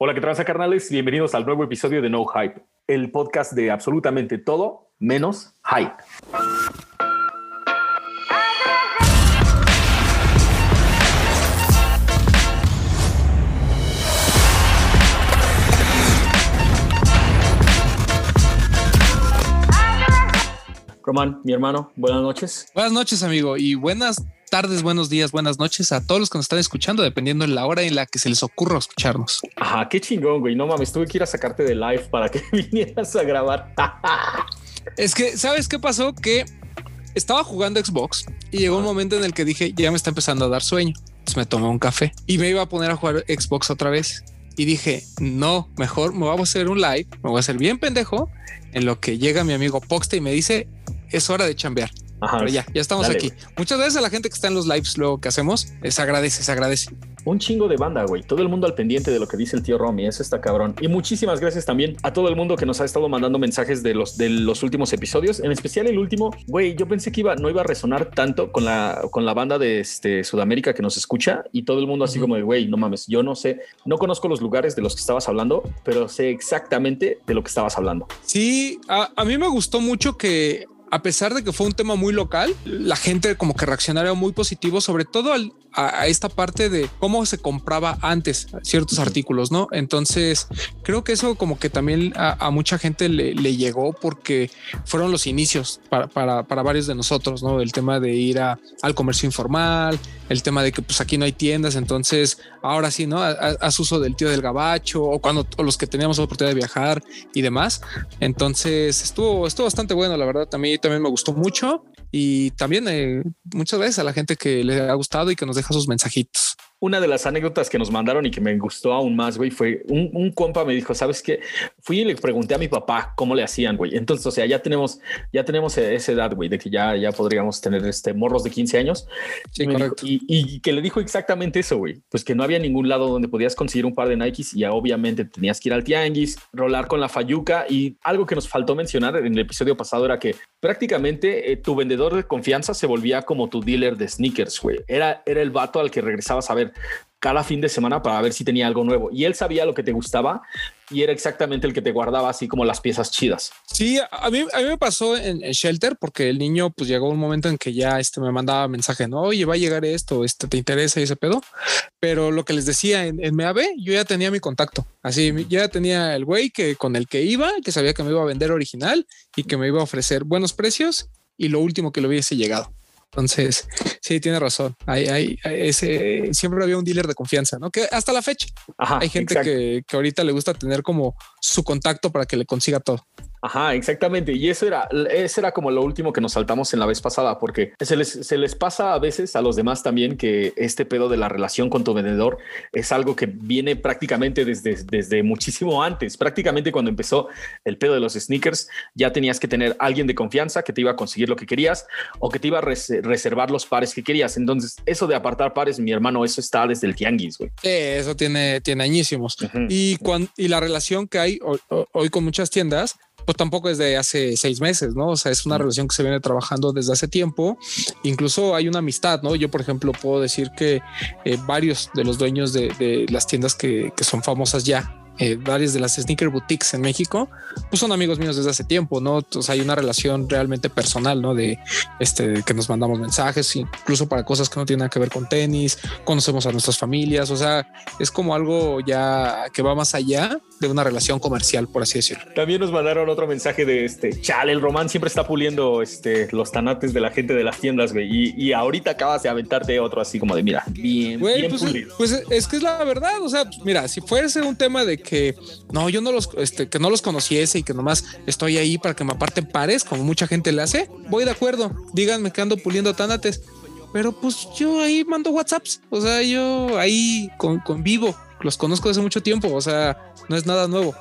Hola, ¿qué tranza carnales? Bienvenidos al nuevo episodio de No Hype, el podcast de absolutamente todo menos hype. Román, mi hermano, buenas noches. Buenas noches, amigo, y buenas tardes, buenos días, buenas noches a todos los que nos están escuchando, dependiendo de la hora en la que se les ocurra escucharnos. Ajá, qué chingón, güey. No mames, tuve que ir a sacarte de live para que vinieras a grabar. es que, ¿sabes qué pasó? Que estaba jugando Xbox y llegó un momento en el que dije, ya me está empezando a dar sueño. Entonces me tomé un café y me iba a poner a jugar Xbox otra vez. Y dije, no, mejor me voy a hacer un live, me voy a hacer bien pendejo en lo que llega mi amigo Poxte y me dice, es hora de chambear. Ajá, Pero ya, ya estamos aquí. Muchas veces a la gente que está en los lives luego que hacemos, se agradece, se agradece. Un chingo de banda, güey. Todo el mundo al pendiente de lo que dice el tío Romy. Eso está cabrón. Y muchísimas gracias también a todo el mundo que nos ha estado mandando mensajes de los, de los últimos episodios. En especial el último, güey, yo pensé que iba, no iba a resonar tanto con la, con la banda de este, Sudamérica que nos escucha y todo el mundo así como de, güey, no mames, yo no sé, no conozco los lugares de los que estabas hablando, pero sé exactamente de lo que estabas hablando. Sí, a, a mí me gustó mucho que a pesar de que fue un tema muy local, la gente como que reaccionaría muy positivo, sobre todo al, a, esta parte de cómo se compraba antes ciertos artículos, ¿no? Entonces, creo que eso como que también a, mucha gente le, llegó porque fueron los inicios para, para, para, varios de nosotros, ¿no? El tema de ir a, al comercio informal, el tema de que pues aquí no hay tiendas, entonces ahora sí, ¿no? Haz uso del tío del gabacho o cuando los que teníamos la oportunidad de viajar y demás. Entonces, estuvo, estuvo bastante bueno, la verdad, a mí también me gustó mucho y también eh, muchas veces a la gente que le ha gustado y que nos deja sus mensajitos. Una de las anécdotas que nos mandaron y que me gustó aún más, güey, fue un, un compa me dijo, ¿sabes qué? Fui y le pregunté a mi papá cómo le hacían, güey. Entonces, o sea, ya tenemos, ya tenemos esa edad, güey, de que ya, ya podríamos tener este morros de 15 años. Sí, correcto. y, y, que le dijo exactamente eso, güey. Pues que no había ningún lado donde podías conseguir un par de Nikes y ya obviamente tenías que ir al tianguis, rolar con la fayuca y algo que nos faltó mencionar en el episodio pasado era que prácticamente eh, tu vendedor de confianza se volvía como tu dealer de sneakers, güey. Era, era el vato al que regresabas a ver cada fin de semana para ver si tenía algo nuevo. Y él sabía lo que te gustaba y era exactamente el que te guardaba así como las piezas chidas. Sí, a mí, a mí me pasó en, Shelter porque el niño pues llegó un momento en que ya este, me mandaba mensaje, no, oye, va a llegar esto, este, ¿te interesa ese pedo? Pero lo que les decía en, en MAB, yo ya tenía mi contacto. Así, ya tenía el güey que con el que iba, que sabía que me iba a vender original y que me iba a ofrecer buenos precios y lo último que lo hubiese llegado. Entonces, sí, tiene razón. Hay, hay, ese, siempre había un dealer de confianza, ¿no? Que hasta la fecha hay gente que, que, ahorita le gusta tener como su contacto para que le consiga todo. Ajá, exactamente. Y eso era, eso era como lo último que nos saltamos en la vez pasada, porque se les, se les pasa a veces a los demás también que este pedo de la relación con tu vendedor es algo que viene prácticamente desde, desde muchísimo antes. Prácticamente cuando empezó el pedo de los sneakers, ya tenías que tener alguien de confianza que te iba a conseguir lo que querías o que te iba a reservar los pares que querías. Entonces, eso de apartar pares, mi hermano, eso está desde el tianguis, güey. eso tiene, tiene añísimos. y, cuando, y la relación que hay hoy con muchas tiendas pues tampoco es de hace seis meses, ¿no? O sea, es una relación que se viene trabajando desde hace tiempo. Incluso hay una amistad, ¿no? Yo, por ejemplo, puedo decir que eh, varios de los dueños de, de las tiendas que, que son famosas ya eh, varias de las sneaker boutiques en México, pues son amigos míos desde hace tiempo, ¿no? Entonces hay una relación realmente personal, ¿no? De este, que nos mandamos mensajes, incluso para cosas que no tienen nada que ver con tenis, conocemos a nuestras familias, o sea, es como algo ya que va más allá de una relación comercial, por así decirlo. También nos mandaron otro mensaje de este, chale, el román siempre está puliendo este, los tanates de la gente de las tiendas, güey, y, ahorita acabas de aventarte otro así como de, mira, bien, bien pues, pulido. Pues es que es la verdad, o sea, mira, si fuese un tema de que no, yo no los, este, que no los conociese y que nomás estoy ahí para que me aparten pares, como mucha gente le hace, voy de acuerdo. Díganme que ando puliendo tanates. Pero pues yo ahí mando WhatsApps. O sea, yo ahí con, vivo. Los conozco desde mucho tiempo. O sea, no es nada nuevo.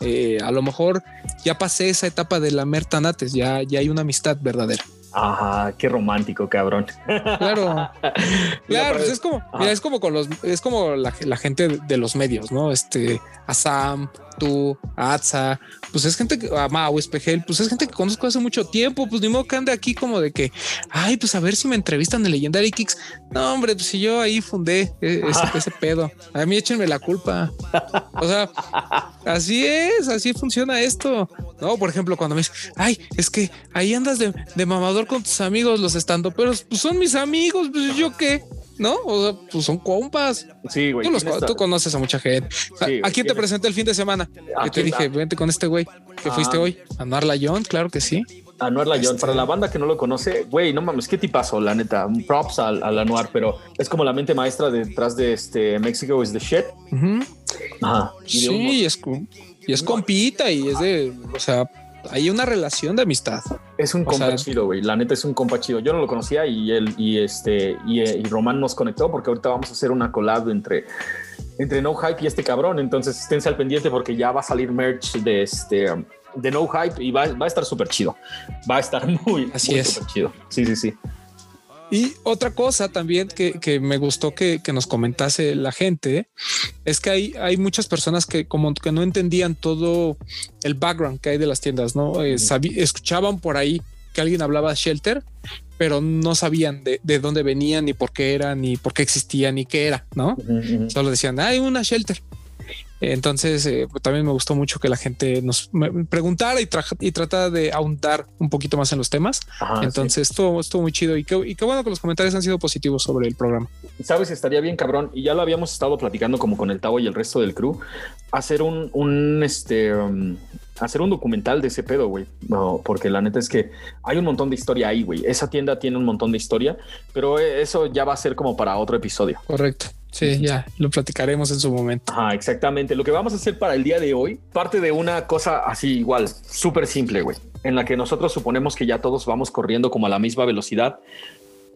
Eh, a lo mejor ya pasé esa etapa de lamer tanates. Ya, ya hay una amistad verdadera. Ajá, qué romántico, cabrón. Claro. claro, pues es como, mira, es como con los, es como la, gente de los medios, ¿no? Este, a Sam, tú, a Atza, pues es gente que, a Mau Espejel, pues es gente que conozco hace mucho tiempo, pues ni modo que ande aquí como de que, ay, pues a ver si me entrevistan en Legendary Kicks. No, hombre, pues si yo ahí fundé e, ese, ese pedo, a mí échenme la culpa. O sea, así es, así funciona esto. No, por ejemplo, cuando me dicen, ay, es que ahí andas de, de mamador con tus amigos, los estando, pero pues son mis amigos, pues yo qué. ¿No? O sea, pues son compas. Sí, güey. Tú, los, tú conoces a mucha gente. Sí, ¿A, quién te presenté el fin de semana? ¿A Que te quién? dije, vente con este güey que fuiste Ah. hoy. A Marla John, claro que sí. Anuar Layón, Este- para la banda que no lo conoce, güey, no mames, qué tipazo, la neta. Props al, al Anuar, pero es como la mente maestra detrás de este Mexico is the shit. Ujú. Ajá. Y Sí, es, y es compita y es de, o sea, hay una relación de amistad. Es un compa chido, güey. La neta es un compa chido. Yo no lo conocía y él y este y, eh, y Román nos conectó porque ahorita vamos a hacer una collab entre entre No Hype y este cabrón. Entonces esténse al pendiente porque ya va a salir merch de este de No Hype y va, va a estar súper chido. Va a estar muy, Así muy es. chido. Sí, sí, sí. Y otra cosa también que, que me gustó que, que nos comentase la gente es que hay, hay muchas personas que como que no entendían todo el background que hay de las tiendas, ¿no? Eh, escuchaban por ahí que alguien hablaba de Shelter, pero no sabían de, de dónde venían, ni por qué eran, ni por qué existían, ni qué era, ¿no? Solo decían, hay una Shelter. Entonces, eh, también me gustó mucho que la gente nos preguntara y, y tratara de ahondar un poquito más en los temas. Ajá, sí. Entonces, estuvo, estuvo muy chido y qué, y qué bueno que los comentarios han sido positivos sobre el programa. sabes, estaría bien cabrón, y ya lo habíamos estado platicando como con el Tavo y el resto del crew, hacer un, un este, um, hacer un documental de ese pedo, güey. No, porque la neta es que hay un montón de historia ahí, güey. Esa tienda tiene un montón de historia, pero eh, eso ya va a ser como para otro episodio. Correcto. Sí, ya lo platicaremos en su momento. Ajá, exactamente. Lo que vamos a hacer para el día de hoy parte de una cosa así igual, súper simple, güey, en la que nosotros suponemos que ya todos vamos corriendo como a la misma velocidad,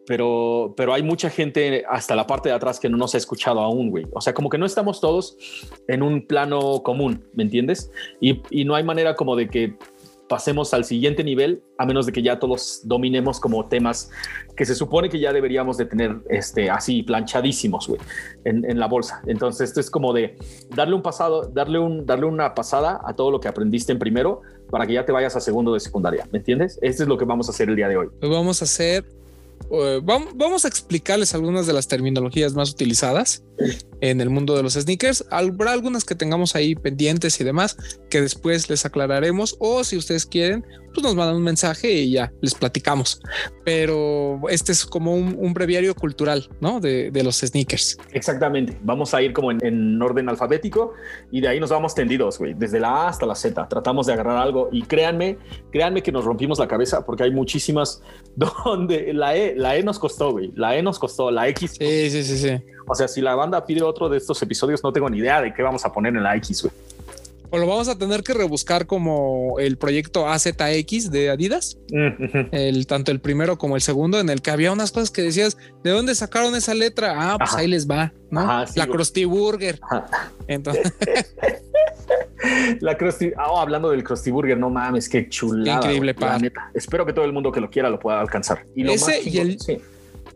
pero, pero hay mucha gente hasta la parte de atrás que no nos ha escuchado aún, güey. O sea, como que no estamos todos en un plano común, ¿me entiendes? Y, no hay manera como de que pasemos al siguiente nivel a menos de que ya todos dominemos como temas que se supone que ya deberíamos de tener este así planchadísimos güey en, la bolsa entonces esto es como de darle un pasado darle un darle una pasada a todo lo que aprendiste en primero para que ya te vayas a segundo de secundaria ¿me entiendes? Esto es lo que vamos a hacer el día de hoy Hoy vamos a hacer, eh, vam- vamos a explicarles algunas de las terminologías más utilizadas en el mundo de los sneakers. Habrá algunas que tengamos ahí pendientes y demás que después les aclararemos o si ustedes quieren, pues nos mandan un mensaje y ya les platicamos. Pero este es como un, un breviario cultural, ¿no? De, de los sneakers. Exactamente. Vamos a ir como en, en orden alfabético y de ahí nos vamos tendidos, güey. Desde la A hasta la Z. Tratamos de agarrar algo y créanme, créanme que nos rompimos la cabeza porque hay muchísimas donde la E, la E nos costó, güey. La E nos costó, la X. Sí, sí, sí, sí. O sea, si la banda pide otro de estos episodios, no tengo ni idea de qué vamos a poner en la X, güey. O lo vamos a tener que rebuscar como el proyecto AZX de Adidas. El tanto el primero como el segundo, en el que había unas cosas que decías, ¿de dónde sacaron esa letra? Ah, pues Ajá. ahí les va, ¿no? Ajá, sí, la güey. Krusty Burger. Ajá. Entonces, La Krusty, ah, hablando del Krusty Burger, no mames, qué chulada. Qué increíble, güey, neta. Espero que todo el mundo que lo quiera lo pueda alcanzar. Y lo Ese más y el- sí.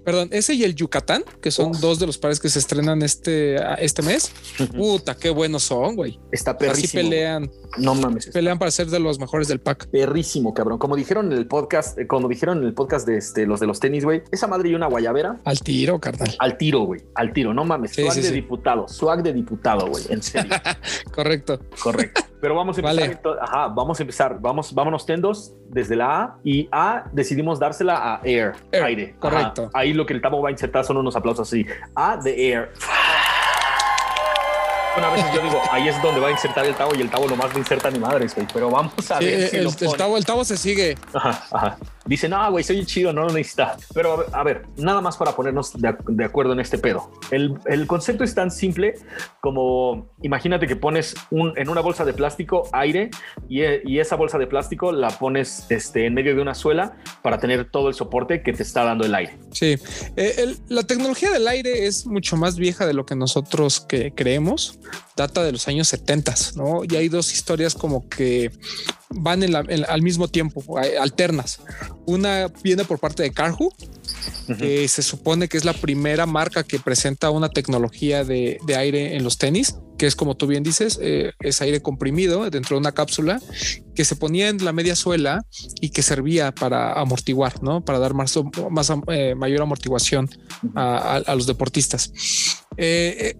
Perdón, ese y el Yucatán, que son Uf. dos de los pares que se estrenan este, este mes. Puta, qué buenos son, güey. Está Así perrísimo. pelean, No mames. pelean para ser de los mejores del pack. Perrísimo, cabrón. Como dijeron en el podcast, eh, como dijeron en el podcast de este, los de los tenis, güey, esa madre y una guayabera Al tiro, carnal. al tiro, güey, al tiro. No mames. Sí, swag sí, de sí. diputado, swag de diputado, güey. En serio. Correcto. Correcto. Pero vamos a empezar. Vale. Ajá, vamos a empezar. Vamos, vámonos tendos desde la A y A decidimos dársela a Air, Air, aire. Ajá. correcto. Ahí lo que el tabo va a insertar son unos aplausos así. A de Air. Una vez yo digo, ahí es donde va a insertar el tabo y el tabo nomás no inserta ni madres, güey. Pero vamos a Sí, ver si el, lo el pone. tabo, el tabo se sigue. Ajá, ajá. Dice, no, güey, soy chido, no lo necesita. Pero a ver, a ver, nada más para ponernos de, de acuerdo en este pedo. El, el concepto es tan simple como, imagínate que pones un, en una bolsa de plástico aire y, e- y esa bolsa de plástico la pones este, en medio de una suela para tener todo el soporte que te está dando el aire. Sí, Eh, el- la tecnología del aire es mucho más vieja de lo que nosotros que creemos. Data de los años 70, ¿no? Y hay dos historias como que van en la- en- al mismo tiempo, eh, alternas. Una viene por parte de Carhu, que se supone que es la primera marca que presenta una tecnología de, de aire en los tenis, que es como tú bien dices, eh, es aire comprimido dentro de una cápsula que se ponía en la media suela y que servía para amortiguar, ¿no? Para dar más, más eh, mayor amortiguación a, los deportistas. Eh,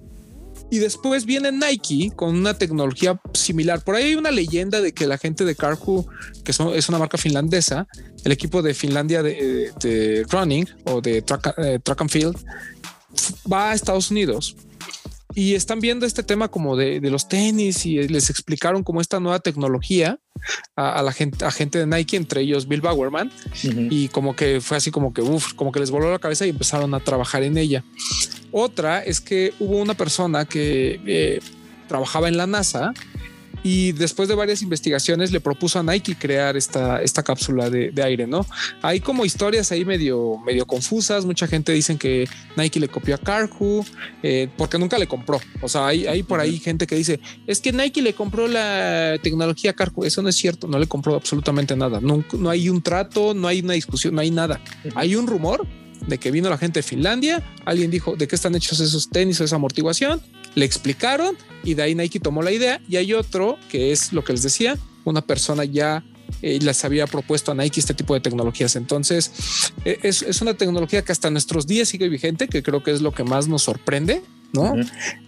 y después viene Nike con una tecnología similar. Por ahí hay una leyenda de que la gente de Carhu, que es una marca finlandesa, el equipo de Finlandia de, running o de track, track and field, va a Estados Unidos y están viendo este tema como de, los tenis y les explicaron como esta nueva tecnología a, la gente, a gente de Nike, entre ellos Bill Bowerman, y como que fue así como que, uff, como que les voló la cabeza y empezaron a trabajar en ella. Otra es que hubo una persona que eh, trabajaba en la NASA y después de varias investigaciones le propuso a Nike crear esta, esta cápsula de, aire, ¿no? Hay como historias ahí medio, medio confusas, mucha gente dicen que Nike le copió a Carhu eh, porque nunca le compró, o sea, hay, hay por ahí gente que dice, es que Nike le compró la tecnología a Carhu, eso no es cierto, no le compró absolutamente nada, no, no hay un trato, no hay una discusión, no hay nada, hay un rumor de que vino la gente de Finlandia, alguien dijo de qué están hechos esos tenis o esa amortiguación, le explicaron y de ahí Nike tomó la idea y hay otro que es lo que les decía, una persona ya eh, les había propuesto a Nike este tipo de tecnologías. Entonces, eh, es, es, una tecnología que hasta nuestros días sigue vigente, que creo que es lo que más nos sorprende ¿no?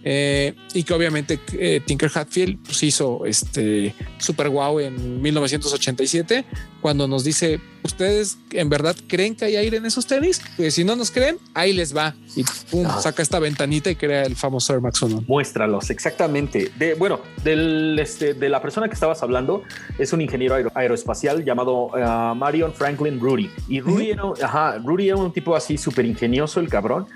Eh, y que obviamente eh, Tinker Hatfield pues, hizo este super guau en 1987 cuando nos dice ustedes en verdad creen que hay aire en esos tenis pues si no nos creen ahí les va. Y pum, ah. saca esta ventanita y crea el famoso Air Max 1 muéstralos exactamente. De bueno del este de la persona que estabas hablando es un ingeniero aeroespacial llamado uh, Marion Franklin Rudy. Y Rudy, era, ajá, Rudy era un tipo así súper ingenioso el cabrón.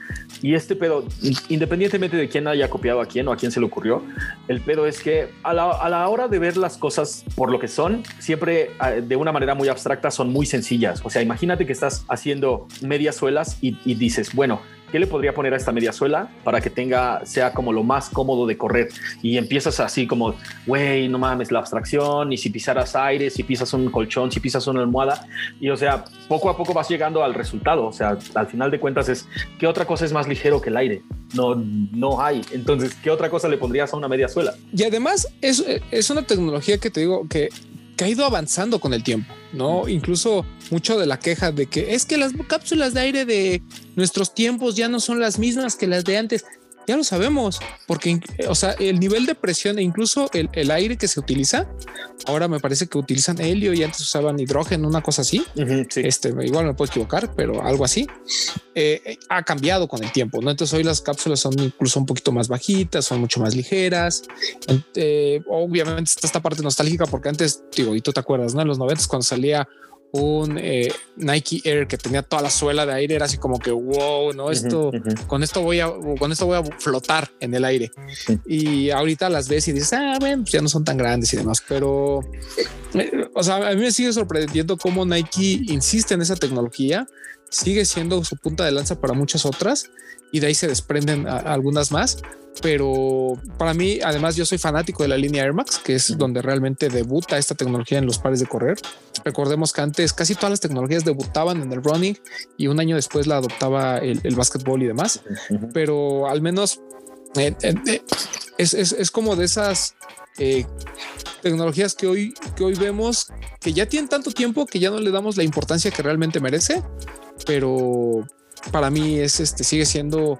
Y este pedo independientemente de quién haya copiado a quién o a quién se le ocurrió, el pedo es que a la, hora de ver las cosas por lo que son, siempre ah, de una manera muy abstracta son muy sencillas. O sea, imagínate que estás haciendo medias suelas y dices, bueno, ¿qué le podría poner a esta media suela para que tenga, sea como lo más cómodo de correr? Y empiezas así como, güey, no mames, la abstracción, y si pisaras aire, si pisas un colchón, si pisas una almohada, y o sea, poco a poco vas llegando al resultado, o sea, al final de cuentas es, ¿qué otra cosa es más ligero que el aire? No, no hay. Entonces, ¿qué otra cosa le pondrías a una media suela? Y además es, es una tecnología que te digo que que ha ido avanzando con el tiempo, ¿no? Incluso mucho de la queja de que es que las cápsulas de aire de nuestros tiempos ya no son las mismas que las de antes. Ya lo sabemos, porque, o sea, el nivel de presión e incluso el, aire que se utiliza, ahora me parece que utilizan helio y antes usaban hidrógeno, una cosa así. Este, igual me puedo equivocar, pero algo así eh, ha cambiado con el tiempo. ¿no? Entonces hoy las cápsulas son incluso un poquito más bajitas, son mucho más ligeras. Eh, obviamente está esta parte nostálgica porque antes, digo, y tú te acuerdas, ¿no? En los 90 cuando salía un eh, Nike Air que tenía toda la suela de aire, era así como que wow, no, esto con esto voy a con esto voy a flotar en el aire. Y ahorita las ves y dices, ah, bueno, pues ya no son tan grandes y demás, pero eh, o sea, a mí me sigue sorprendiendo cómo Nike insiste en esa tecnología, sigue siendo su punta de lanza para muchas otras y de ahí se desprenden algunas más. Pero para mí, además, yo soy fanático de la línea Air Max, que es donde realmente debuta esta tecnología en los pares de correr. Recordemos que antes casi todas las tecnologías debutaban en el running y un año después la adoptaba el, el básquetbol y demás. Pero al menos eh, eh, eh, es, es, es, como de esas tecnologías que hoy, que hoy vemos que ya tienen tanto tiempo que ya no le damos la importancia que realmente merece, pero para mí es este sigue siendo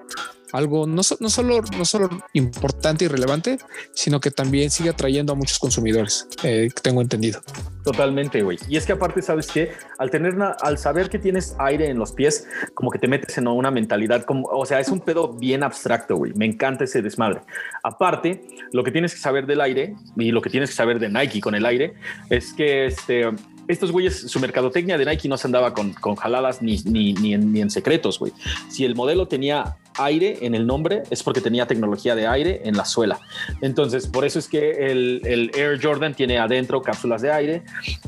algo no, solo, no solo importante y relevante, sino que también sigue atrayendo a muchos consumidores, eh, tengo entendido. Totalmente, güey. Y es que aparte, sabes que al tener, al saber que tienes aire en los pies, como que te metes en una mentalidad, como, o sea, es un pedo bien abstracto, güey. Me encanta ese desmadre. Aparte, lo que tienes que saber del aire y lo que tienes que saber de Nike con el aire es que este, estos güeyes, su mercadotecnia de Nike no se andaba con, con jaladas ni, ni, ni, en, ni en secretos, güey. Si el modelo tenía aire en el nombre es porque tenía tecnología de aire en la suela. Entonces, por eso es que el, el, Air Jordan tiene adentro cápsulas de aire,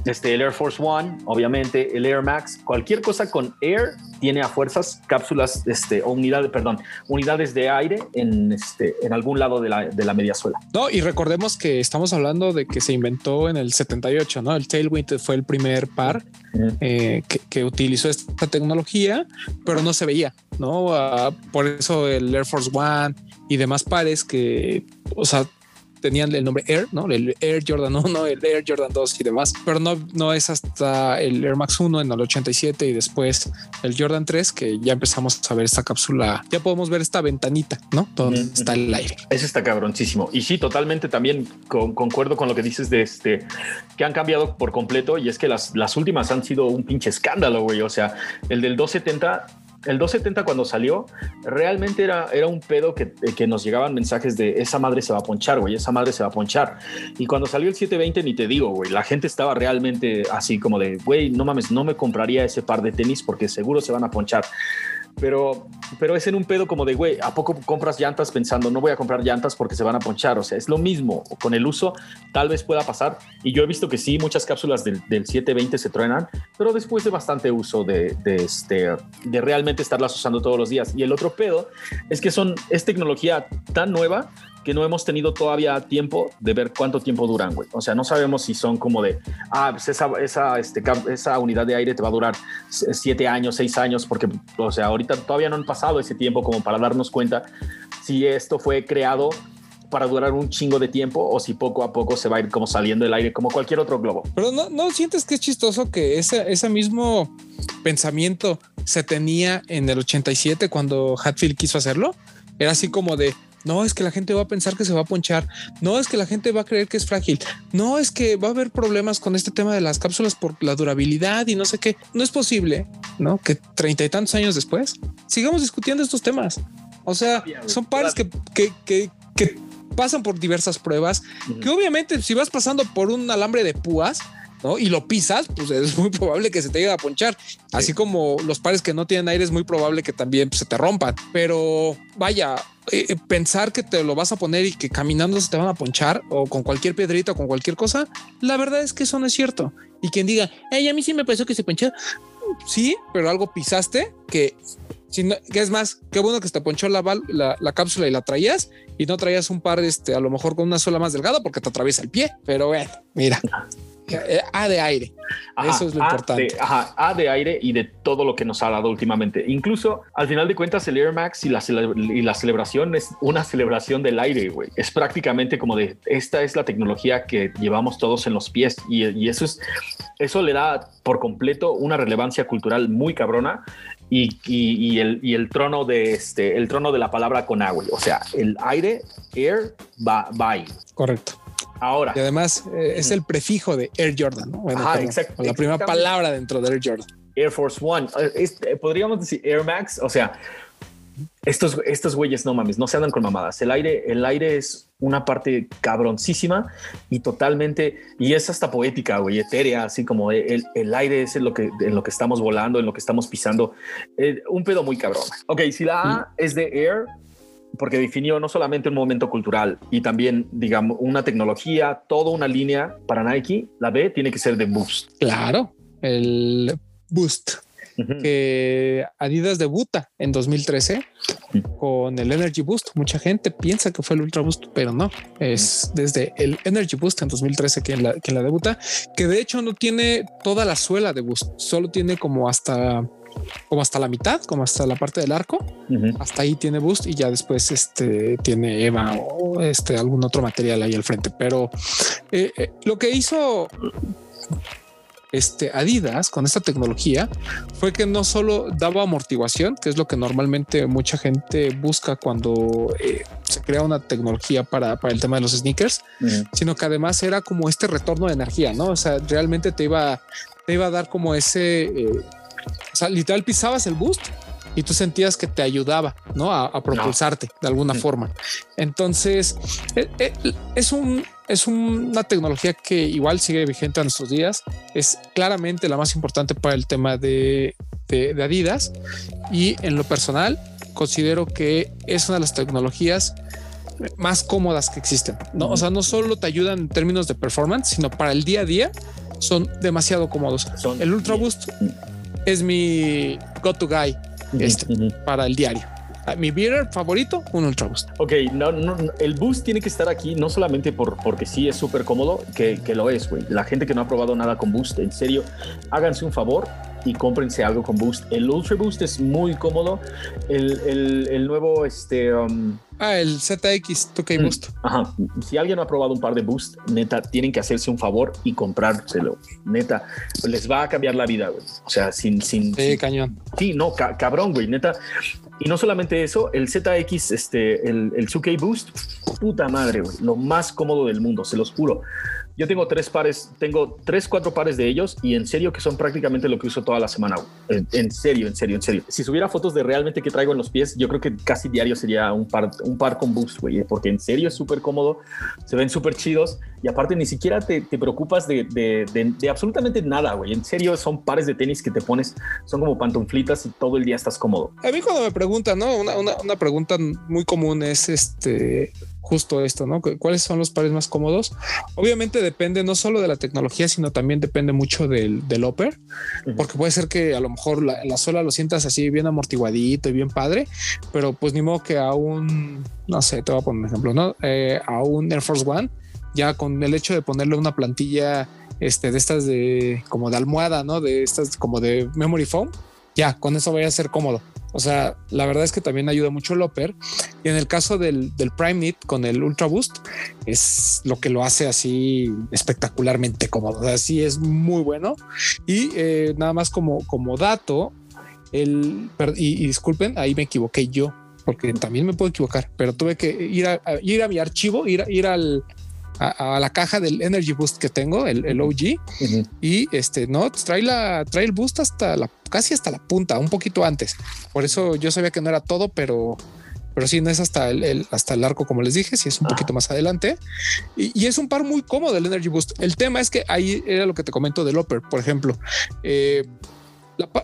este, el Air Force One, obviamente, el Air Max, cualquier cosa con Air tiene a fuerzas cápsulas este, o unidades, perdón, unidades de aire en, este, en algún lado de la, de la media suela. No, y recordemos que estamos hablando de que se inventó en el 78, ¿no? El Tailwind fue el primer par eh, que, que, utilizó esta tecnología, pero no se veía, ¿no? Uh, por eso el Air Force One y demás pares que, o sea, tenían el nombre Air, ¿no? El Air Jordan 1, el Air Jordan 2 y demás, pero no, no es hasta el Air Max 1 en el 87 y después el Jordan 3 que ya empezamos a ver esta cápsula, ya podemos ver esta ventanita, ¿no? Donde está el aire. Eso está cabroncísimo. Y sí, totalmente también concuerdo con lo que dices de este, que han cambiado por completo y es que las, las últimas han sido un pinche escándalo, güey. O sea, el del 270 el 270 cuando salió, realmente era, era un pedo que, que, nos llegaban mensajes de esa madre se va a ponchar, güey, esa madre se va a ponchar. Y cuando salió el 720, ni te digo, güey, la gente estaba realmente así como de, güey, no mames, no me compraría ese par de tenis porque seguro se van a ponchar pero, pero es en un pedo como de, güey, ¿a poco compras llantas pensando, no voy a comprar llantas porque se van a ponchar? O sea, es lo mismo. Con el uso tal vez pueda pasar. Y yo he visto que sí, muchas cápsulas del, del 720 se truenan, pero después de bastante uso de, de, este, de realmente estarlas usando todos los días. Y el otro pedo es que son, es tecnología tan nueva que no hemos tenido todavía tiempo de ver cuánto tiempo duran, güey. O sea, no sabemos si son como de, ah, pues esa, esa, este, esa unidad de aire te va a durar siete años, seis años, porque, o sea, ahorita todavía no han pasado ese tiempo como para darnos cuenta si esto fue creado para durar un chingo de tiempo o si poco a poco se va a ir como saliendo el aire como cualquier otro globo. Pero no, no sientes que es chistoso que ese, ese mismo pensamiento se tenía en el 87 cuando Hatfield quiso hacerlo. Era así como de, no, es que la gente va a pensar que se va a ponchar. No, es que la gente va a creer que es frágil. No, es que va a haber problemas con este tema de las cápsulas por la durabilidad y no sé qué. No es posible, ¿no? Que treinta y tantos años después sigamos discutiendo estos temas. O sea, son pares que, que, que, que pasan por diversas pruebas, que obviamente si vas pasando por un alambre de púas, ¿no? Y lo pisas, pues es muy probable que se te llegue a ponchar. Así como los pares que no tienen aire es muy probable que también pues, se te rompan. Pero vaya, eh, eh, pensar que te lo vas a poner y que caminando se te van a ponchar o con cualquier piedrita o con cualquier cosa, la verdad es que eso no es cierto. Y quien diga, hey, a mí sí me pensó que se ponchó. Sí, pero algo pisaste que si que es más, qué bueno que se te ponchó la, la, la, cápsula y la traías y no traías un par, este, a lo mejor con una sola más delgada porque te atraviesa el pie. Pero bueno, mira, A de aire. Eso es lo importante. ajá, A de aire y de todo lo que nos ha dado últimamente. Incluso al final de cuentas, el Air Max y la, y la celebración es una celebración del aire, güey. Es prácticamente como de esta es la tecnología que llevamos todos en los pies y, y eso es eso le da por completo una relevancia cultural muy cabrona y, y, el, y, el, trono de este, el trono de la palabra con agua. O sea, el aire, air, va, ahí. Correcto. Ahora. Y además eh, es el prefijo de Air Jordan, ¿no? exacto, la primera palabra dentro de Air Jordan. Air Force One. Eh, eh, podríamos decir Air Max. O sea, estos, estos güeyes no mames, no se andan con mamadas. El aire, el aire es una parte cabroncísima y totalmente, y es hasta poética, güey, etérea, así como el, el aire es en lo, que, en lo que estamos volando, en lo que estamos pisando. un pedo muy cabrón. Ok, si la A mm. es de Air, porque definió no solamente un momento cultural y también, digamos, una tecnología, toda una línea para Nike. La B tiene que ser de Boost. Claro, el Boost. que Adidas debuta en 2013 con el Energy Boost. Mucha gente piensa que fue el Ultra Boost, pero no es desde el Energy Boost en 2013 que la, que la debuta, que de hecho no tiene toda la suela de Boost, solo tiene como hasta como hasta la mitad, como hasta la parte del arco. Hasta ahí tiene boost y ya después este tiene Eva o este algún otro material ahí al frente. Pero eh, eh, lo que hizo este Adidas con esta tecnología fue que no solo daba amortiguación, que es lo que normalmente mucha gente busca cuando eh, se crea una tecnología para, para, el tema de los sneakers, sino que además era como este retorno de energía, no? O sea, realmente te iba, te iba a dar como ese o sea, literal pisabas el boost y tú sentías que te ayudaba, ¿no? A, propulsarte de alguna forma. Entonces, eh, eh, es un es una tecnología que igual sigue vigente a nuestros días. Es claramente la más importante para el tema de, de, Adidas y en lo personal considero que es una de las tecnologías más cómodas que existen. No, o sea, no solo te ayudan en términos de performance, sino para el día a día son demasiado cómodos. el Ultra Boost es mi go-to guy este, para el diario. Ah, mi beer favorito, un Ultra Boost. Ok, no, no, el Boost tiene que estar aquí no solamente por, porque sí es súper cómodo, que, que, lo es, güey. La gente que no ha probado nada con Boost, en serio, háganse un favor y cómprense algo con Boost. El Ultra Boost es muy cómodo. El, el, el nuevo, este... Um, ah, el ZX 2K mm, Boost. Ajá. Si alguien ha probado un par de Boost, neta, tienen que hacerse un favor y comprárselo. Neta, les va a cambiar la vida, güey. O sea, sin... sin sí, cañón. Sí, no, cabrón, güey. Neta, y no solamente eso, el ZX, este, el, el 2K Boost, puta madre, güey, lo más cómodo del mundo, se los juro. Yo tengo tres pares, tengo tres, cuatro pares de ellos y en serio que son prácticamente lo que uso toda la semana. En, serio, en serio, en serio. Si subiera fotos de realmente que traigo en los pies, yo creo que casi diario sería un par, un par con boost, güey, porque en serio es súper cómodo, se ven súper chidos y aparte ni siquiera te, te preocupas de, de, absolutamente nada, güey. En serio son pares de tenis que te pones, son como pantuflitas y todo el día estás cómodo. A mí cuando me preguntan, ¿no? Una, una pregunta muy común es este justo esto, ¿no? ¿Cuáles son los pares más cómodos? Obviamente depende no solo de la tecnología, sino también depende mucho del, del upper, porque puede ser que a lo mejor la, la, suela lo sientas así bien amortiguadito y bien padre, pero pues ni modo que a un, no sé, te voy a poner un ejemplo, ¿no? Eh, a un Air Force One, ya con el hecho de ponerle una plantilla este, de estas de como de almohada, ¿no? De estas como de memory foam, ya con eso vaya a ser cómodo. O sea, la verdad es que también ayuda mucho el upper. Y en el caso del, Prime Knit con el Ultra Boost, es lo que lo hace así espectacularmente cómodo. O sea, sí es muy bueno. Y eh, nada más como, como dato, el, y, disculpen, ahí me equivoqué yo, porque también me puedo equivocar, pero tuve que ir a, ir a mi archivo, ir, ir al, a, la caja del Energy Boost que tengo, el, OG, y este no trae la trae el boost hasta la casi hasta la punta, un poquito antes. Por eso yo sabía que no era todo, pero pero sí, no es hasta el, hasta el arco, como les dije, si es un poquito más adelante. Y, es un par muy cómodo el Energy Boost. El tema es que ahí era lo que te comento del Upper, por ejemplo. Eh,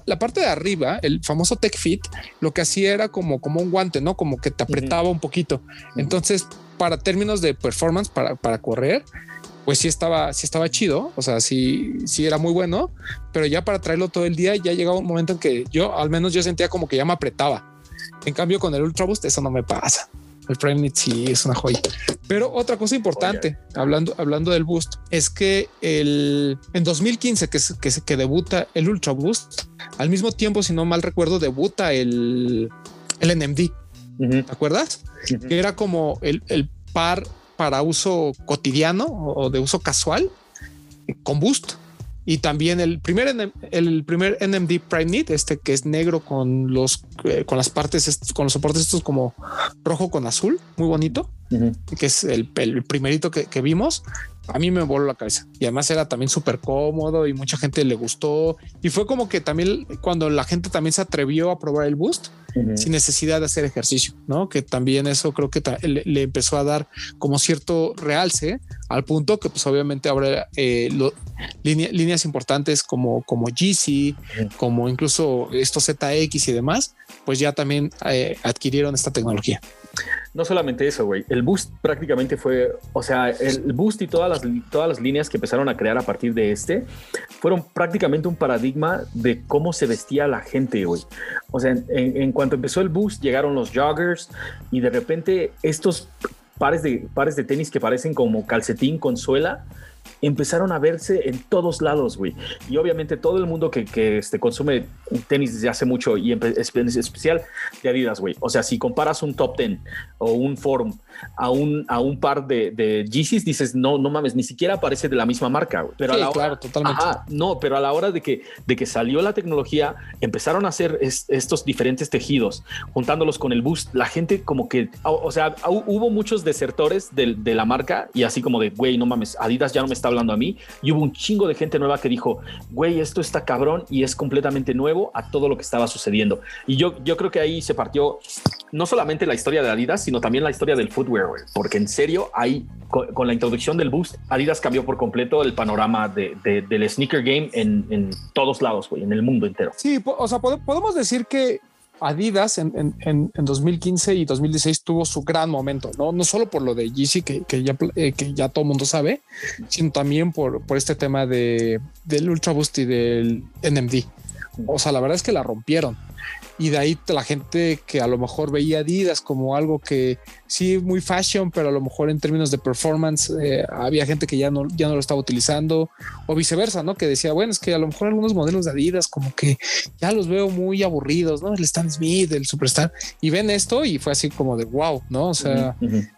la, parte de arriba, el famoso Tech Fit, lo que hacía era como, como un guante, ¿no? Como que te apretaba un poquito. Entonces, para términos de performance, para, para correr, pues sí estaba, sí estaba chido, o sea, sí, sí era muy bueno, pero ya para traerlo todo el día ya llegaba un momento en que yo, al menos yo sentía como que ya me apretaba. En cambio, con el Ultra Boost eso no me pasa. El Prime sí es una joya. Pero otra cosa importante, hablando, hablando del Boost, es que el, en 2015 que, que, que debuta el Ultra Boost, al mismo tiempo, si no mal recuerdo, debuta el, el NMD. ¿Te acuerdas? Que era como el, el, par para uso cotidiano o de uso casual con Boost. Y también el primer, el primer NMD Prime Knit, este que es negro con los, eh, con las partes, con los soportes estos como rojo con azul, muy bonito, que es el, el primerito que, que, vimos a mí me voló la cabeza y además era también súper cómodo y mucha gente le gustó y fue como que también cuando la gente también se atrevió a probar el boost sin necesidad de hacer ejercicio, ¿no? Que también eso creo que le, empezó a dar como cierto realce al punto que pues obviamente ahora eh, líneas importantes como, como GC, como incluso estos ZX y demás, pues ya también eh, adquirieron esta tecnología. No solamente eso, güey. El boost prácticamente fue, o sea, el boost y todas las, todas las líneas que empezaron a crear a partir de este fueron prácticamente un paradigma de cómo se vestía la gente, güey. O sea, en, en cuanto empezó el boost, llegaron los joggers y de repente estos pares de, pares de tenis que parecen como calcetín con suela empezaron a verse en todos lados, güey. Y obviamente todo el mundo que, que este, consume tenis desde hace mucho y especial de Adidas, güey. O sea, si comparas un top 10 o un forum a un, a un par de, de Yeezys, dices, no, no mames, ni siquiera parece de la misma marca, güey. Pero a la hora, claro, totalmente. no, pero a la hora de que, de que salió la tecnología, empezaron a hacer estos diferentes tejidos, juntándolos con el boost, la gente como que, o, sea, hubo muchos desertores de, de la marca y así como de, güey, no mames, Adidas ya no me está hablando a mí. Y hubo un chingo de gente nueva que dijo, güey, esto está cabrón y es completamente nuevo a todo lo que estaba sucediendo. Y yo, yo creo que ahí se partió no solamente la historia de Adidas, sino también la historia del footwear, porque en serio, ahí con, la introducción del Boost, Adidas cambió por completo el panorama de, del sneaker game en, todos lados, güey, en el mundo entero. Sí, o sea, podemos decir que Adidas en, en, en, 2015 y 2016 tuvo su gran momento, no, no solo por lo de Yeezy que, eh, ya todo el mundo sabe, sino también por, por este tema de, del Ultra Boost y del NMD. O sea, la verdad es que la rompieron. Y de ahí la gente que a lo mejor veía Adidas como algo que sí muy fashion, pero a lo mejor en términos de performance eh, había gente que ya no, ya no lo estaba utilizando o viceversa, ¿no? Que decía, bueno, es que a lo mejor algunos modelos de Adidas como que ya los veo muy aburridos, ¿no? El Stan Smith, el Superstar, y ven esto y fue así como de wow, ¿no? O sea,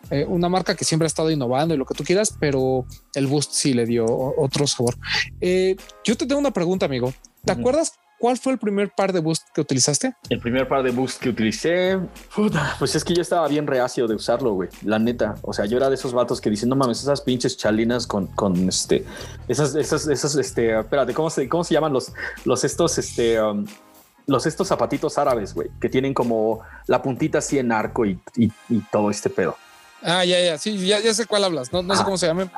eh, una marca que siempre ha estado innovando y lo que tú quieras, pero el Boost sí le dio otro sabor. Eh, yo te tengo una pregunta, amigo. ¿Te acuerdas ¿Cuál fue el primer par de boost que utilizaste? El primer par de boost que utilicé, pues es que yo estaba bien reacio de usarlo, güey. La neta. O sea, yo era de esos vatos que dicen, no mames, esas pinches chalinas con, con este, esas, esas, esas, este, espérate, ¿cómo se, cómo se llaman los, los estos, este, um, los estos zapatitos árabes, güey, que tienen como la puntita así en arco y, y todo este pedo. Ah, ya, ya, sí, ya, ya sé cuál hablas, no, no sé cómo se llama,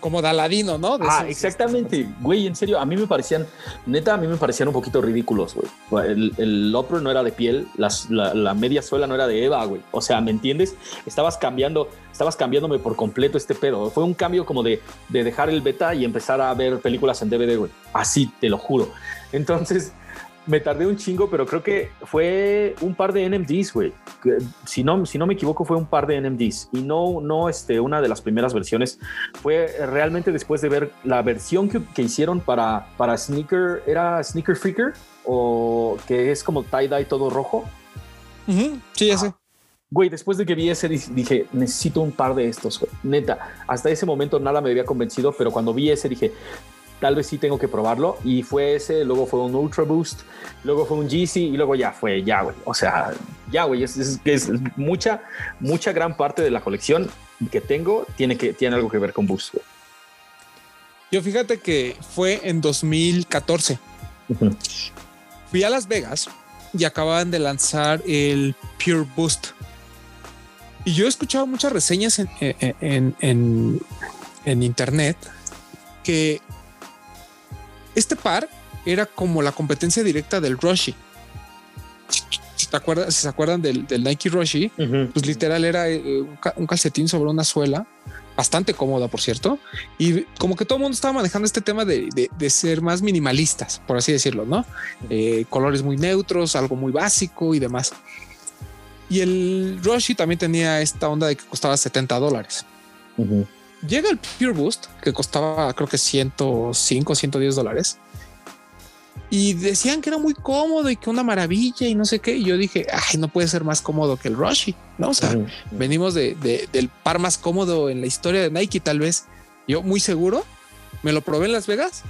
como Daladino, ¿no? ah, exactamente, güey, en serio, a mí me parecían, neta, a mí me parecían un poquito ridículos, güey. El, el upper no era de piel, la, media suela no era de Eva, güey. O sea, ¿me entiendes? Estabas cambiando, estabas cambiándome por completo este pedo. Fue un cambio como de, de dejar el beta y empezar a ver películas en DVD, güey. Así, te lo juro. Entonces, me tardé un chingo, pero creo que fue un par de NMDs, güey. Si no, si no me equivoco, fue un par de NMDs y no, no este, una de las primeras versiones. Fue realmente después de ver la versión que, que hicieron para, para Sneaker, ¿era Sneaker Freaker? O que es como tie-dye todo rojo. Sí, ya sé. Güey, después de que vi ese, dije, necesito un par de estos, güey. Neta, hasta ese momento nada me había convencido, pero cuando vi ese dije, tal vez sí tengo que probarlo. Y fue ese, luego fue un Ultra Boost, luego fue un GC y luego ya fue ya, güey. O sea, ya, güey, es, es, mucha, mucha gran parte de la colección que tengo tiene, que, tiene algo que ver con Boost. Yo fíjate que fue en 2014. Fui a Las Vegas y acababan de lanzar el Pure Boost. Y yo he escuchado muchas reseñas en, en, en, en internet que este par era como la competencia directa del Roshi. Si, te acuerdas, si se acuerdan del, Nike Roshi, pues literal era eh, un calcetín sobre una suela bastante cómoda, por cierto. Y como que todo el mundo estaba manejando este tema de, ser más minimalistas, por así decirlo, no? Eh, colores muy neutros, algo muy básico y demás. Y el Roshi también tenía esta onda de que costaba 70 dólares llega el Pure Boost, que costaba creo que 105, 110 dólares. Y decían que era muy cómodo y que una maravilla y no sé qué. Y yo dije, ay, no puede ser más cómodo que el Roshi, ¿no? O sea, venimos de, del par más cómodo en la historia de Nike, tal vez. Yo muy seguro, me lo probé en Las Vegas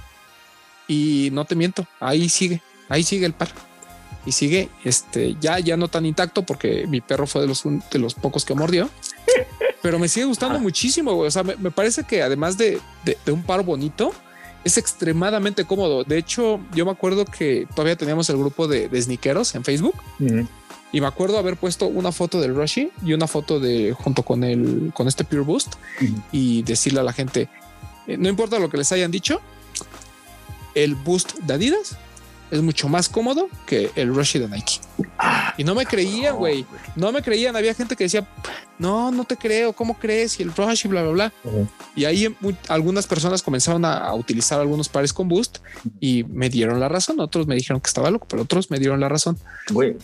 y no te miento, ahí sigue, ahí sigue el par. Y sigue, este, ya, ya no tan intacto porque mi perro fue de los, de los pocos que mordió pero me sigue gustando ah. muchísimo. O sea, me, parece que además de, un par bonito, es extremadamente cómodo. De hecho, yo me acuerdo que todavía teníamos el grupo de, de sneakeros en Facebook. Y me acuerdo haber puesto una foto del Rushy y una foto de junto con el con este Pure Boost y decirle a la gente, eh, no importa lo que les hayan dicho, el Boost de Adidas es mucho más cómodo que el Rushy de Nike. y no me creían, güey. No me creían. Había gente que decía, no, no te creo. ¿Cómo crees? Y el Rushy, bla, bla, bla. Y ahí algunas personas comenzaron a, utilizar algunos pares con Boost y me dieron la razón. Otros me dijeron que estaba loco, pero otros me dieron la razón.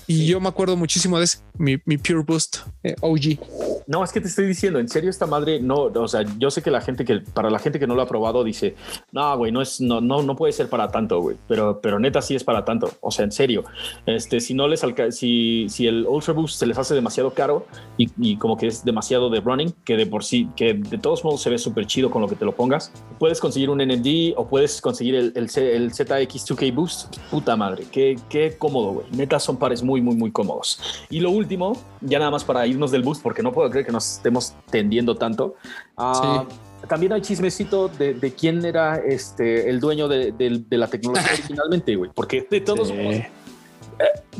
y yo me acuerdo muchísimo de ese, mi, Pure Boost eh, OG. No, es que te estoy diciendo, en serio, esta madre no, o sea, yo sé que la gente que, para la gente que no lo ha probado, dice, no, güey, no es, no, no, no puede ser para tanto, güey, pero, pero neta sí es para tanto, o sea, en serio, este, si no les si, si el Ultra Boost se les hace demasiado caro y, y, como que es demasiado de running, que de por sí, que de todos modos se ve súper chido con lo que te lo pongas, puedes conseguir un NMD o puedes conseguir el, el, el ZX2K Boost, puta madre, qué, qué cómodo, güey, neta son pares muy, muy, muy cómodos. Y lo último, ya nada más para irnos del Boost, porque no puedo que nos estemos tendiendo tanto. Ah, también hay chismecito de, quién era este, el dueño de, la tecnología originalmente, güey, porque de todos modos,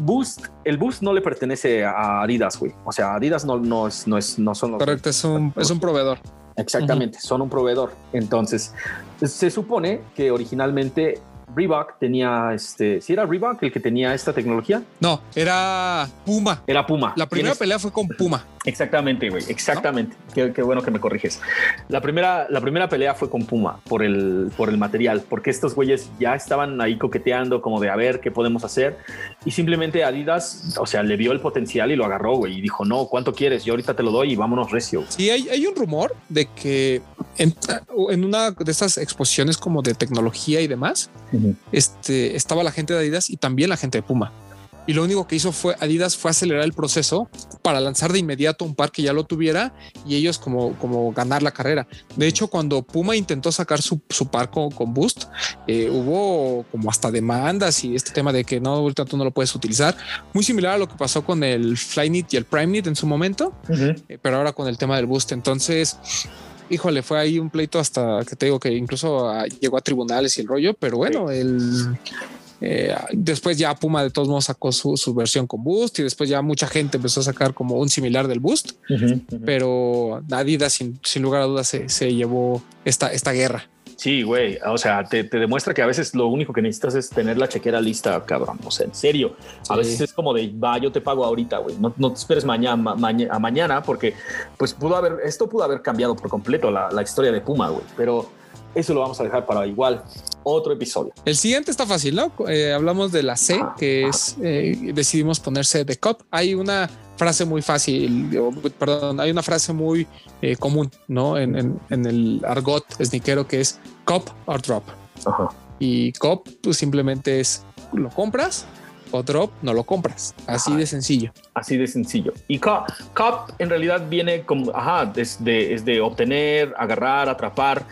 Boost, el Boost no le pertenece a Adidas, güey. O sea, Adidas no, no, es, no, es, no son los. Correcto, es un, es un proveedor. Exactamente, son un proveedor. Entonces, se supone que originalmente Reebok tenía este. ¿Si era Reebok el que tenía esta tecnología? No, era Puma. Era Puma. La primera pelea fue con Puma. Exactamente, güey, exactamente. Qué, bueno que me corriges. La primera, la primera pelea fue con Puma por el, por el material, porque estos güeyes ya estaban ahí coqueteando como de a ver qué podemos hacer y simplemente Adidas, o sea, le vio el potencial y lo agarró, güey, y dijo, no, ¿cuánto quieres? Yo ahorita te lo doy y vámonos recio. Sí, hay, hay un rumor de que en, en, una de estas exposiciones como de tecnología y demás, este, estaba la gente de Adidas y también la gente de Puma y lo único que hizo fue Adidas fue acelerar el proceso para lanzar de inmediato un par que ya lo tuviera y ellos como, como ganar la carrera. De hecho, cuando Puma intentó sacar su, su par con, Boost, eh, hubo como hasta demandas y este tema de que no, ahorita tú no lo puedes utilizar. Muy similar a lo que pasó con el Flyknit y el PrimeKnit en su momento, eh, pero ahora con el tema del Boost. Entonces, híjole, fue ahí un pleito hasta que te digo que incluso ah, llegó a tribunales y el rollo, pero bueno, el eh, después ya Puma de todos modos sacó su, versión con Boost y después ya mucha gente empezó a sacar como un similar del Boost, pero Adidas sin, lugar a dudas se, llevó esta, esta guerra. Sí, güey. O sea, te, demuestra que a veces lo único que necesitas es tener la chequera lista, cabrón. O sea, en serio. A veces es como de, va, yo te pago ahorita, güey. No, no, te esperes mañana, a mañana, porque pues pudo haber, esto pudo haber cambiado por completo la, la historia de Puma, güey. Pero eso lo vamos a dejar para igual otro episodio. El siguiente está fácil, ¿no? Eh, hablamos de la C, que es eh, decidimos ponerse de cop. Hay una frase muy fácil, perdón, hay una frase muy eh, común, ¿no? En, el argot sniquero que es cop or drop. Y cop, pues simplemente es lo compras o drop, no lo compras. Así de sencillo. Así de sencillo. Y cop, cop en realidad viene como, ajá, es es de obtener, agarrar, atrapar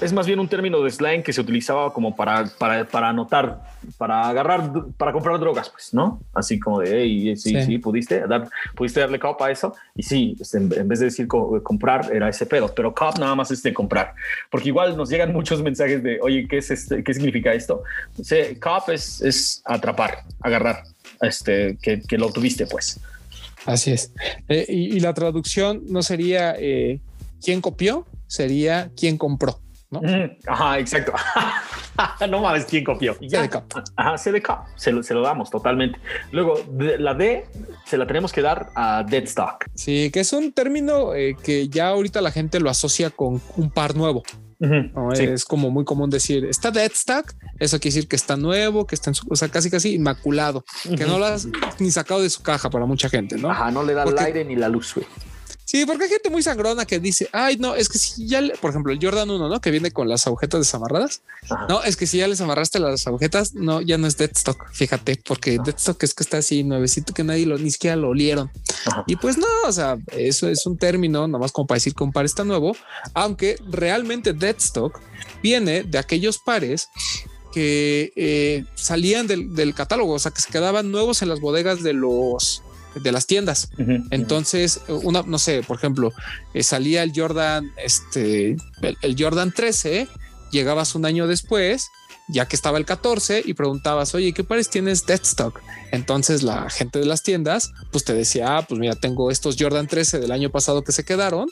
es más bien un término de slang que se utilizaba como para, para, para anotar, para agarrar, para comprar drogas, pues, ¿no? Así como de, hey, sí, sí, pudiste, dar, pudiste darle cop a eso. Y sí, este, en, vez de decir comprar, era ese pedo, pero cop nada más es de comprar. Porque igual nos llegan muchos mensajes de, oye, ¿qué, es este, qué significa esto? O cop es, es atrapar, agarrar, este, que, que lo tuviste, pues. Así es. Eh, y, la traducción no sería eh, quién copió, sería quién compró. Ajá, exacto. no mames quién copió. CDK. Ajá. Se lo, se lo damos totalmente. Luego, la D se la tenemos que dar a Deadstock. Sí, que es un término eh, que ya ahorita la gente lo asocia con un par nuevo. Es como muy común decir está Deadstock. Eso quiere decir que está nuevo, que está en su, o sea, casi casi inmaculado, que no lo has ni sacado de su caja para mucha gente, no? Ajá, no le da el aire ni la luz, güey. Sí, porque hay gente muy sangrona que dice, ay, no, es que si ya, por ejemplo, el Jordan 1, ¿no? Que viene con las agujetas desamarradas. No, es que si ya les amarraste las agujetas, no, ya no es Deadstock, fíjate, porque Deadstock es que está así nuevecito que nadie lo, ni siquiera lo olieron. Y pues no, o sea, eso es un término, nomás como para decir que un par está nuevo, aunque realmente Deadstock viene de aquellos pares que eh, salían del, del catálogo, o sea, que se quedaban nuevos en las bodegas de los de las tiendas. Entonces, una, no sé, por ejemplo, eh, salía el Jordan, este, el, Jordan 13, llegabas un año después, ya que estaba el 14 y preguntabas, oye, ¿qué pares tienes Deadstock? Entonces la gente de las tiendas, pues te decía, ah, pues mira, tengo estos Jordan 13 del año pasado que se quedaron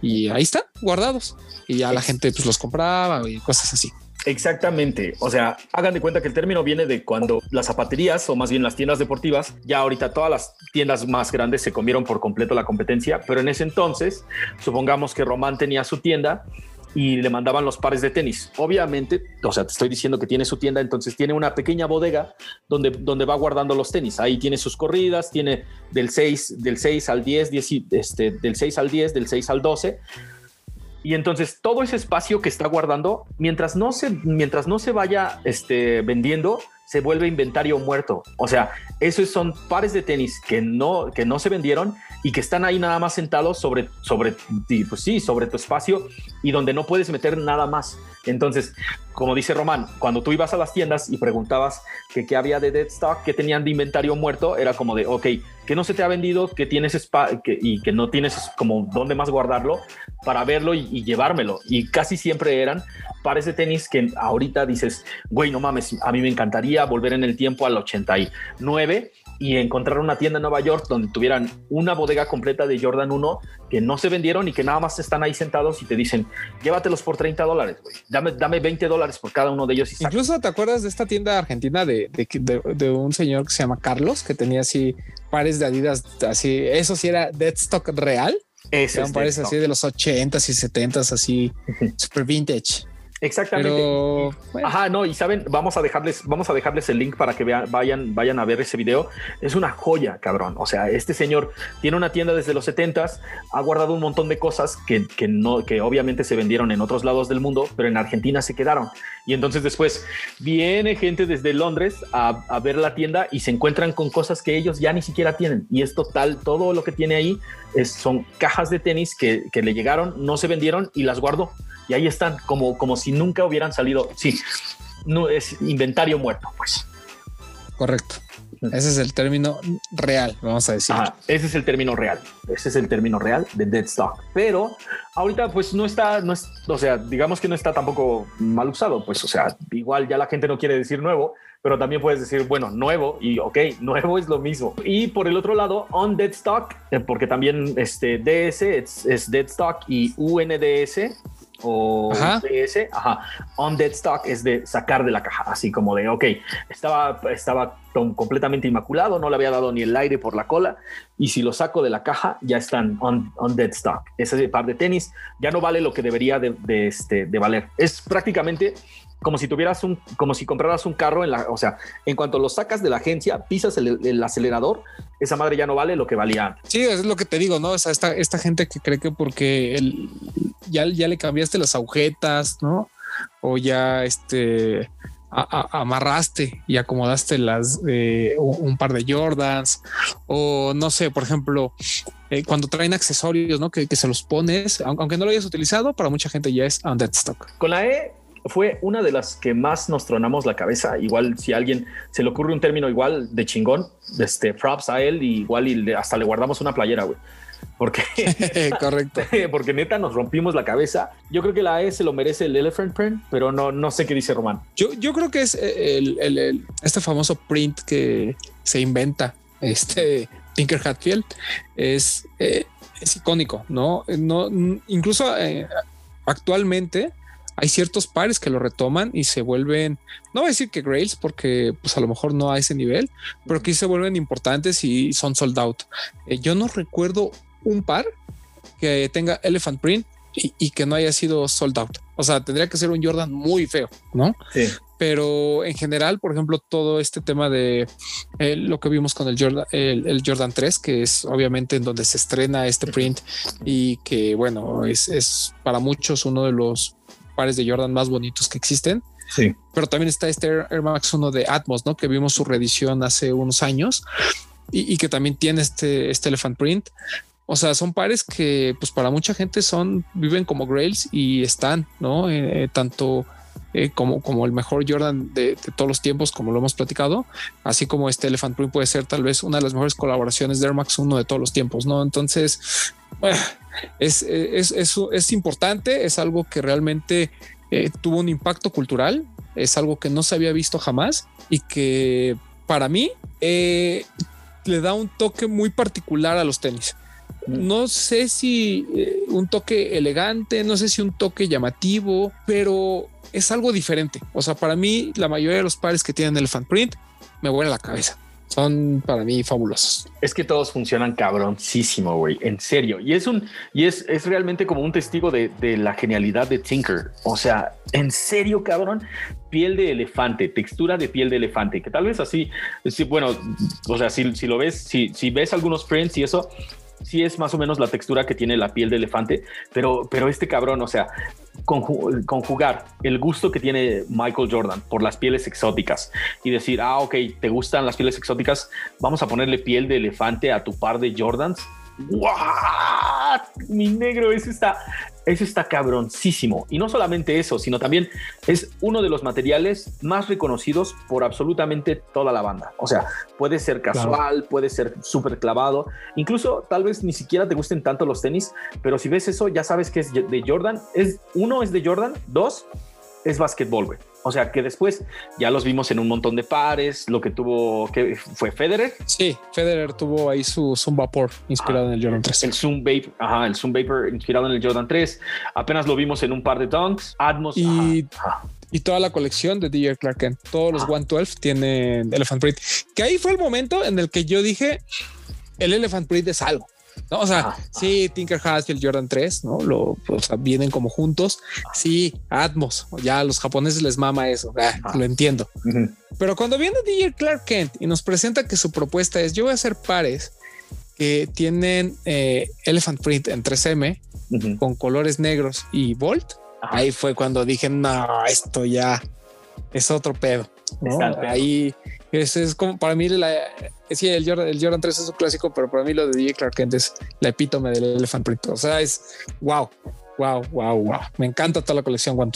y ahí están guardados. Y ya la gente pues los compraba y cosas así. Exactamente. O sea, hagan de cuenta que el término viene de cuando las zapaterías o más bien las tiendas deportivas, ya ahorita todas las tiendas más grandes se comieron por completo la competencia, pero en ese entonces, supongamos que Román tenía su tienda y le mandaban los pares de tenis. Obviamente, o sea, te estoy diciendo que tiene su tienda, entonces tiene una pequeña bodega donde, donde va guardando los tenis. Ahí tiene sus corridas, tiene del 6, del 6 al 10, 10 este, del 6 al 10, del 6 al 12 y entonces todo ese espacio que está guardando, mientras no se, mientras no se vaya este, vendiendo, se vuelve inventario muerto. O sea, esos son pares de tenis que no, que no se vendieron y que están ahí nada más sentados sobre, sobre, pues sí, sobre tu espacio y donde no puedes meter nada más. Entonces, como dice Román, cuando tú ibas a las tiendas y preguntabas que qué había de dead stock, qué tenían de inventario muerto, era como de, ok, que no se te ha vendido, que tienes spa y que no tienes como dónde más guardarlo para verlo y, llevármelo. Y casi siempre eran pares de tenis que ahorita dices, güey, no mames, a mí me encantaría volver en el tiempo al 89 y encontrar una tienda en Nueva York donde tuvieran una bodega completa de Jordan 1 que no se vendieron y que nada más están ahí sentados y te dicen, llévatelos por 30 dólares, güey. Dame, dame 20 dólares por cada uno de ellos. Y Incluso te acuerdas de esta tienda argentina de, de, un señor que se llama Carlos, que tenía así pares de Adidas, así, eso sí era dead stock real. Eran pares así de los 80s y 70s, así super vintage. Exactamente. Ajá, no, y saben, vamos a dejarles, vamos a dejarles el link para que vean, vayan, vayan a ver ese video. Es una joya, cabrón. O sea, este señor tiene una tienda desde los 70s, ha guardado un montón de cosas que, que no, que obviamente se vendieron en otros lados del mundo, pero en Argentina se quedaron. Y entonces después viene gente desde Londres a, a ver la tienda y se encuentran con cosas que ellos ya ni siquiera tienen. Y es total, todo lo que tiene ahí es, son cajas de tenis que, que le llegaron, no se vendieron y las guardó y ahí están como, como si nunca hubieran salido. Sí, no es inventario muerto, pues. Correcto. Ese es el término real, vamos a decir. ese es el término real. Ese es el término real de dead stock. Pero ahorita, pues no está, no es, o sea, digamos que no está tampoco mal usado. Pues, o sea, igual ya la gente no quiere decir nuevo, pero también puedes decir, bueno, nuevo y ok, nuevo es lo mismo. Y por el otro lado, on dead stock, eh, porque también este DS es, es dead stock y UNDS o DS, ajá. On dead stock es de sacar de la caja, así como de, ok, estaba, estaba completamente inmaculado, no le había dado ni el aire por la cola, y si lo saco de la caja, ya están on, on dead stock. Ese par de tenis ya no vale lo que debería de, de, este, de valer. Es prácticamente como si tuvieras un, como si compraras un carro en la, o sea, en cuanto lo sacas de la agencia, pisas el, acelerador, esa madre ya no vale lo que valía antes. Sí, es lo que te digo, ¿no? O sea, esta, esta gente que cree que porque el, ya, ya le cambiaste las agujetas, ¿no? O ya este amarraste y acomodaste las eh, un par de Jordans o no sé, por ejemplo, eh, cuando traen accesorios, ¿no? Que, que, se los pones, aunque no lo hayas utilizado, para mucha gente ya es on dead stock. Con la E fue una de las que más nos tronamos la cabeza. Igual si a alguien se le ocurre un término igual de chingón, este props a él y igual y hasta le guardamos una playera, güey. Porque correcto, porque neta nos rompimos la cabeza. Yo creo que la E se lo merece el elephant print, pero no, no sé qué dice Román. Yo, yo creo que es el, este famoso print que se inventa este Tinker Hatfield es, eh, es icónico, no, no, incluso eh, actualmente hay ciertos pares que lo retoman y se vuelven, no voy a decir que Grails, porque pues a lo mejor no a ese nivel, pero que se vuelven importantes y son sold out. Eh, yo no recuerdo un par que tenga Elephant Print y, que no haya sido sold out. O sea, tendría que ser un Jordan muy feo, ¿no? Sí. Pero en general, por ejemplo, todo este tema de eh, lo que vimos con el Jordan, el, Jordan 3, que es obviamente en donde se estrena este print y que, bueno, es, es para muchos uno de los pares de Jordan más bonitos que existen. Sí. Pero también está este Air Max 1 de Atmos, ¿no? Que vimos su reedición hace unos años y, que también tiene este, este Elephant Print. O sea, son pares que pues para mucha gente son, viven como grails y están, ¿no? Eh, tanto eh, como, como el mejor Jordan de, todos los tiempos, como lo hemos platicado, así como este Elephant Print puede ser tal vez una de las mejores colaboraciones de Air Max 1 de todos los tiempos, ¿no? Entonces, es, es, es, importante, es algo que realmente eh, tuvo un impacto cultural, es algo que no se había visto jamás y que para mí eh, le da un toque muy particular a los tenis. Mm. No sé si un toque elegante, no sé si un toque llamativo, pero es algo diferente. O sea, para mí, la mayoría de los pares que tienen el fan print me vuela la cabeza. Son para mí fabulosos. Es que todos funcionan cabroncísimo, güey. En serio. Y es un, y es, es realmente como un testigo de, la genialidad de Tinker. O sea, en serio, cabrón. Piel de elefante, textura de piel de elefante, que tal vez así, sí, bueno, o sea, si, si lo ves, si, si ves algunos prints y eso, sí es más o menos la textura que tiene la piel de elefante, pero, pero este cabrón, o sea, conjugar el gusto que tiene Michael Jordan por las pieles exóticas y decir, ah, ok, te gustan las pieles exóticas, vamos a ponerle piel de elefante a tu par de Jordans ¡What! Mi negro, eso está, eso está cabroncísimo. Y no solamente eso, sino también es uno de los materiales más reconocidos por absolutamente toda la banda. O sea, puede ser casual, puede ser súper clavado. Incluso tal vez ni siquiera te gusten tanto los tenis, pero si ves eso, ya sabes que es de Jordan. Es, uno es de Jordan, dos es básquetbol, güey. O sea, que después ya los vimos en un montón de pares, lo que tuvo, que fue Federer. Sí, Federer tuvo ahí su Zoom Vapor inspirado en el Jordan 3. El Zoom Vapor, ajá, el Zoom Vapor inspirado en el Jordan 3. Apenas lo vimos en un par de dunks. Atmos. Y, y toda la colección de DJ Clark Kent, todos los 112 tienen Elephant Print. Que ahí fue el momento en el que yo dije, el Elephant Print es algo. ¿No? O sea, sí, Tinker Hatfield, Jordan 3, ¿no? Lo, o sea, vienen como juntos. Sí, Atmos, ya a los japoneses les mama eso, lo entiendo. Pero cuando viene DJ Clark Kent y nos presenta que su propuesta es yo voy a hacer pares que tienen eh, Elephant Print en 3M con colores negros y Volt, ahí fue cuando dije, no, esto ya es otro pedo. Ahí ese es como para mí la, sí, el Jordan, el Jordan 3 es un clásico, pero para mí lo de DJ Clark Kent es la epítome del Elephant Print. O sea, es wow. Wow, wow, wow. Me encanta toda la colección One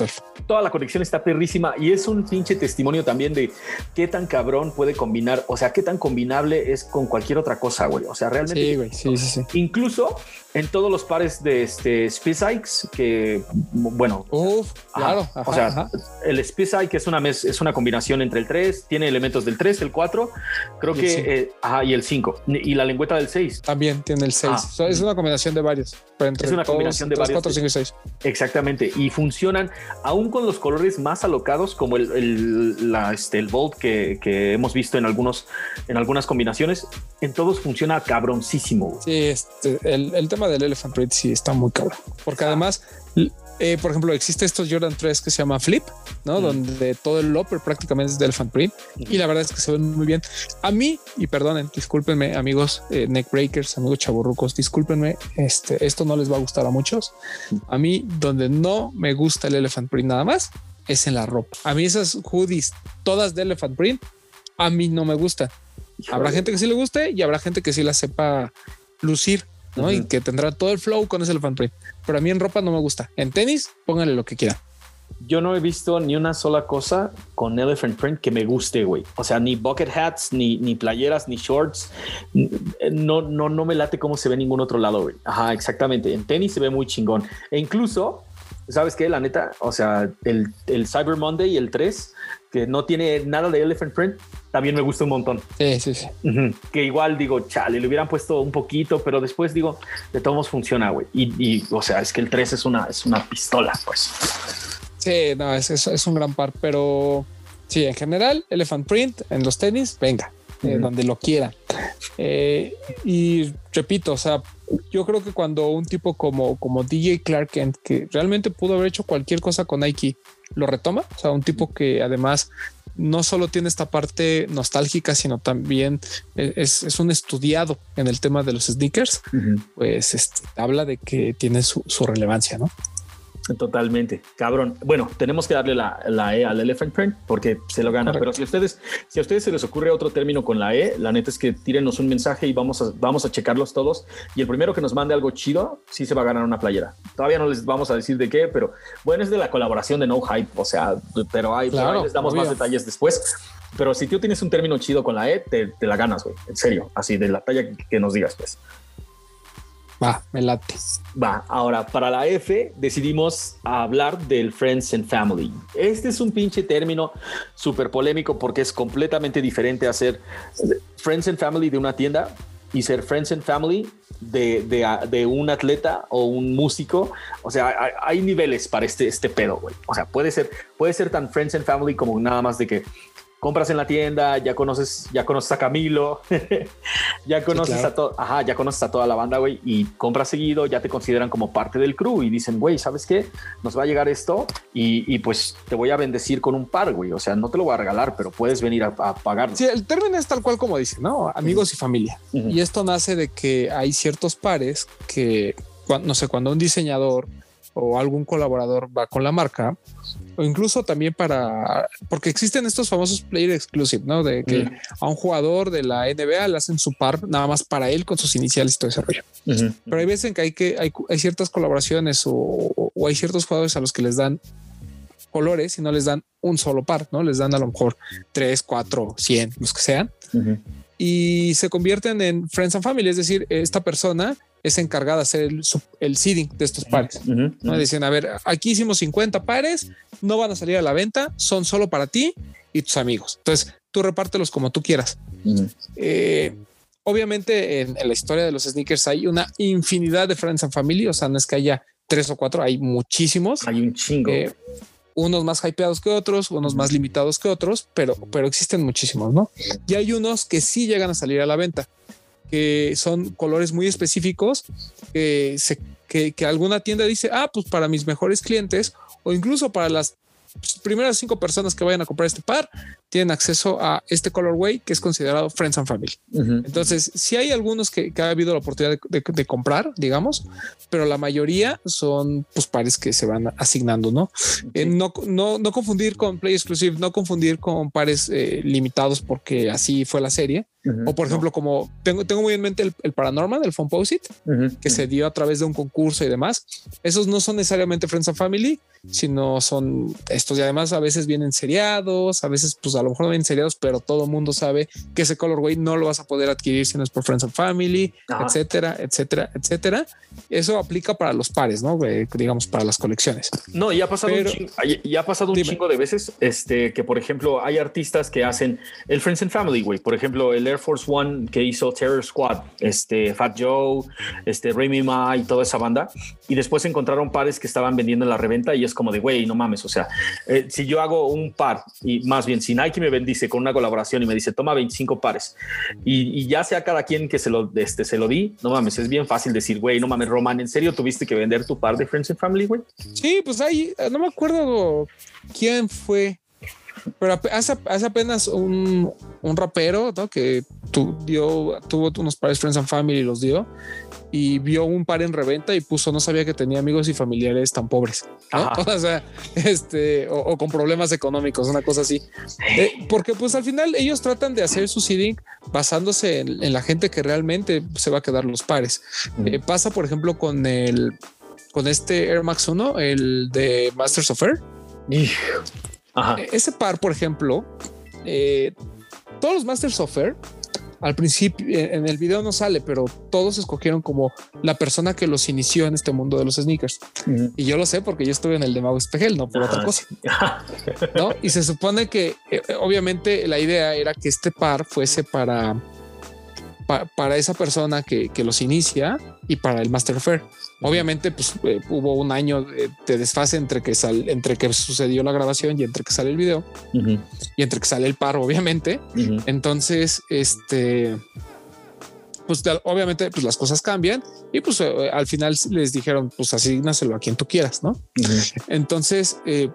Toda la colección está perrísima y es un pinche testimonio también de qué tan cabrón puede combinar, o sea, qué tan combinable es con cualquier otra cosa, güey. O sea, realmente. Sí, güey. Sí, sí, sí. Incluso en todos los pares de este SpaceX, que bueno, Uf, claro. o sea, el SpaceX es una mes, es una combinación entre el 3, tiene elementos del 3, el 4, creo que, eh, ajá, y el 5, y la lengüeta del 6. También tiene el 6. Ah. es una combinación de varios. es una combinación de varios. 4, 5 y 6. Exactamente, y funcionan aún con los colores más alocados, como el, el, la, este, el Volt que, que, hemos visto en, algunos, en algunas combinaciones, en todos funciona cabroncísimo. Sí, este, el, el tema del Elephant Print sí está muy cabrón. Porque además, eh, por ejemplo, existe estos Jordan 3 que se llama Flip, ¿no? Donde todo el upper prácticamente es de Elephant Print. Y la verdad es que se ven muy bien. A mí, y perdonen, discúlpenme, amigos eh, neck breakers, amigos chaburrucos, discúlpenme, este, esto no les va a gustar a muchos. A mí, donde no me gusta el Elephant Print nada más, es en la ropa. A mí esas hoodies, todas de Elephant Print, a mí no me gustan. Habrá gente que sí le guste y habrá gente que sí la sepa lucir. ¿no? Y que tendrá todo el flow con ese elephant print. Pero a mí en ropa no me gusta. En tenis, póngale lo que quiera. Yo no he visto ni una sola cosa con elephant print que me guste, güey. O sea, ni bucket hats, ni, ni playeras, ni shorts. No, no, no me late cómo se ve en ningún otro lado, güey. Ajá, exactamente. En tenis se ve muy chingón. E incluso, ¿sabes qué? La neta, o sea, el, el Cyber Monday y el 3 que no tiene nada de elephant print, también me gusta un montón. Sí, sí, sí. Que igual digo, chale, le hubieran puesto un poquito, pero después digo, de todos funciona, güey. Y, o sea, es que el 3 es una, es una pistola, pues. Sí, no, es, es, un gran par, pero sí, en general, elephant print en los tenis, venga, eh, donde lo quiera. Eh, y repito, o sea, yo creo que cuando un tipo como, como DJ Clark Kent, que realmente pudo haber hecho cualquier cosa con Nike, lo retoma, o sea, un tipo que además no solo tiene esta parte nostálgica, sino también es, un estudiado en el tema de los sneakers, pues este, habla de que tiene su, su relevancia, ¿no? Totalmente, cabrón. Bueno, tenemos que darle la, la, E al elephant print porque se lo gana. Pero si ustedes, si a ustedes se les ocurre otro término con la E, la neta es que tírenos un mensaje y vamos a, vamos a checarlos todos. Y el primero que nos mande algo chido, sí se va a ganar una playera. Todavía no les vamos a decir de qué, pero bueno, es de la colaboración de No Hype. O sea, pero hay, les damos más detalles después. Pero si tú tienes un término chido con la E, te, te la ganas, güey. En serio, así de la talla que nos digas, pues. Va, me late. Va, ahora para la F decidimos hablar del Friends and Family. Este es un pinche término súper polémico porque es completamente diferente a ser Friends and Family de una tienda y ser Friends and Family de, de, un atleta o un músico. O sea, hay, hay, niveles para este, este pedo, güey. O sea, puede ser, puede ser tan Friends and Family como nada más de que compras en la tienda, ya conoces, ya conoces a Camilo, ya conoces a todo, ajá, ya conoces a toda la banda, güey, y compras seguido, ya te consideran como parte del crew y dicen, güey, ¿sabes qué? Nos va a llegar esto y, pues te voy a bendecir con un par, güey. O sea, no te lo voy a regalar, pero puedes venir a, pagar. Sí, el término es tal cual como dice, ¿no? Amigos y familia. Y esto nace de que hay ciertos pares que, no sé, cuando un diseñador o algún colaborador va con la marca, o incluso también para, porque existen estos famosos player exclusive, ¿no? De que a un jugador de la NBA le hacen su par nada más para él con sus iniciales y todo ese rollo. Pero hay veces en que hay que hay, hay ciertas colaboraciones o, hay ciertos jugadores a los que les dan colores y no les dan un solo par, ¿no? Les dan a lo mejor tres, cuatro, cien, los que sean. Y se convierten en friends and family, es decir, esta persona es encargada de hacer el, seeding de estos pares. ¿no? Dicen, a ver, aquí hicimos 50 pares, no van a salir a la venta, son solo para ti y tus amigos. Entonces, tú repártelos como tú quieras. Eh, obviamente, en, la historia de los sneakers hay una infinidad de friends and family, o sea, no es que haya tres o cuatro, hay muchísimos. Hay un chingo. Eh, unos más hypeados que otros, unos más limitados que otros, pero, pero existen muchísimos, ¿no? Y hay unos que sí llegan a salir a la venta, que son colores muy específicos, que, se, que, que alguna tienda dice, ah, pues para mis mejores clientes o incluso para las primeras cinco personas que vayan a comprar este par tienen acceso a este colorway que es considerado Friends and Family. Entonces, si hay algunos que, ha habido la oportunidad de, comprar, digamos, pero la mayoría son pues pares que se van asignando, ¿no? Eh, no, no, no, confundir con Play Exclusive, no confundir con pares eh, limitados porque así fue la serie. O por ejemplo, como tengo, tengo muy en mente el, el Paranormal, el Phone que se dio a través de un concurso y demás. Esos no son necesariamente Friends and Family, sino son estos y además a veces vienen seriados, a veces pues a lo mejor no vienen seriados, pero todo mundo sabe que ese colorway no lo vas a poder adquirir si no es por Friends and Family, etcétera, etcétera, etcétera. Eso aplica para los pares, ¿no? digamos, para las colecciones. No, y ha pasado un, chingo, ha pasado un chingo de veces este, que, por ejemplo, hay artistas que hacen el Friends and Family, güey. Por ejemplo, el Air Force One que hizo Terror Squad, este, Fat Joe, este, Remy Ma y toda esa banda. Y después encontraron pares que estaban vendiendo en la reventa y es como de, güey, no mames. O sea, eh, si yo hago un par y más bien si Nike me bendice con una colaboración y me dice, toma 25 pares y, ya sea cada quien que se lo, este, se lo di, no mames, es bien fácil decir, güey, no mames, Roman, ¿en serio tuviste que vender tu par de Friends and Family, güey? Sí, pues ahí, no me acuerdo quién fue pero hace, hace apenas un, un rapero ¿no? que tu, dio, tuvo unos pares Friends and Family y los dio y vio un par en reventa y puso no sabía que tenía amigos y familiares tan pobres o sea este o, con problemas económicos una cosa así. Eh, porque pues al final ellos tratan de hacer su seeding basándose en, la gente que realmente se va a quedar los pares. Eh, pasa por ejemplo con el con este Air Max 1 el de Masters of Air. E-, ese par, por ejemplo, eh, todos los Masters of Air, al principio, en el video no sale, pero todos escogieron como la persona que los inició en este mundo de los sneakers. Y yo lo sé porque yo estuve en el de Mau Espejel, no por otra cosa. ¿No? Y se supone que eh, obviamente la idea era que este par fuese para, para esa persona que, que los inicia y para el Master of Air. Obviamente, pues eh, hubo un año de, desfase entre que sal, entre que sucedió la grabación y entre que sale el video y entre que sale el par, obviamente. Entonces, este, pues obviamente, pues las cosas cambian y pues eh, al final les dijeron, pues asígnaselo a quien tú quieras, no? Entonces, eh,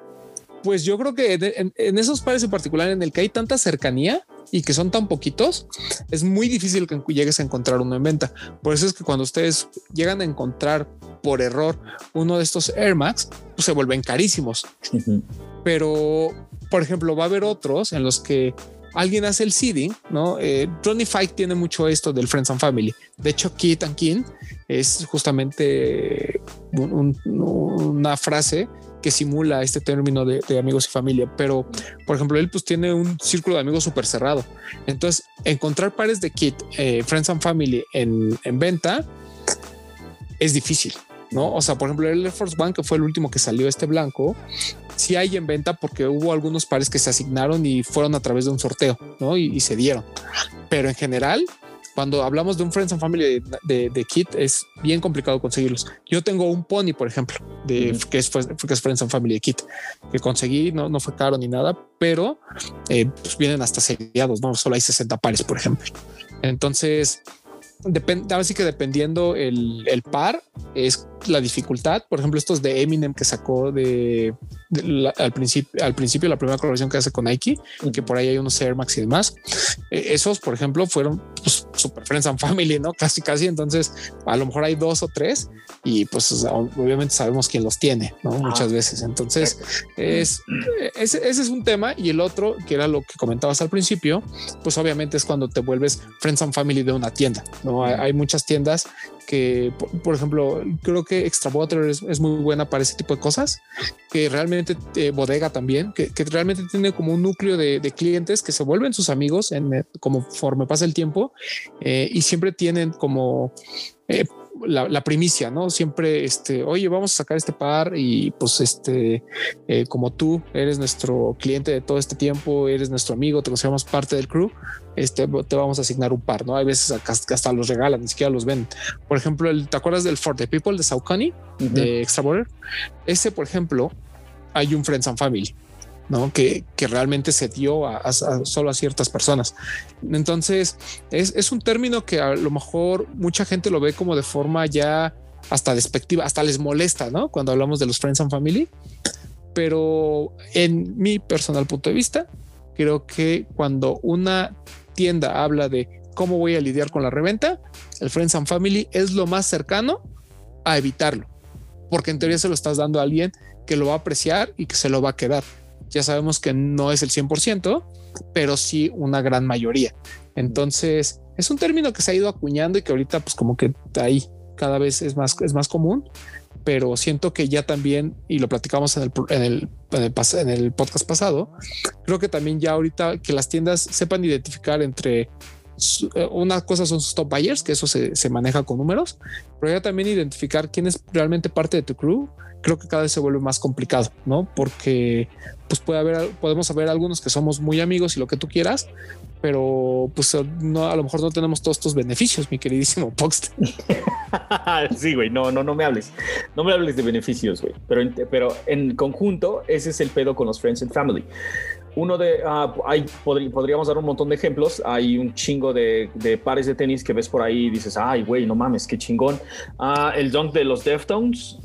pues yo creo que en, esos pares en particular en el que hay tanta cercanía y que son tan poquitos, es muy difícil que llegues a encontrar uno en venta. Por eso es que cuando ustedes llegan a encontrar por error uno de estos Air Max, pues se vuelven carísimos. Pero, por ejemplo, va a haber otros en los que alguien hace el seeding, ¿no? Eh, Fight tiene mucho esto del Friends and Family. De hecho, Kit and Kin es justamente una frase que simula este término de, amigos y familia. Pero, por ejemplo, él pues tiene un círculo de amigos súper cerrado. Entonces, encontrar pares de kit, eh, Friends and Family en, venta es difícil. ¿no? O sea, por ejemplo, el Air Force One, que fue el último que salió este blanco, sí hay en venta porque hubo algunos pares que se asignaron y fueron a través de un sorteo, ¿no? y se dieron. Pero en general, cuando hablamos de un Friends and Family de, Kit, es bien complicado conseguirlos. Yo tengo un pony, por ejemplo, de, que, es, que es Friends and Family de Kit, que conseguí, no, no fue caro ni nada, pero eh, pues vienen hasta seriados, no solo hay 60 pares, por ejemplo. Entonces, depende, ahora sí que dependiendo el, el, par, es la dificultad. Por ejemplo, estos de Eminem que sacó de, al principio, al principio la primera colaboración que hace con Nike, que por ahí hay unos Air Max y demás. E, esos, por ejemplo, fueron pues, super friends and family, no casi, casi. Entonces, a lo mejor hay dos o tres y pues obviamente sabemos quién los tiene, no muchas veces. Entonces, es ese, ese es un tema. Y el otro, que era lo que comentabas al principio, pues obviamente es cuando te vuelves friends and family de una tienda. No hay, hay muchas tiendas que, por, ejemplo, creo que Extra Water es, muy buena para ese tipo de cosas, que realmente eh, bodega también, que, realmente tiene como un núcleo de, clientes que se vuelven sus amigos en, eh, conforme pasa el tiempo eh, y siempre tienen como la, primicia, ¿no? Siempre, este, oye, vamos a sacar este par y pues este, eh, como tú eres nuestro cliente de todo este tiempo, eres nuestro amigo, te consideramos parte del crew, este, te vamos a asignar un par, ¿no? Hay veces que hasta los regalan, ni siquiera los ven. Por ejemplo, el, ¿te acuerdas del For the People de Saucony, de Extra Border? Ese, por ejemplo, hay un Friends and Family. ¿no? Que, que realmente se dio solo a ciertas personas. Entonces, es, es, un término que a lo mejor mucha gente lo ve como de forma ya hasta despectiva, hasta les molesta, ¿no? Cuando hablamos de los Friends and Family. Pero en mi personal punto de vista, creo que cuando una tienda habla de cómo voy a lidiar con la reventa, el Friends and Family es lo más cercano a evitarlo, porque en teoría se lo estás dando a alguien que lo va a apreciar y que se lo va a quedar. Ya sabemos que no es el 100%, pero sí una gran mayoría. Entonces, es un término que se ha ido acuñando y que ahorita pues como que ahí cada vez es más, es más común, pero siento que ya también, y lo platicamos en el, en el, en el, podcast pasado, creo que también ya ahorita que las tiendas sepan identificar entre eh, una cosa son sus top buyers, que eso se, se, maneja con números, pero ya también identificar quién es realmente parte de tu crew, creo que cada vez se vuelve más complicado, ¿no? Porque pues puede haber, podemos haber algunos que somos muy amigos y lo que tú quieras, pero pues no, a lo mejor no tenemos todos estos beneficios, mi queridísimo Poxt. sí, güey, no, no, no me hables, no me hables de beneficios, güey, pero, pero en conjunto ese es el pedo con los Friends and Family. Uno de, uh, hay, podríamos dar un montón de ejemplos. Hay un chingo de, de pares de tenis que ves por ahí y dices, ay, güey, no mames, qué chingón. Uh, el dunk de los Deftones,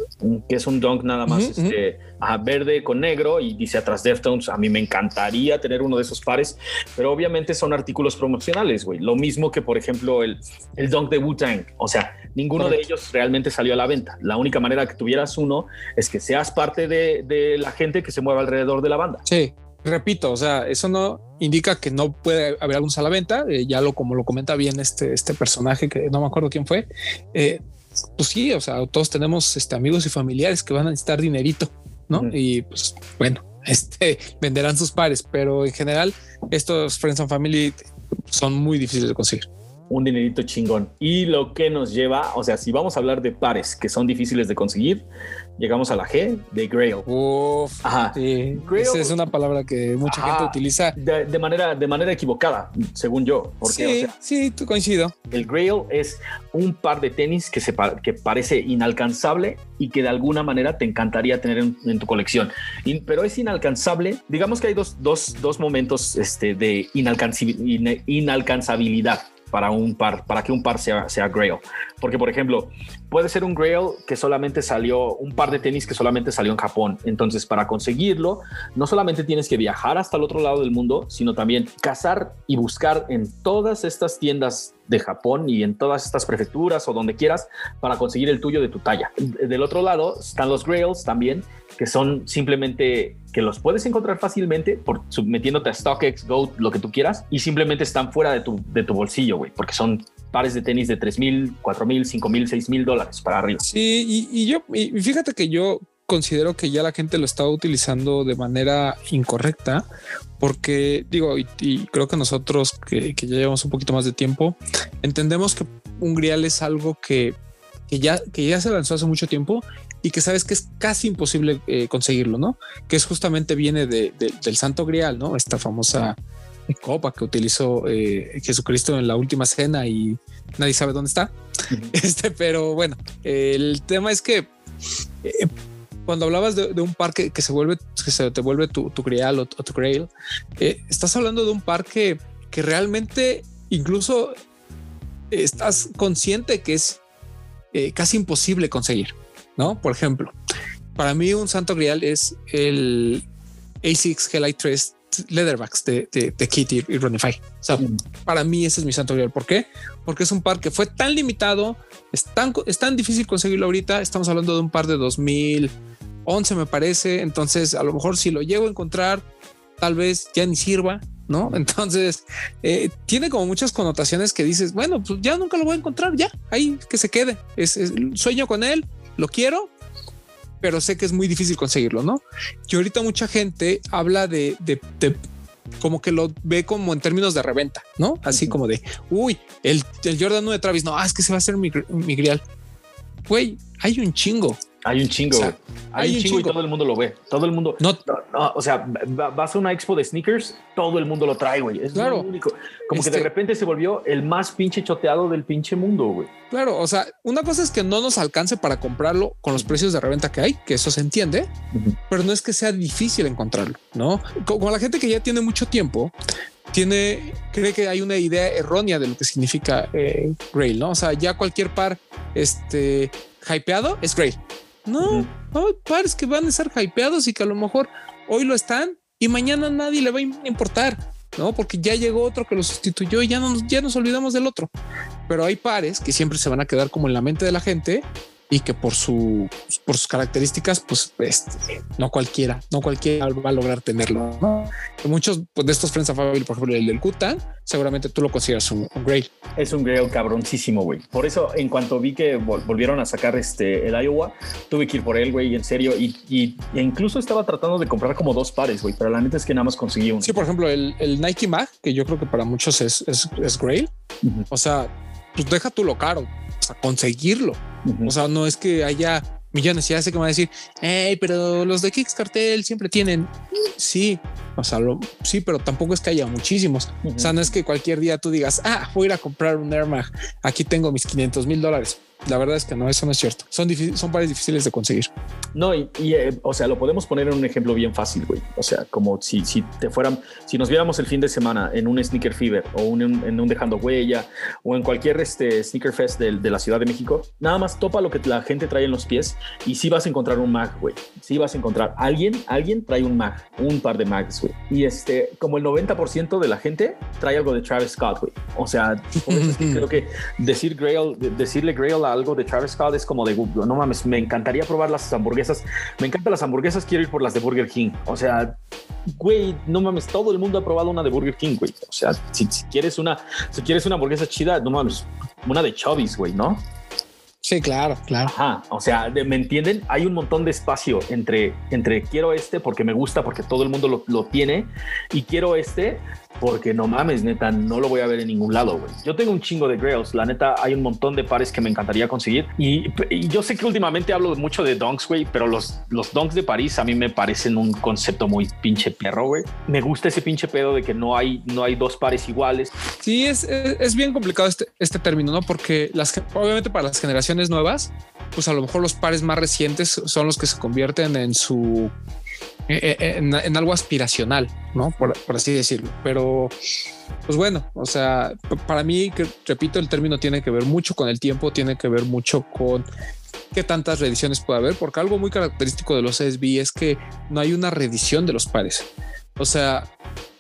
que es un dunk nada más este, verde con negro y dice atrás Deftones. A mí me encantaría tener uno de esos pares, pero obviamente son artículos promocionales, güey. Lo mismo que, por ejemplo, el, el dunk de Wu-Tang. O sea, ninguno de ellos realmente salió a la venta. La única manera que tuvieras uno es que seas parte de, de la gente que se mueve alrededor de la banda. Sí repito, o sea, eso no indica que no puede haber algún a venta. Eh, ya lo como lo comenta bien este, este personaje que no me acuerdo quién fue. Eh, pues sí, o sea, todos tenemos este, amigos y familiares que van a necesitar dinerito, ¿no? Y pues bueno, este venderán sus pares, pero en general estos Friends and Family son muy difíciles de conseguir un dinerito chingón. Y lo que nos lleva, o sea, si vamos a hablar de pares que son difíciles de conseguir, llegamos a la G de Grail. Uf, Ajá. Sí. Esa es una palabra que mucha gente utiliza de, manera, de manera equivocada, según yo. Porque, sí, sí, coincido. El Grail es un par de tenis que, se, que parece inalcanzable y que de alguna manera te encantaría tener en, tu colección. pero es inalcanzable. Digamos que hay dos, dos, dos momentos este, de inalcanzabilidad para un par, para que un par sea, sea Grail. Porque, por ejemplo, puede ser un Grail que solamente salió, un par de tenis que solamente salió en Japón. Entonces, para conseguirlo, no solamente tienes que viajar hasta el otro lado del mundo, sino también cazar y buscar en todas estas tiendas de Japón y en todas estas prefecturas o donde quieras para conseguir el tuyo de tu talla. Del otro lado están los Grails también, que son simplemente que los puedes encontrar fácilmente por metiéndote a StockX, Go, lo que tú quieras, y simplemente están fuera de tu, de tu bolsillo, güey, porque son pares de tenis de 3 mil, 4 mil, 5 mil, 6 mil dólares para arriba. Sí, y, yo, y fíjate que yo considero que ya la gente lo está utilizando de manera incorrecta, porque digo, y, creo que nosotros que, ya llevamos un poquito más de tiempo, entendemos que un grial es algo que, que, ya, que ya se lanzó hace mucho tiempo y que sabes que es casi imposible eh, conseguirlo, ¿no? Que es justamente viene de, del Santo Grial, ¿no? Esta famosa copa que utilizó eh, Jesucristo en la última cena y nadie sabe dónde está. Este, pero bueno, el tema es que eh, cuando hablabas de, un par que, se vuelve, que se te vuelve tu, tu grial o, tu grail, estás hablando de un par que, que realmente incluso estás consciente que es casi imposible conseguir. ¿No? Por ejemplo, para mí un santo grial es el A6 Helite 3 Leatherbacks de, de, Kitty y Runify. O sea, para mí ese es mi santo grial. ¿Por qué? Porque es un par que fue tan limitado, es tan, es tan difícil conseguirlo ahorita. Estamos hablando de un par de 2011, me parece. Entonces, a lo mejor si lo llego a encontrar, tal vez ya ni sirva, ¿no? Entonces, eh, tiene como muchas connotaciones que dices, bueno, pues ya nunca lo voy a encontrar, ya, ahí que se quede. es, sueño con él, lo quiero, pero sé que es muy difícil conseguirlo, ¿no? Y ahorita mucha gente habla de, como que lo ve como en términos de reventa, ¿no? Así como de, uy, el, el Jordan 9 de Travis, no, ah, es que se va a hacer mi, mi grial. güey, hay un chingo. Hay un chingo, sea, hay, un chingo, y todo el mundo lo ve. Todo el mundo. No, No, no, o sea, va- vas a una expo de sneakers, todo el mundo lo trae, güey. Es Claro. lo único. Como que Este- de repente se volvió el más pinche choteado del pinche mundo, güey. claro, o sea, una cosa es que no nos alcance para comprarlo con los precios de reventa que hay, que eso se entiende, pero no es que sea difícil encontrarlo, ¿no? Co- Como la gente que ya tiene mucho tiempo, tiene, cree que hay una idea errónea de lo que significa eh, Grail, ¿no? O sea, ya cualquier par, este, hypeado es Grail. No, hay pares que van a estar hypeados y que a lo mejor hoy lo están y mañana nadie le va a importar, ¿no? Porque ya llegó otro que lo sustituyó y ya, no, ya nos olvidamos del otro. Pero hay pares que siempre se van a quedar como en la mente de la gente y que por su por sus características, pues este, no cualquiera, no cualquiera va a lograr tenerlo. ¿no? Muchos pues, de estos Friends of Family, por ejemplo, el del Kutan, seguramente tú lo consideras un, un Grail. Es un grail cabroncísimo, güey. Por eso, en cuanto vi que vol- volvieron a sacar este el Iowa, tuve que ir por él, güey, en serio. Y, y- e incluso estaba tratando de comprar como dos pares, güey. Pero la neta es que nada más conseguí uno. Sí, por ejemplo, el, el Nike Mag, que yo creo que para muchos es, es, es Grail. Ujú, O sea, pues deja tú lo caro, sea, conseguirlo. O sea, no es que haya millones. Ya sé que me van a decir, hey, pero los de Kicks Cartel siempre tienen. Sí, o sea, lo- sí, pero tampoco es que haya muchísimos. O sea, no es que cualquier día tú digas, ah, voy a ir a comprar un Air Mag. Aquí tengo mis 500 mil dólares. La verdad es que no, eso no es cierto. Son, son pares difíciles de conseguir. No, y, y, eh, o sea, lo podemos poner en un ejemplo bien fácil, güey. O sea, como si, si te fueran, si nos viéramos el fin de semana en un Sneaker Fever o un- en un Dejando Huella o en cualquier este, Sneaker Fest del- de, la Ciudad de México, nada más topa lo que la gente trae en los pies y sí vas a encontrar un mag, güey. Sí vas a encontrar alguien, alguien trae un mag, un par de mags, güey. Y este, como el 90% de la gente trae algo de Travis Scott, güey. O sea, por eso es que creo que decir Grail, de- decirle Grail a algo de Travis Scott es como de, no mames, me encantaría probar las hamburguesas. Me encantan las hamburguesas, quiero ir por las de Burger King. O sea, güey, no mames, todo el mundo ha probado una de Burger King, güey. O sea, si, si quieres una, si quieres una hamburguesa chida, no mames, una de Chubby's, güey, ¿no? Sí, claro, claro. Ajá, o sea, ¿me entienden? Hay un montón de espacio entre, entre quiero este porque me gusta, porque todo el mundo lo, lo tiene, y quiero este porque no mames, neta, no lo voy a ver en ningún lado, güey. Yo tengo un chingo de grails, la neta, hay un montón de pares que me encantaría conseguir, y, y yo sé que últimamente hablo mucho de donks, güey, pero los, los donks de París a mí me parecen un concepto muy pinche perro, güey. Me gusta ese pinche pedo de que no hay, no hay dos pares iguales. Sí, es, es, es bien complicado este, este término, ¿no? Porque las, obviamente para las generaciones nuevas, pues a lo mejor los pares más recientes son los que se convierten en su en, en algo aspiracional, ¿no? Por, por así decirlo. Pero, pues bueno, o sea, para mí, que, repito, el término tiene que ver mucho con el tiempo, tiene que ver mucho con qué tantas reediciones puede haber, porque algo muy característico de los SB es que no hay una reedición de los pares. O sea,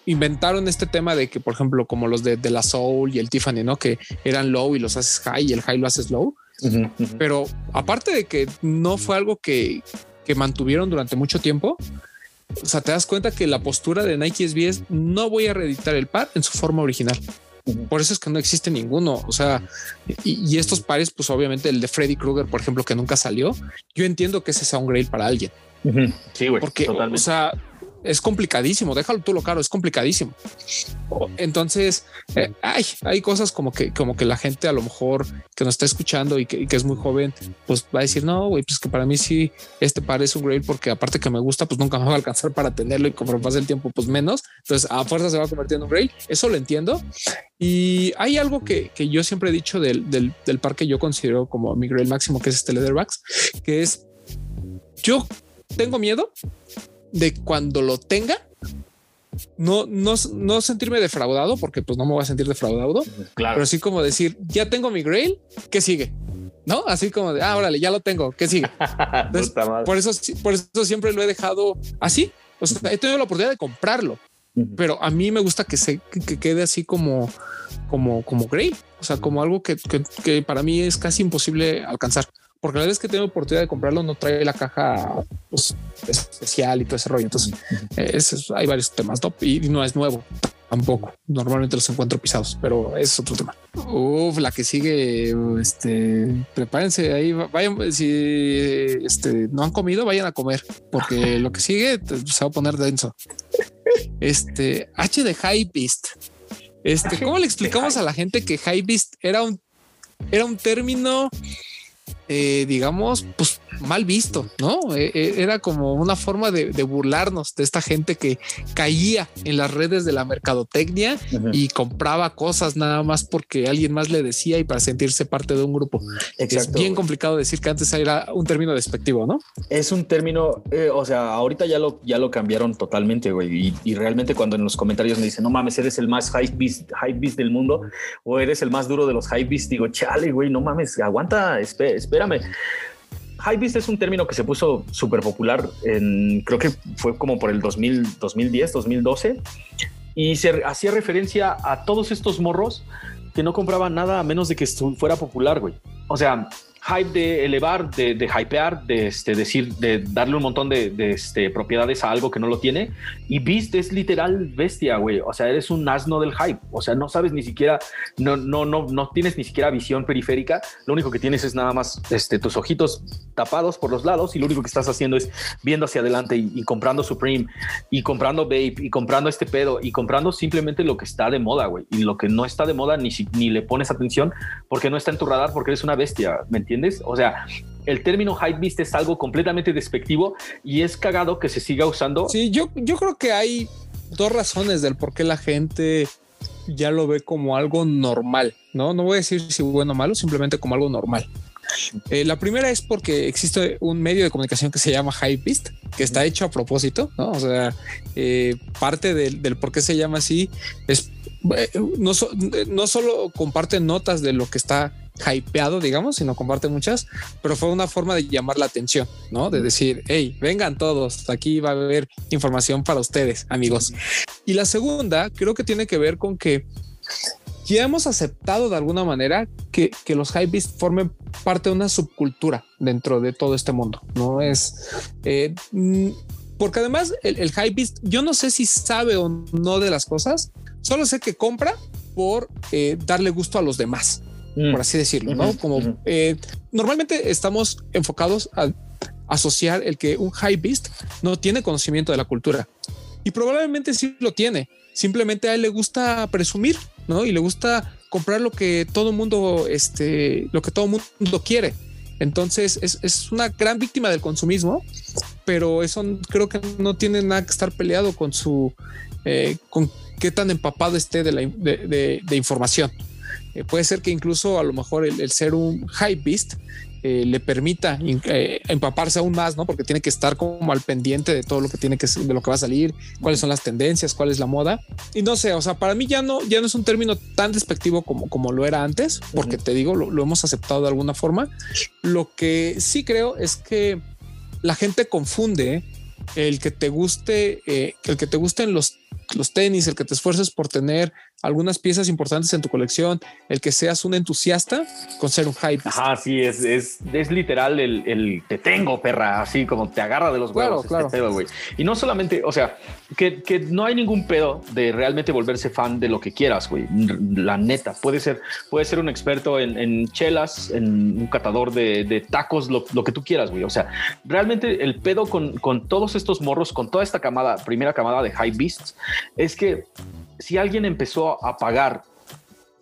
inventaron este tema de que, por ejemplo, como los de, de la Soul y el Tiffany, ¿no? Que eran low y los haces high y el high lo haces low. Pero aparte de que no fue algo que, que mantuvieron durante mucho tiempo, o sea, te das cuenta que la postura de Nike SB es no voy a reeditar el par en su forma original. Por eso es que no existe ninguno. O sea, y, y estos pares, pues obviamente el de Freddy Krueger, por ejemplo, que nunca salió. Yo entiendo que ese sea un grail para alguien. Sí, güey. porque, totalmente. o sea, es complicadísimo. Déjalo tú lo caro, es complicadísimo. Entonces, eh, hay, hay cosas como que, como que la gente a lo mejor que nos está escuchando y que, es muy joven, pues va a decir, no, güey, pues que para mí sí, este par es un grail porque aparte que me gusta, pues nunca me va a alcanzar para tenerlo y como pasa el tiempo, pues menos. Entonces, a fuerza se va a convertir en un grail. Eso lo entiendo. Y hay algo que, que yo siempre he dicho del, del, del par que yo considero como mi grail máximo, que es este Leatherbacks, que es yo tengo miedo de cuando lo tenga, no, no, no sentirme defraudado, porque pues no me voy a sentir defraudado, claro. pero sí como decir, ya tengo mi grail, ¿qué sigue? ¿No? Así como de, ah, órale, ya lo tengo, ¿qué sigue? Entonces, por eso, por eso siempre lo he dejado así. O sea, he tenido la oportunidad de comprarlo, pero a mí me gusta que se que, que quede así como, como, como grail. O sea, como algo que, que, que para mí es casi imposible alcanzar. Porque la vez que tengo oportunidad de comprarlo, no trae la caja pues, especial y todo ese rollo. Entonces, eh, es- hay varios temas ¿no? y no es nuevo tampoco. Normalmente los encuentro pisados, pero es otro tema. Uf, la que sigue, este, prepárense ahí, va- vayan, si este, no han comido, vayan a comer, porque lo que sigue te- se va a poner denso. Este, H de High Beast. Este, ¿cómo le explicamos a la gente que High Beast era un, era un término eh, digamos, pues mal visto, ¿no? Eh, eh, era como una forma de, burlarnos de esta gente que caía en las redes de la mercadotecnia y compraba cosas nada más porque alguien más le decía y para sentirse parte de un grupo. Es bien complicado decir que antes era un término despectivo, ¿no? Es un término, o sea, ahorita ya lo, ya lo cambiaron totalmente, güey. Y, realmente cuando en los comentarios me dicen, no mames, eres el más high beast, high beast del mundo o eres el más duro de los beast, digo, chale, güey, no mames, aguanta, espérame. Hypebeast es un término que se puso súper popular en, creo que fue como por el 2000, 2010, 2012, y se hacía referencia a todos estos morros que no compraban nada a menos de que fuera popular, güey. O sea, hype de elevar, de, de hypear, de este, decir, de darle un montón de, este, propiedades a algo que no lo tiene. Y Beast es literal bestia, güey. O sea, eres un asno del hype. O sea, no sabes ni siquiera, no, no, no, no tienes ni siquiera visión periférica. Lo único que tienes es nada más este, tus ojitos tapados por los lados y lo único que estás haciendo es viendo hacia adelante y, comprando Supreme y comprando Vape y comprando este pedo y comprando simplemente lo que está de moda, güey. Y lo que no está de moda ni, ni le pones atención porque no está en tu radar porque eres una bestia, ¿me entiendes? O sea, el término hype beast es algo completamente despectivo y es cagado que se siga usando. Sí, yo, yo creo que hay dos razones del por qué la gente ya lo ve como algo normal, ¿no? No voy a decir si bueno o malo, simplemente como algo normal. Eh, la primera es porque existe un medio de comunicación que se llama Hypebeast, que está hecho a propósito, ¿no? O sea, eh, parte del, del, por qué se llama así es eh, no, no solo comparte notas de lo que está hypeado, digamos, sino comparte muchas, pero fue una forma de llamar la atención, ¿no? De decir, hey, vengan todos, aquí va a haber información para ustedes, amigos. Y la segunda, creo que tiene que ver con que ya hemos aceptado de alguna manera que, que los hypebeasts formen parte de una subcultura dentro de todo este mundo, ¿no? Es... Eh, mm, porque además el, el hypebeast, yo no sé si sabe o no de las cosas, solo sé que compra por eh, darle gusto a los demás. Mm. por así decirlo, ¿no? Como eh, normalmente estamos enfocados a asociar el que un high beast no tiene conocimiento de la cultura y probablemente sí lo tiene. Simplemente a él le gusta presumir, ¿no? Y le gusta comprar lo que todo mundo, este, lo que todo mundo quiere. Entonces es, es, una gran víctima del consumismo, pero eso creo que no tiene nada que estar peleado con su, eh, con qué tan empapado esté de, la, de, de información. Eh, puede ser que incluso a lo mejor el, ser un high beast eh, le permita eh, empaparse aún más, ¿no? Porque tiene que estar como al pendiente de todo lo que tiene que de lo que va a salir, cuáles son las tendencias, cuál es la moda. Y no sé, o sea, para mí ya no, ya no es un término tan despectivo como, como lo era antes, porque te digo, lo, hemos aceptado de alguna forma. Lo que sí creo es que la gente confunde el que te guste, el que te gusten los, los tenis, el que te esfuerces por tener algunas piezas importantes en tu colección, el que seas un entusiasta con ser un hype. Ajá, sí, es, es, es literal el, el, te tengo, perra, así como te agarra de los huevos. Claro, este claro. y no solamente, o sea, que, que, no hay ningún pedo de realmente volverse fan de lo que quieras, güey. La neta, puede ser, puede ser un experto en, en chelas, en un catador de, de tacos, lo, lo, que tú quieras, güey. O sea, realmente el pedo con, con todos estos morros, con toda esta camada, primera camada de high beasts, es que si alguien empezó a pagar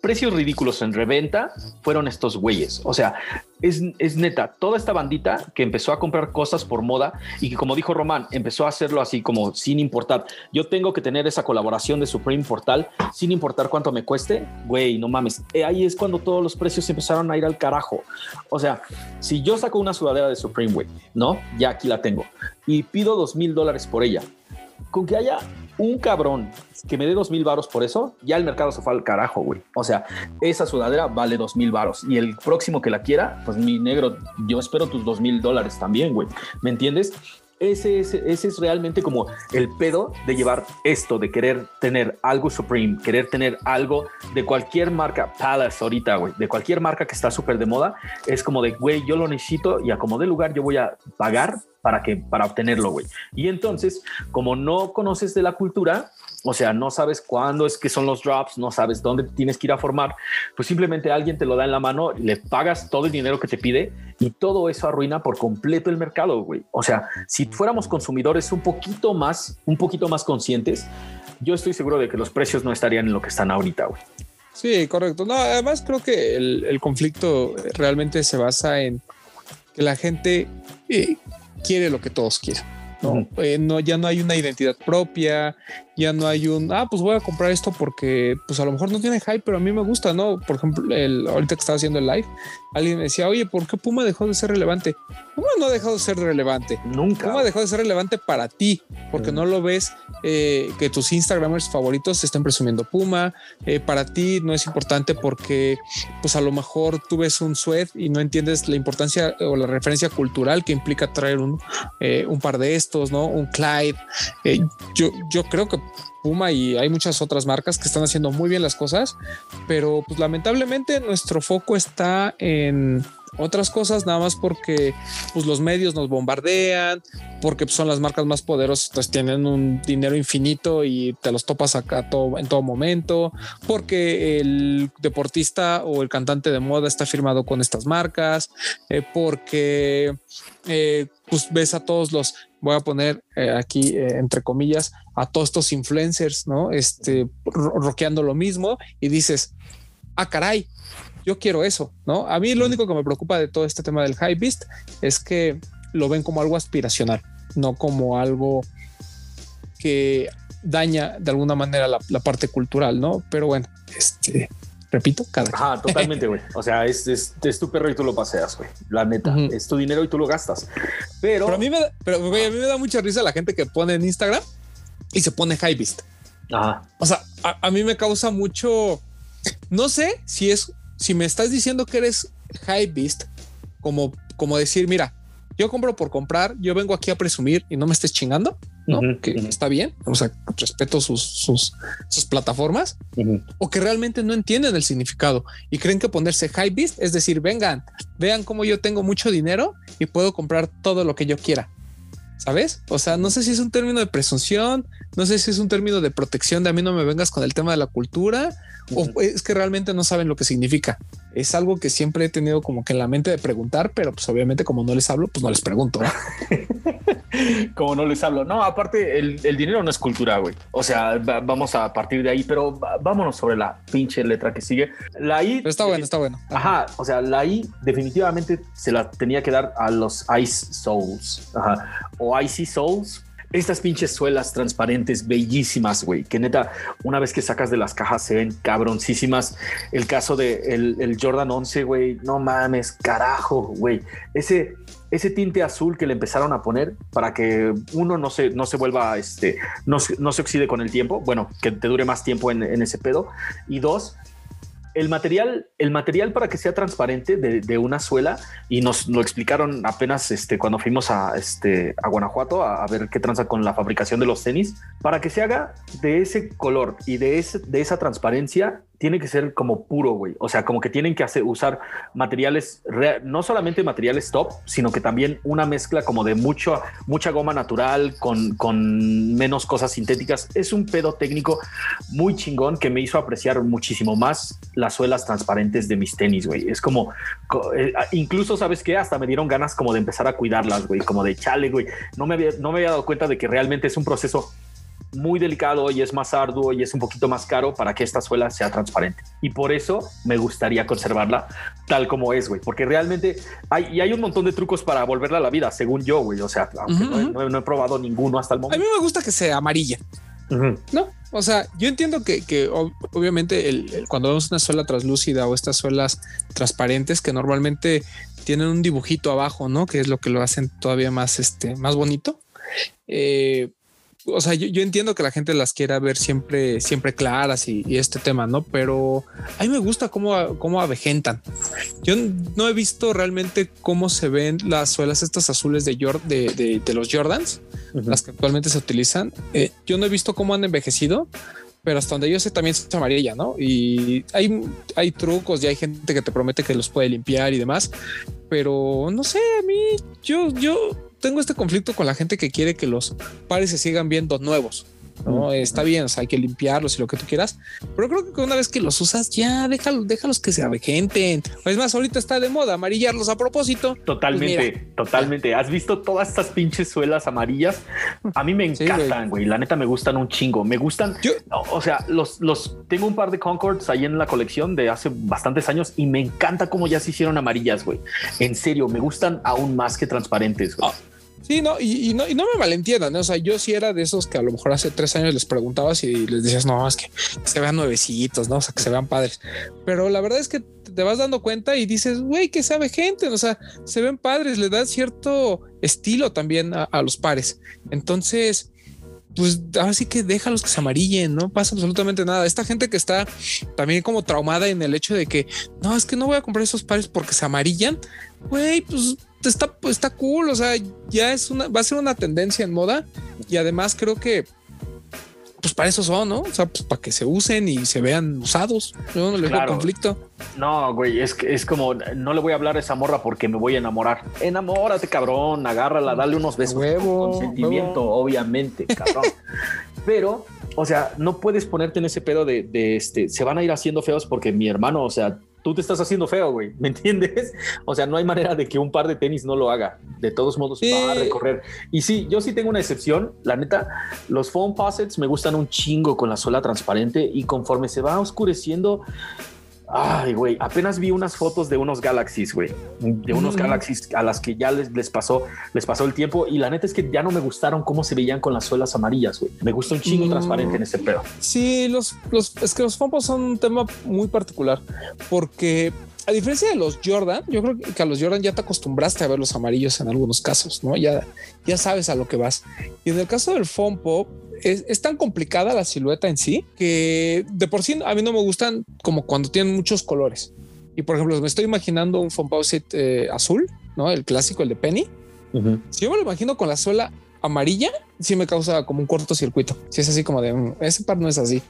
precios ridículos en reventa, fueron estos güeyes. O sea, es, es, neta, toda esta bandita que empezó a comprar cosas por moda y que, como dijo Román, empezó a hacerlo así como sin importar. Yo tengo que tener esa colaboración de Supreme Portal sin importar cuánto me cueste. Güey, no mames. Eh, ahí es cuando todos los precios empezaron a ir al carajo. O sea, si yo saco una sudadera de Supreme, güey, no, ya aquí la tengo y pido dos mil dólares por ella con que haya un cabrón que me dé dos mil varos por eso, ya el mercado se fue al carajo, güey. O sea, esa sudadera vale dos mil varos y el próximo que la quiera, pues mi negro, yo espero tus dos mil dólares también, güey. ¿Me entiendes? Ese, ese, ese, es realmente como el pedo de llevar esto, de querer tener algo Supreme, querer tener algo de cualquier marca, Palace ahorita, güey, de cualquier marca que está súper de moda, es como de, güey, yo lo necesito y a como de lugar yo voy a pagar para que para obtenerlo, güey. Y entonces, como no conoces de la cultura, o sea, no sabes cuándo es que son los drops, no sabes dónde tienes que ir a formar, pues simplemente alguien te lo da en la mano, le pagas todo el dinero que te pide y todo eso arruina por completo el mercado, güey. O sea, si fuéramos consumidores un poquito más, un poquito más conscientes, yo estoy seguro de que los precios no estarían en lo que están ahorita, güey. Sí, correcto. No, además creo que el, el conflicto realmente se basa en que la gente eh, quiere lo que todos quieren. ¿no? Eh, no, ya no hay una identidad propia, ya no hay un, ah, pues voy a comprar esto porque pues a lo mejor no tiene hype, pero a mí me gusta, ¿no? Por ejemplo, el, ahorita que estaba haciendo el live, alguien me decía, oye, ¿por qué Puma dejó de ser relevante? Puma no ha dejado de ser relevante. Nunca. Puma dejó de ser relevante para ti, porque no lo ves eh, que tus Instagramers favoritos estén presumiendo Puma. Eh, para ti no es importante porque, pues a lo mejor tú ves un sweat y no entiendes la importancia o la referencia cultural que implica traer un, eh, un par de estos, ¿no? Un Clyde. yo, yo creo que Puma y hay muchas otras marcas que están haciendo muy bien las cosas, pero pues lamentablemente nuestro foco está en otras cosas nada más porque pues los medios nos bombardean, porque pues, son las marcas más poderosas, pues tienen un dinero infinito y te los topas acá todo, en todo momento, porque el deportista o el cantante de moda está firmado con estas marcas, eh, porque eh, pues ves a todos los, voy a poner eh, aquí entre comillas, a todos estos influencers, ¿no? Este, roqueando lo mismo y dices, ah, caray, yo quiero eso, ¿no? A mí lo único que me preocupa de todo este tema del high beast es que lo ven como algo aspiracional, no como algo que daña de alguna manera la, la parte cultural, ¿no? Pero bueno, este, repito, cada Ajá, totalmente, güey. O sea, es, es, es, tu perro y tú lo paseas, güey. La neta, uh -huh. es tu dinero y tú lo gastas. Pero, pero a mí me da, pero, güey, a mí me da mucha risa la gente que pone en Instagram y se pone high beast. Ajá. O sea, a, a, mí me causa mucho. No sé si es, si me estás diciendo que eres high beast, como, como decir, mira, yo compro por comprar, yo vengo aquí a presumir y no me estés chingando. ¿no? Uh -huh, que uh -huh. está bien, o sea, respeto sus, sus, sus plataformas, uh -huh. o que realmente no entienden el significado y creen que ponerse high beast es decir, vengan, vean cómo yo tengo mucho dinero y puedo comprar todo lo que yo quiera. ¿Sabes? O sea, no sé si es un término de presunción, no sé si es un término de protección de a mí no me vengas con el tema de la cultura, o es que realmente no saben lo que significa. Es algo que siempre he tenido como que en la mente de preguntar, pero pues obviamente como no les hablo, pues no les pregunto. como no les hablo. No, aparte el, el dinero no es cultura, güey. O sea, va, vamos a partir de ahí, pero vámonos sobre la pinche letra que sigue. La I. Pero está bueno, está bueno. Ajá. ajá. O sea, la I definitivamente se la tenía que dar a los Ice Souls. Ajá. O Icy Souls estas pinches suelas transparentes bellísimas, güey, que neta, una vez que sacas de las cajas se ven cabroncísimas. El caso de el, Jordan 11, güey, no mames, carajo, güey. Ese, ese tinte azul que le empezaron a poner para que uno no se, no se vuelva, este, no, no se oxide con el tiempo, bueno, que te dure más tiempo en ese pedo. Y dos, el material, el material para que sea transparente de, una suela y nos lo explicaron apenas este, cuando fuimos a, este, Guanajuato a, ver qué tranza con la fabricación de los tenis. Para que se haga de ese color y de esa transparencia, tiene que ser como puro, güey. O sea, como que tienen que hacer, usar materiales, no solamente materiales top, sino que también una mezcla como de mucho, mucha goma natural con, con menos cosas sintéticas. Es un pedo técnico muy chingón que me hizo apreciar muchísimo más las suelas transparentes de mis tenis, güey. Es como, incluso, ¿sabes qué? Hasta me dieron ganas como de empezar a cuidarlas, güey. Como de chale, güey. No me había, no me había dado cuenta de que realmente es un proceso muy delicado y es más arduo y es un poquito más caro para que esta suela sea transparente. Y por eso me gustaría conservarla tal como es, güey, porque realmente hay, y hay un montón de trucos para volverla a la vida, según yo, güey. O sea, aunque uh -huh. no, he, no, he, probado ninguno hasta el momento. A mí me gusta que sea amarilla. Uh -huh. No, o sea, yo entiendo que, que obviamente el, el, cuando vemos una suela translúcida o estas suelas transparentes que normalmente tienen un dibujito abajo, ¿no? Que es lo que lo hacen todavía más, este, más bonito. Eh, o sea, yo, yo, entiendo que la gente las quiera ver siempre, siempre claras y, y, este tema, ¿no? Pero a mí me gusta cómo, cómo avejentan. Yo no he visto realmente cómo se ven las suelas estas azules de, de, de, de los Jordans, uh -huh. las que actualmente se utilizan. Eh, yo no he visto cómo han envejecido, pero hasta donde yo sé también es amarilla, ¿no? Y hay, hay trucos y hay gente que te promete que los puede limpiar y demás, pero no sé, a mí, yo, yo tengo este conflicto con la gente que quiere que los pares se sigan viendo nuevos. ¿No? Está bien, o sea, hay que limpiarlos y lo que tú quieras, pero creo que una vez que los usas, ya déjalos, déjalos que se avejenten. Es más, ahorita está de moda amarillarlos a propósito. Pues totalmente, totalmente. ¿Has visto todas estas pinches suelas amarillas? A mí me encantan, güey. La neta me gustan un chingo. Me gustan, o sea, los, los tengo un par de Concords ahí en la colección de hace bastantes años y me encanta cómo ya se hicieron amarillas, güey. En serio, me gustan aún más que transparentes. Güey. Ah, Sí, no y, no, y no me malentiendan, o sea, yo sí era de esos que a lo mejor hace tres años les preguntabas y les decías, no, es que se vean nuevecitos, ¿no? O sea, que se vean padres. Pero la verdad es que te vas dando cuenta y dices, güey, que sabe gente, o sea, se ven padres, le da cierto estilo también a, a los pares. Entonces, pues ahora sí que déjalos que se amarillen, no pasa absolutamente nada. Esta gente que está también como traumada en el hecho de que no, es que no voy a comprar esos pares porque se amarillan, güey, pues está, está cool. O sea, ya es una, va a ser una tendencia en moda y además creo que pues para eso son, ¿no? O sea, pues para que se usen y se vean usados. Yo no le veo conflicto. No, güey, es que es como no le voy a hablar a esa morra porque me voy a enamorar. Enamórate, cabrón, agárrala, dale unos besos huevo, con sentimiento, obviamente, cabrón. Pero, o sea, no puedes ponerte en ese pedo de, de este, se van a ir haciendo feos porque mi hermano, o sea, tú te estás haciendo feo, güey, ¿me entiendes? O sea, no hay manera de que un par de tenis no lo haga. De todos modos va a recorrer. Y sí, yo sí tengo una excepción. La neta, los foam posets me gustan un chingo con la suela transparente y conforme se va oscureciendo, Ay, güey, apenas vi unas fotos de unos Galaxies, güey, de unos Galaxies a las que ya les, les, pasó, les pasó el tiempo y la neta es que ya no me gustaron cómo se veían con las suelas amarillas, güey. Me gusta un chingo transparente en ese pedo. Sí, los, los, es que los fompos son un tema muy particular porque a diferencia de los Jordan, yo creo que a los Jordan ya te acostumbraste a ver los amarillos en algunos casos, ¿no? Ya, ya sabes a lo que vas. Y en el caso del foam pop, es, tan complicada la silueta en sí que de por sí a mí no me gustan como cuando tienen muchos colores. Y por ejemplo, me estoy imaginando un foam set eh, azul, ¿no? El clásico, el de Penny. Si yo me lo imagino con la suela amarilla, sí me causa como un cortocircuito. Si es así como de mm, ese par no es así.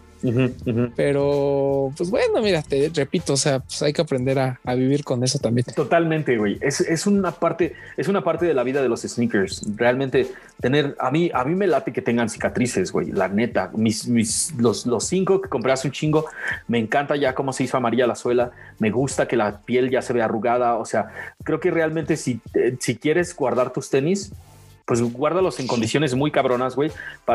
Pero, pues bueno, mira, te repito, o sea, pues hay que aprender a, vivir con eso también. Totalmente, güey. Es, una parte, es una parte de la vida de los sneakers. Realmente tener, a mí, a mí me late que tengan cicatrices, güey. La neta, mis, mis, los, los cinco que compré hace un chingo, me encanta ya cómo se hizo amarilla la suela. Me gusta que la piel ya se ve arrugada. O sea, creo que realmente si, eh, si quieres guardar tus tenis, pues guárdalos en condiciones muy cabronas, güey,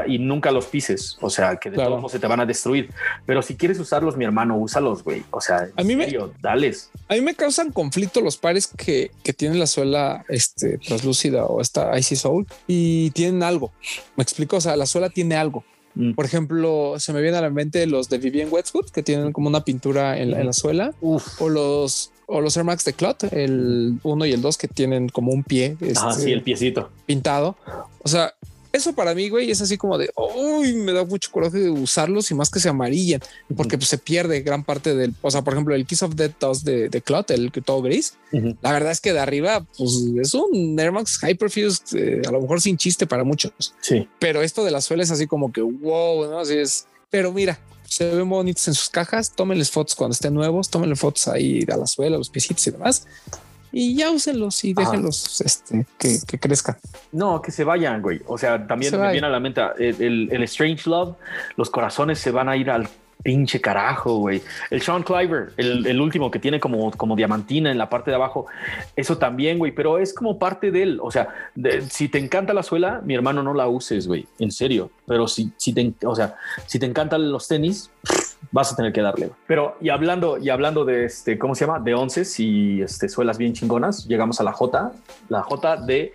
y nunca los pises. O sea, que de todos modos se te van a destruir. Pero si quieres usarlos, mi hermano, úsalos, güey. O sea, a mí me, dales. A mí me causan conflicto los pares que, que tienen la suela este, translúcida o esta Icy Soul y tienen algo. Me explico. O sea, la suela tiene algo. Mm. Por ejemplo, se me viene a la mente los de Vivian Westwood que tienen como una pintura en, en la suela o los o los Air Max de Clot, el 1 y el 2 que tienen como un pie. Ah, sí, el piecito. Pintado. O sea, eso para mí, güey, es así como de, uy, me da mucho coraje de usarlos y más que se amarillen, porque pues, se pierde gran parte del, o sea, por ejemplo, el Kiss of Death 2 de, de Clot, el que todo gris, la verdad es que de arriba, pues es un Air Max Hyperfuse, eh, a lo mejor sin chiste para muchos. Sí. Pero esto de la suela es así como que, wow, ¿no? Así es. Pero mira, se ven bonitos en sus cajas, tómenles fotos cuando estén nuevos, tómenle fotos ahí a la suela, los piecitos y demás. Y ya úsenlos y déjenlos este, que, crezcan. No, que se vayan, güey. O sea, también me viene a la mente el, el, Strange Love, los corazones se van a ir al pinche carajo, güey. El Sean Cliver, el, último que tiene como, como diamantina en la parte de abajo, eso también, güey, pero es como parte de él. O sea, si te encanta la suela, mi hermano, no la uses, güey, en serio. Pero si, si te, o sea, si te encantan los tenis, vas a tener que darle. Pero y hablando, y hablando de este, ¿cómo se llama? De once y este, suelas bien chingonas, llegamos a la J, la J de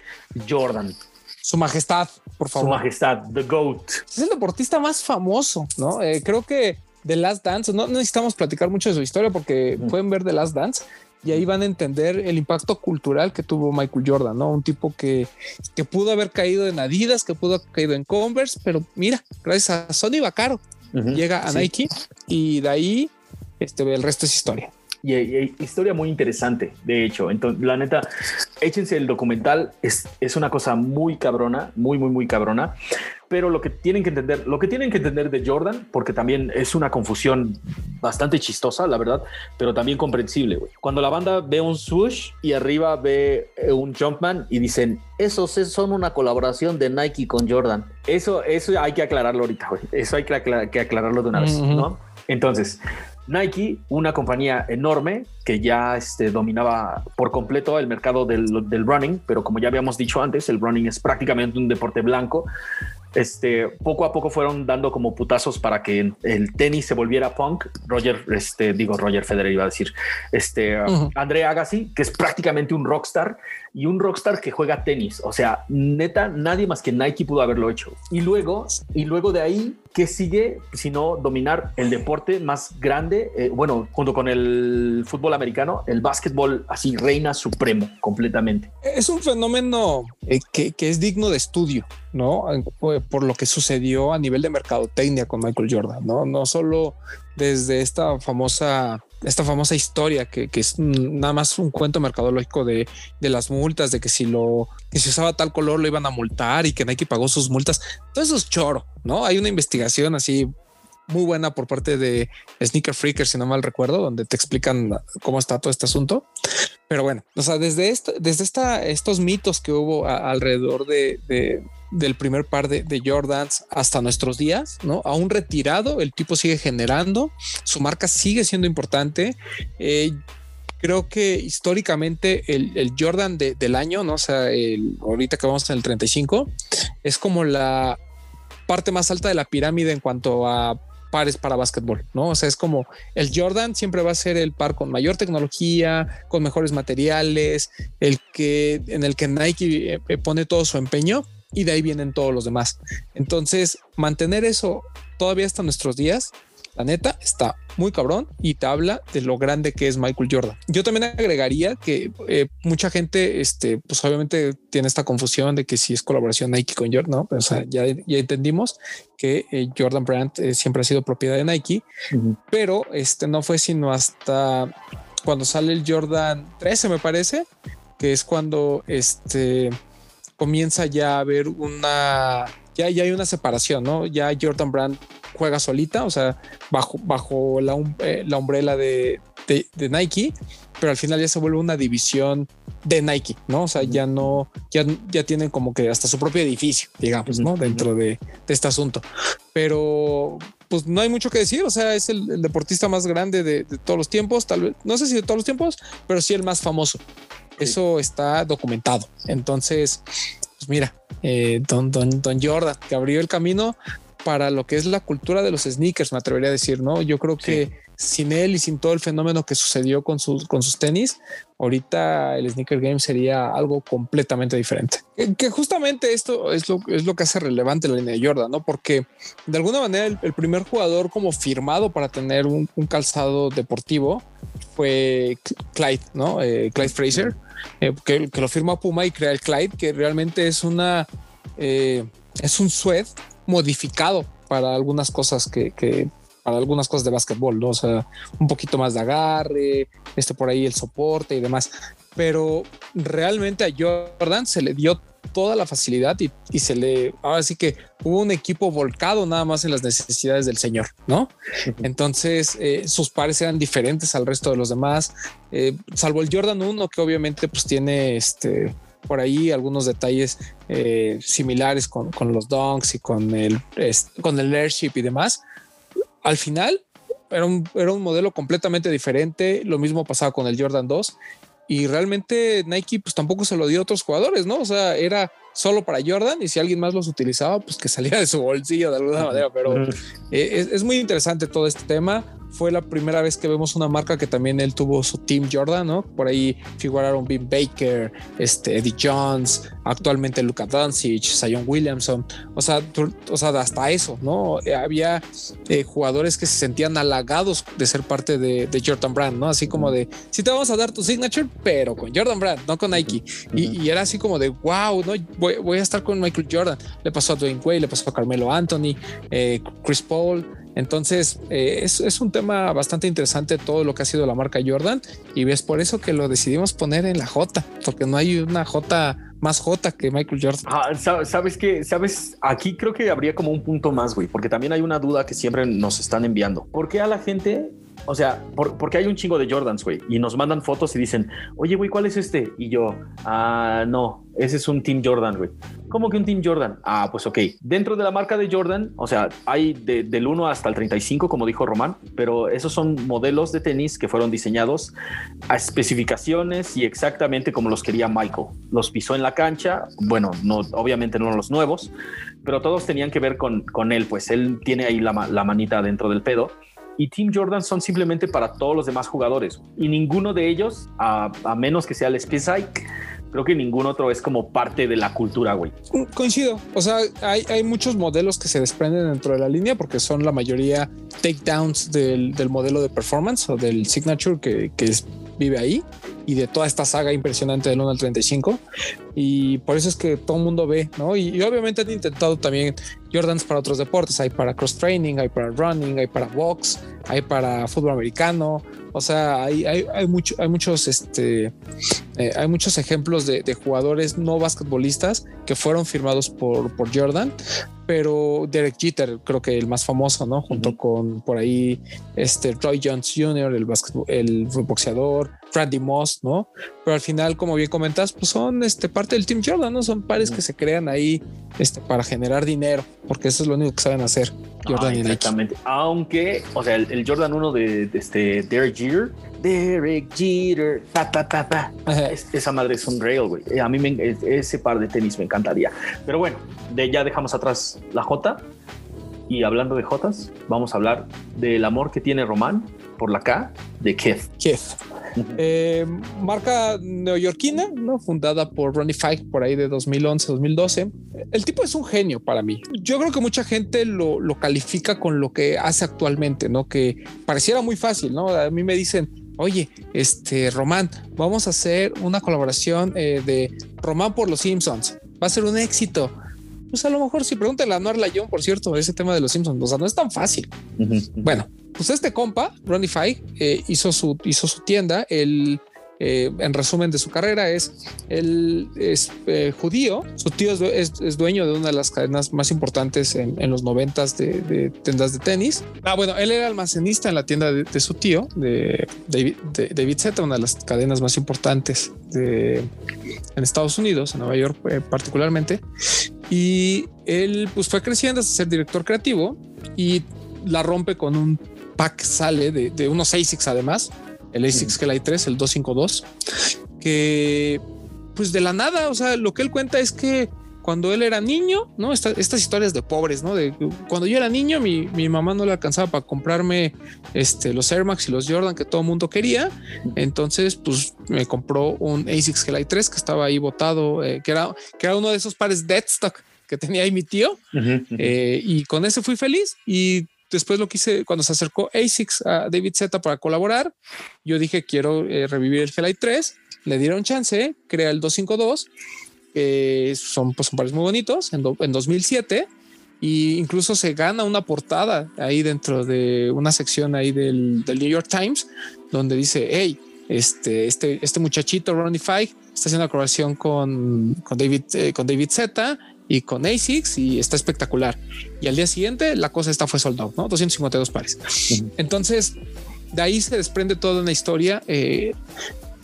Jordan. Su majestad, por favor. Su majestad, The GOAT. Es el deportista más famoso, ¿no? Eh, creo que The Last Dance, no, necesitamos platicar mucho de su historia porque pueden ver The Last Dance y ahí van a entender el impacto cultural que tuvo Michael Jordan, ¿no? Un tipo que, que pudo haber caído en Adidas, que pudo haber caído en Converse, pero mira, gracias a Sony Bacaro, llega a Nike y de ahí este, el resto es historia. Y, historia muy interesante, de hecho. Entonces, la neta, échense el documental, es, es una cosa muy cabrona, muy, muy, muy cabrona. Pero lo que tienen que entender, lo que tienen que entender de Jordan, porque también es una confusión bastante chistosa, la verdad, pero también comprensible. Cuando la banda ve un swoosh y arriba ve eh, un Jumpman y dicen, esos son una colaboración de Nike con Jordan. Eso, eso hay que aclararlo ahorita, Eso hay que, aclararlo de una vez, ¿no? Entonces, Nike, una compañía enorme que ya este, dominaba por completo el mercado del, del, running, pero como ya habíamos dicho antes, el running es prácticamente un deporte blanco este, poco a poco fueron dando como putazos para que el tenis se volviera punk. Roger, este, digo, Roger Federer iba a decir, este, André Agassi, que es prácticamente un rockstar y un rockstar que juega tenis. O sea, neta, nadie más que Nike pudo haberlo hecho. Y luego, y luego de ahí, ¿qué sigue sino dominar el deporte más grande? Eh, bueno, junto con el fútbol americano, el básquetbol así reina supremo completamente. Es un fenómeno eh, que, que es digno de estudio. ¿no? Por lo que sucedió a nivel de mercadotecnia con Michael Jordan, ¿no? No solo desde esta famosa, esta famosa historia que, es nada más un cuento mercadológico de, las multas, de que si lo, que si usaba tal color lo iban a multar y que Nike pagó sus multas. Todo eso es choro, ¿no? Hay una investigación así muy buena por parte de Sneaker Freaker, si no mal recuerdo, donde te explican cómo está todo este asunto. Pero bueno, o sea, desde esto, desde esta, estos mitos que hubo alrededor de, del primer par de, Jordans hasta nuestros días, ¿no? Aún retirado, el tipo sigue generando, su marca sigue siendo importante. Eh, creo que históricamente el, Jordan del año, ¿no? O sea, el, ahorita que vamos en el 35, es como la parte más alta de la pirámide en cuanto a pares para básquetbol, ¿no? O sea, es como el Jordan siempre va a ser el par con mayor tecnología, con mejores materiales, el que en el que Nike eh, pone todo su empeño y de ahí vienen todos los demás. Entonces, mantener eso todavía hasta nuestros días, la neta, está muy cabrón y te habla de lo grande que es Michael Jordan. Yo también agregaría que eh, mucha gente, este, pues obviamente tiene esta confusión de que si es colaboración Nike con Jordan, ¿no? O sea, ya, ya entendimos que eh, Jordan Brand eh, siempre ha sido propiedad de Nike, pero este no fue sino hasta cuando sale el Jordan 13, me parece, que es cuando este comienza ya a haber una, ya, ya hay una separación, ¿no? Ya Jordan Brand juega solita, o sea, bajo, bajo la, eh, la umbrella de, de, Nike, pero al final ya se vuelve una división de Nike, ¿no? O sea, ya no, ya, ya tienen como que hasta su propio edificio, digamos, ¿no? Dentro de, de, este asunto. Pero pues no hay mucho que decir, o sea, es el, deportista más grande de, de, todos los tiempos, tal vez, no sé si de todos los tiempos, pero sí el más famoso. Eso está documentado. Entonces, pues mira, eh, don, don, don Jordan, que abrió el camino para lo que es la cultura de los sneakers, me atrevería a decir, ¿no? Yo creo que sin él y sin todo el fenómeno que sucedió con sus, tenis, ahorita el sneaker game sería algo completamente diferente. Que, justamente esto es lo, que hace relevante la línea de Jordan, ¿no? Porque de alguna manera el, primer jugador como firmado para tener un, calzado deportivo fue Clyde, ¿no? Eh, Clyde Fraser eh, que, lo firma Puma y crea el Clyde, que realmente es eh, un suede modificado para algunas cosas que, para algunas cosas de básquetbol, ¿no? O sea, un poquito más de agarre, este por ahí el soporte y demás. Pero realmente a Jordan se le dio toda la facilidad y, se le, ahora sí que hubo un equipo volcado nada más en las necesidades del señor, ¿no? Entonces eh, sus pares eran diferentes al resto de los demás, eh, salvo el Jordan 1 que obviamente pues tiene este por ahí algunos detalles eh, similares con, los donks y con el, con el airship y demás. Al final era un, era un modelo completamente diferente. Lo mismo pasaba con el Jordan 2 y realmente Nike pues tampoco se lo dio a otros jugadores, ¿no? O sea, era solo para Jordan y si alguien más los utilizaba, pues que saliera de su bolsillo de alguna manera, pero es, es, muy interesante todo este tema fue la primera vez que vemos una marca que también él tuvo su Team Jordan, ¿no? Por ahí figuraron Bean Baker, este, Eddie Jones, actualmente Luka Doncic, Zion Williamson, o sea, o sea, hasta eso, ¿no? Eh, había eh, jugadores que se sentían halagados de ser parte de, Jordan Brand, ¿no? Así como de, sí te vamos a dar tu signature, pero con Jordan Brand, no con Nike. Y, era así como de, wow, ¿no? Voy, a estar con Michael Jordan. Le pasó a Dwayne Wade, le pasó a Carmelo Anthony, eh, Chris Paul. Entonces, eh, es, un tema bastante interesante todo lo que ha sido la marca Jordan y ves por eso que lo decidimos poner en la J, porque no hay una J más J que Michael Jordan. Ah, sabes que, sabes, aquí creo que habría como un punto más, güey, porque también hay una duda que siempre nos están enviando. ¿Por qué a la gente o sea, porque hay un chingo de Jordans, güey, y nos mandan fotos y dicen, oye, güey, ¿cuál es este? Y yo, ah, no, ese es un Team Jordan, güey. ¿Cómo que un Team Jordan? Ah, pues ok. Dentro de la marca de Jordan, o sea, hay del 1 hasta el 35, como dijo Román, pero esos son modelos de tenis que fueron diseñados a especificaciones y exactamente como los quería Michael. Los pisó en la cancha, bueno, no, obviamente no los nuevos, pero todos tenían que ver con, él, pues él tiene ahí la manita dentro del pedo y Team Jordan son simplemente para todos los demás jugadores. Y ninguno de ellos, a, menos que sea el Space creo que ningún otro es como parte de la cultura, güey. Coincido. O sea, hay, muchos modelos que se desprenden dentro de la línea porque son la mayoría takedowns del, del modelo de performance o del signature que, que vive ahí y de toda esta saga impresionante del 1 al 35. Y por eso es que todo el mundo ve, ¿no? Y, obviamente han intentado también Jordans para otros deportes. Hay para cross training, hay para running, hay para box, hay para fútbol americano. O sea, hay, hay, hay, mucho, hay muchos, este, eh, hay muchos ejemplos de, de, jugadores no basquetbolistas que fueron firmados por, por Jordan, pero Derek Jeter, creo que el más famoso, ¿no? Junto con por ahí este Roy Jones Jr., el, el boxeador, Randy Moss, ¿no? Pero al final, como bien comentas, pues son este, parte del Team Jordan, ¿no? Son pares que se crean ahí este, para generar dinero, porque eso es lo único que saben hacer Jordan ah, Exactamente. Aunque, o sea, el, Jordan 1 de, este Derek Jeter, Derek Jeter, ta, ta, ta, ta. esa madre es un rail, güey. A mí me, ese par de tenis me encantaría. Pero bueno, de, ya dejamos atrás la J. Y hablando de Jotas, vamos a hablar del amor que tiene Román por la K de Keith. Keith. Eh, marca neoyorquina, ¿no? fundada por Ronnie Fike por ahí de 2011-2012. El tipo es un genio para mí. Yo creo que mucha gente lo, lo, califica con lo que hace actualmente, ¿no? Que pareciera muy fácil, ¿no? A mí me dicen, oye, este Román, vamos a hacer una colaboración eh, de Román por los Simpsons. Va a ser un éxito pues a lo mejor si pregúntale a Noir John, por cierto, ese tema de los Simpsons, o sea, no es tan fácil. Bueno, pues este compa, Ronnie Fike, eh, hizo, su, hizo su tienda, el eh, en resumen de su carrera es él es eh, judío. Su tío es, dueño de una de las cadenas más importantes en, los noventas de, tiendas de tenis. Ah bueno él era almacenista en la tienda de, su tío de David, David Zeta una de las cadenas más importantes de, en Estados Unidos en Nueva York eh, particularmente y él pues fue creciendo hasta ser director creativo y la rompe con un pack sale de, de unos ASICs además el ASICS Gelai 3, el 252, que pues de la nada, o sea, lo que él cuenta es que cuando él era niño, ¿no? estas historias de pobres, ¿no? De cuando yo era niño, mi, mi, mamá no le alcanzaba para comprarme este, los Air Max y los Jordan que todo el mundo quería. Entonces, pues me compró un ASICS Gelai 3 que estaba ahí botado, eh, que, era, que era uno de esos pares Deadstock que tenía ahí mi tío. Eh, y con ese fui feliz. Y después lo quise cuando se acercó ASICS a David Z para colaborar. Yo dije, quiero eh, revivir el Flight 3. Le dieron chance, crea el 252, que son, pues, son pares muy bonitos en, en 2007 y incluso se gana una portada ahí dentro de una sección ahí del, del New York Times donde dice, hey, este, este, este muchachito Ronnie Five está haciendo una colaboración con, con David, eh, con David Z y con ASICS y está espectacular. Y al día siguiente la cosa esta fue soldado, ¿no? 252 pares. Entonces, de ahí se desprende toda una historia. Eh,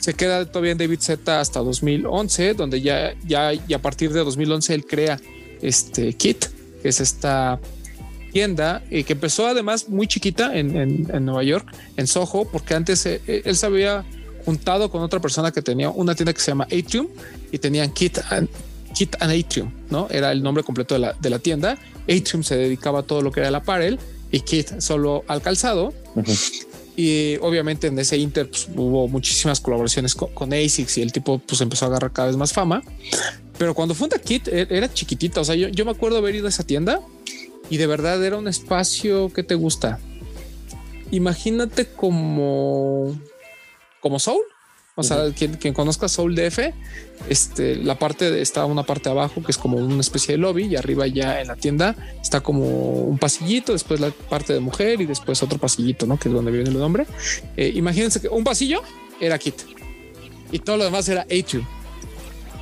se queda todavía en David Z hasta 2011, donde ya, ya, y a partir de 2011 él crea este kit, que es esta tienda y eh, que empezó además muy chiquita en, en, Nueva York, en Soho, porque antes eh, él se había juntado con otra persona que tenía una tienda que se llama Atrium y tenían kit Kit and Atrium, ¿no? Era el nombre completo de la, de la tienda. Atrium se dedicaba a todo lo que era el apparel y Kit solo al calzado. Y obviamente en ese Inter pues, hubo muchísimas colaboraciones con, ASICS y el tipo pues empezó a agarrar cada vez más fama. Pero cuando funda Kit e, era chiquitita. O sea, yo, yo me acuerdo haber ido a esa tienda y de verdad era un espacio que te gusta. Imagínate como como Soul, o sea, quien, conozca Soul DF, este, la parte está una parte abajo que es como una especie de lobby y arriba ya en la tienda está como un pasillito, después la parte de mujer y después otro pasillito, ¿no? Que es donde viene el nombre. Eh, imagínense que un pasillo era Kit y todo lo demás era Atrium.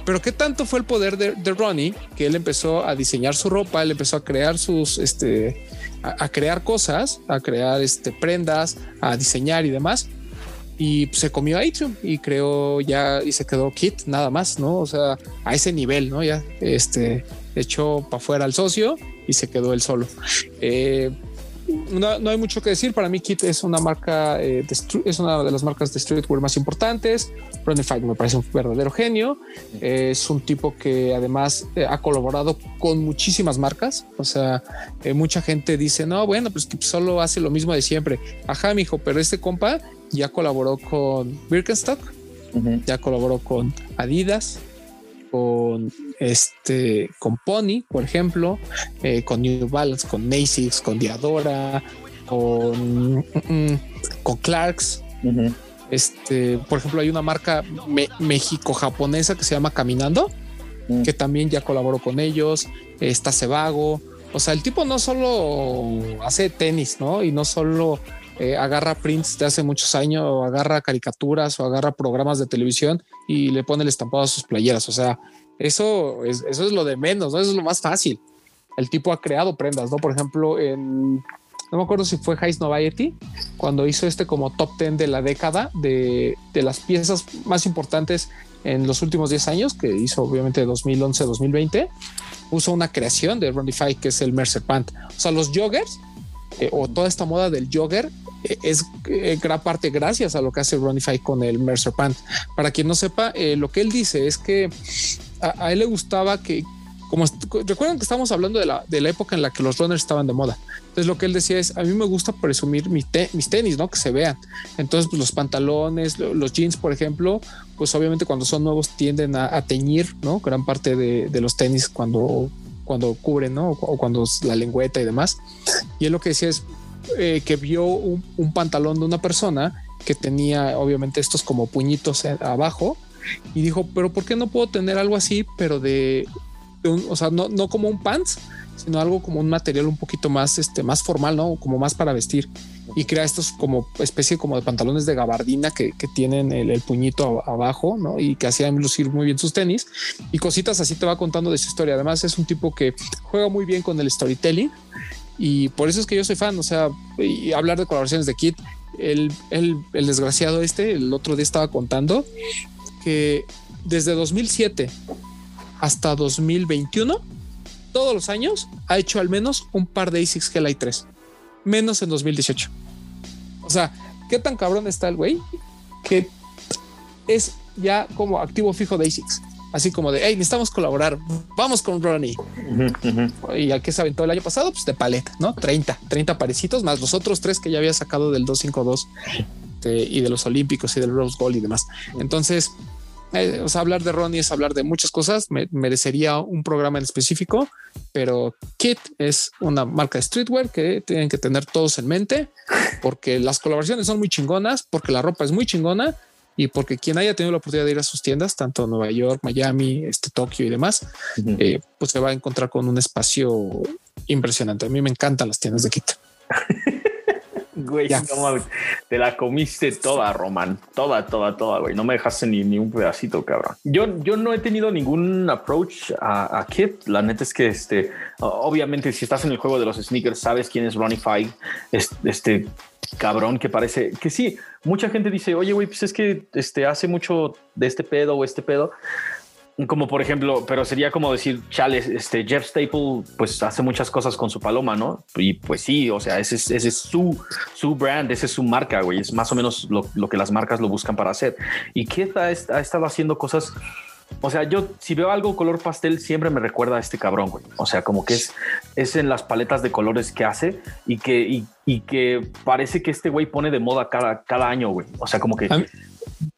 Pero qué tanto fue el poder de, Ronnie que él empezó a diseñar su ropa, él empezó a crear sus, este, a, crear cosas, a crear este, prendas, a diseñar y demás. Y se comió a Atrium y creó ya y se quedó Kit nada más, ¿no? O sea, a ese nivel, ¿no? Ya este echó para afuera al socio y se quedó él solo. Eh, no, hay mucho que decir. Para mí, Kit es una marca, eh, es una de las marcas de streetwear más importantes. Ronnie Fight me parece un verdadero genio. es un tipo que además eh, ha colaborado con muchísimas marcas. O sea, eh, mucha gente dice, no, bueno, pues que solo hace lo mismo de siempre. Ajá, mijo, pero este compa ya colaboró con Birkenstock, ya colaboró con Adidas, con este con Pony, por ejemplo, eh, con New Balance, con Macy's, con Diadora, con, mm, mm, con Clarks. Este, por ejemplo, hay una marca México-japonesa que se llama Caminando, mm. que también ya colaboró con ellos. Está Cebago. O sea, el tipo no solo hace tenis, ¿no? Y no solo eh, agarra prints de hace muchos años o agarra caricaturas o agarra programas de televisión y le pone el estampado a sus playeras. O sea, eso es, eso es lo de menos, ¿no? Eso es lo más fácil. El tipo ha creado prendas, ¿no? Por ejemplo, en, no me acuerdo si fue High Noviety, cuando hizo este como top 10 de la década de, de las piezas más importantes en los últimos 10 años, que hizo obviamente de 2011 2020, puso una creación de Ronnie que es el Mercer Pant. O sea, los joggers eh, o toda esta moda del jogger eh, es eh, gran parte gracias a lo que hace Ronnie con el Mercer Pant. Para quien no sepa, lo que él dice es que a, él le gustaba que, como recuerdan que estamos hablando de la, de la época en la que los runners estaban de moda. Entonces lo que él decía es, a mí me gusta presumir mis, tenis, ¿no? Que se vean. Entonces pues, los pantalones, los jeans, por ejemplo, pues obviamente cuando son nuevos tienden a, teñir, ¿no? Gran parte de los tenis cuando cuando cubren, ¿no? O cuando la lengüeta y demás. Y él lo que decía es eh, que vio un, pantalón de una persona que tenía obviamente estos como puñitos abajo y dijo, pero ¿por qué no puedo tener algo así, pero de, o sea, no, no como un pants, sino algo como un material un poquito más, este, más formal, ¿no? Como más para vestir. Y crea estos como especie como de pantalones de gabardina que, tienen el, puñito abajo, ¿no? Y que hacían lucir muy bien sus tenis. Y cositas así te va contando de su historia. Además es un tipo que juega muy bien con el storytelling. Y por eso es que yo soy fan, o sea, y hablar de colaboraciones de Kit, el, el, desgraciado este, el otro día estaba contando que desde 2007 hasta 2021 todos los años ha hecho al menos un par de ASICs Light 3, menos en 2018. O sea, qué tan cabrón está el güey que es ya como activo fijo de ASICs. Así como de, hey, necesitamos colaborar, vamos con Ronnie. Y al que se aventó el año pasado, pues de paleta, ¿no? 30, 30 parecitos, más los otros tres que ya había sacado del 252 y de los Olímpicos y del Rose Gold y demás. Entonces, eh, o sea, hablar de Ronnie es hablar de muchas cosas. Me, merecería un programa en específico, pero Kit es una marca de streetwear que tienen que tener todos en mente porque las colaboraciones son muy chingonas, porque la ropa es muy chingona y porque quien haya tenido la oportunidad de ir a sus tiendas, tanto Nueva York, Miami, este Tokio y demás, eh, pues se va a encontrar con un espacio impresionante. A mí me encantan las tiendas de Kit. Güey, no te la comiste toda, Roman. Toda, toda, toda, güey. No me dejaste ni, ni un pedacito, cabrón. Yo, yo no he tenido ningún approach a, a Kit. La neta es que, este, obviamente, si estás en el juego de los sneakers, sabes quién es Ronnie Five. Este, este cabrón que parece que sí. Mucha gente dice, oye, güey, pues es que este hace mucho de este pedo o este pedo como por ejemplo, pero sería como decir, chales, este Jeff Staple, pues hace muchas cosas con su paloma, ¿no? Y pues sí, o sea, ese es, ese es su, su brand, ese es su marca, güey. Es más o menos lo, lo que las marcas lo buscan para hacer. Y Keith ha, ha, estado haciendo cosas. O sea, yo si veo algo color pastel, siempre me recuerda a este cabrón, güey. O sea, como que es, es en las paletas de colores que hace y que, y, y que parece que este güey pone de moda cada, cada año, güey. O sea, como que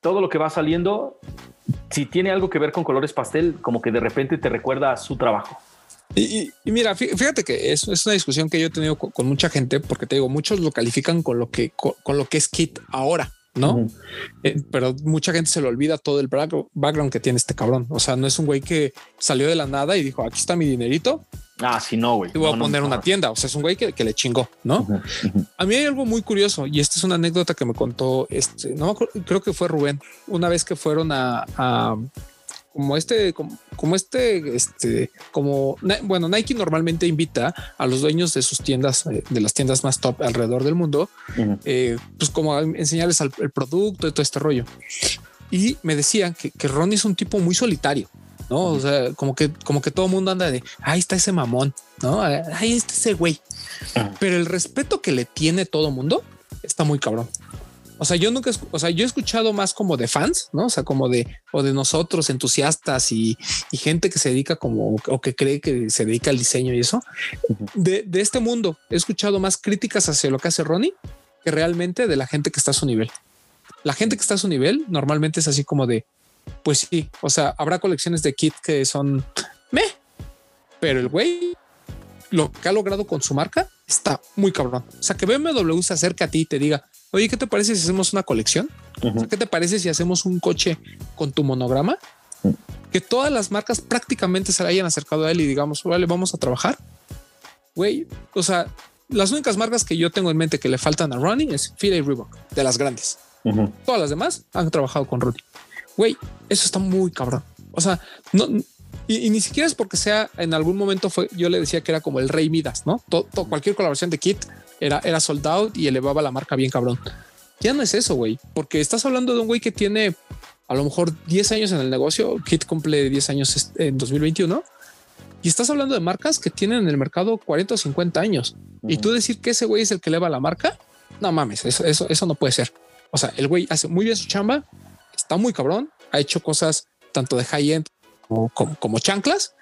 todo lo que va saliendo si tiene algo que ver con colores pastel, como que de repente te recuerda a su trabajo. Y, mira, fíjate que es, es, una discusión que yo he tenido con, mucha gente, porque te digo, muchos lo califican con lo que, con, lo que es Kit ahora, ¿no? Eh, pero mucha gente se le olvida todo el background que tiene este cabrón. O sea, no es un güey que salió de la nada y dijo, aquí está mi dinerito, Ah, sí, no, güey. Te voy a poner una tienda. O sea, es un güey que, le chingó, ¿no? A mí hay algo muy curioso y esta es una anécdota que me contó este, no creo que fue Rubén, una vez que fueron a, como este, como, este, este, como, bueno, Nike normalmente invita a los dueños de sus tiendas, eh, de las tiendas más top alrededor del mundo, eh, pues como enseñarles el producto y todo este rollo. Y me decían que, que Ronnie es un tipo muy solitario. ¿No? O sea, como que, como que todo el mundo anda de ahí está ese mamón, no? Ahí está ese güey. Pero el respeto que le tiene todo el mundo está muy cabrón. O sea, yo nunca, o sea, yo he escuchado más como de fans, ¿no? O sea, como de, o de nosotros entusiastas y, gente que se dedica como, o que cree que se dedica al diseño y eso. de, de, este mundo he escuchado más críticas hacia lo que hace Ronnie que realmente de la gente que está a su nivel. La gente que está a su nivel normalmente es así como de, pues sí, o sea, habrá colecciones de kit que son me, pero el güey lo que ha logrado con su marca está muy cabrón. O sea, que BMW se acerca a ti y te diga, Oye, ¿qué te parece si hacemos una colección? ¿Qué te parece si hacemos un coche con tu monograma? Que todas las marcas prácticamente se le hayan acercado a él y digamos, vale, vamos a trabajar. Güey, o sea, las únicas marcas que yo tengo en mente que le faltan a Ronnie es Fila y Reebok, de las grandes. Todas las demás han trabajado con Ronnie. Güey, eso está muy cabrón. O sea, no, y, ni siquiera es porque sea en algún momento fue, yo le decía que era como el rey Midas, ¿no? Todo, cualquier colaboración de Kit era, era sold out y elevaba la marca bien cabrón. Ya no es eso, güey, porque estás hablando de un güey que tiene a lo mejor 10 años en el negocio. Kit cumple 10 años en 2021 y estás hablando de marcas que tienen en el mercado 40 o 50 años y tú decir que ese güey es el que eleva la marca. No mames, eso, eso, eso no puede ser. O sea, el güey hace muy bien su chamba, está muy cabrón, ha hecho cosas tanto de high end como, como, chanclas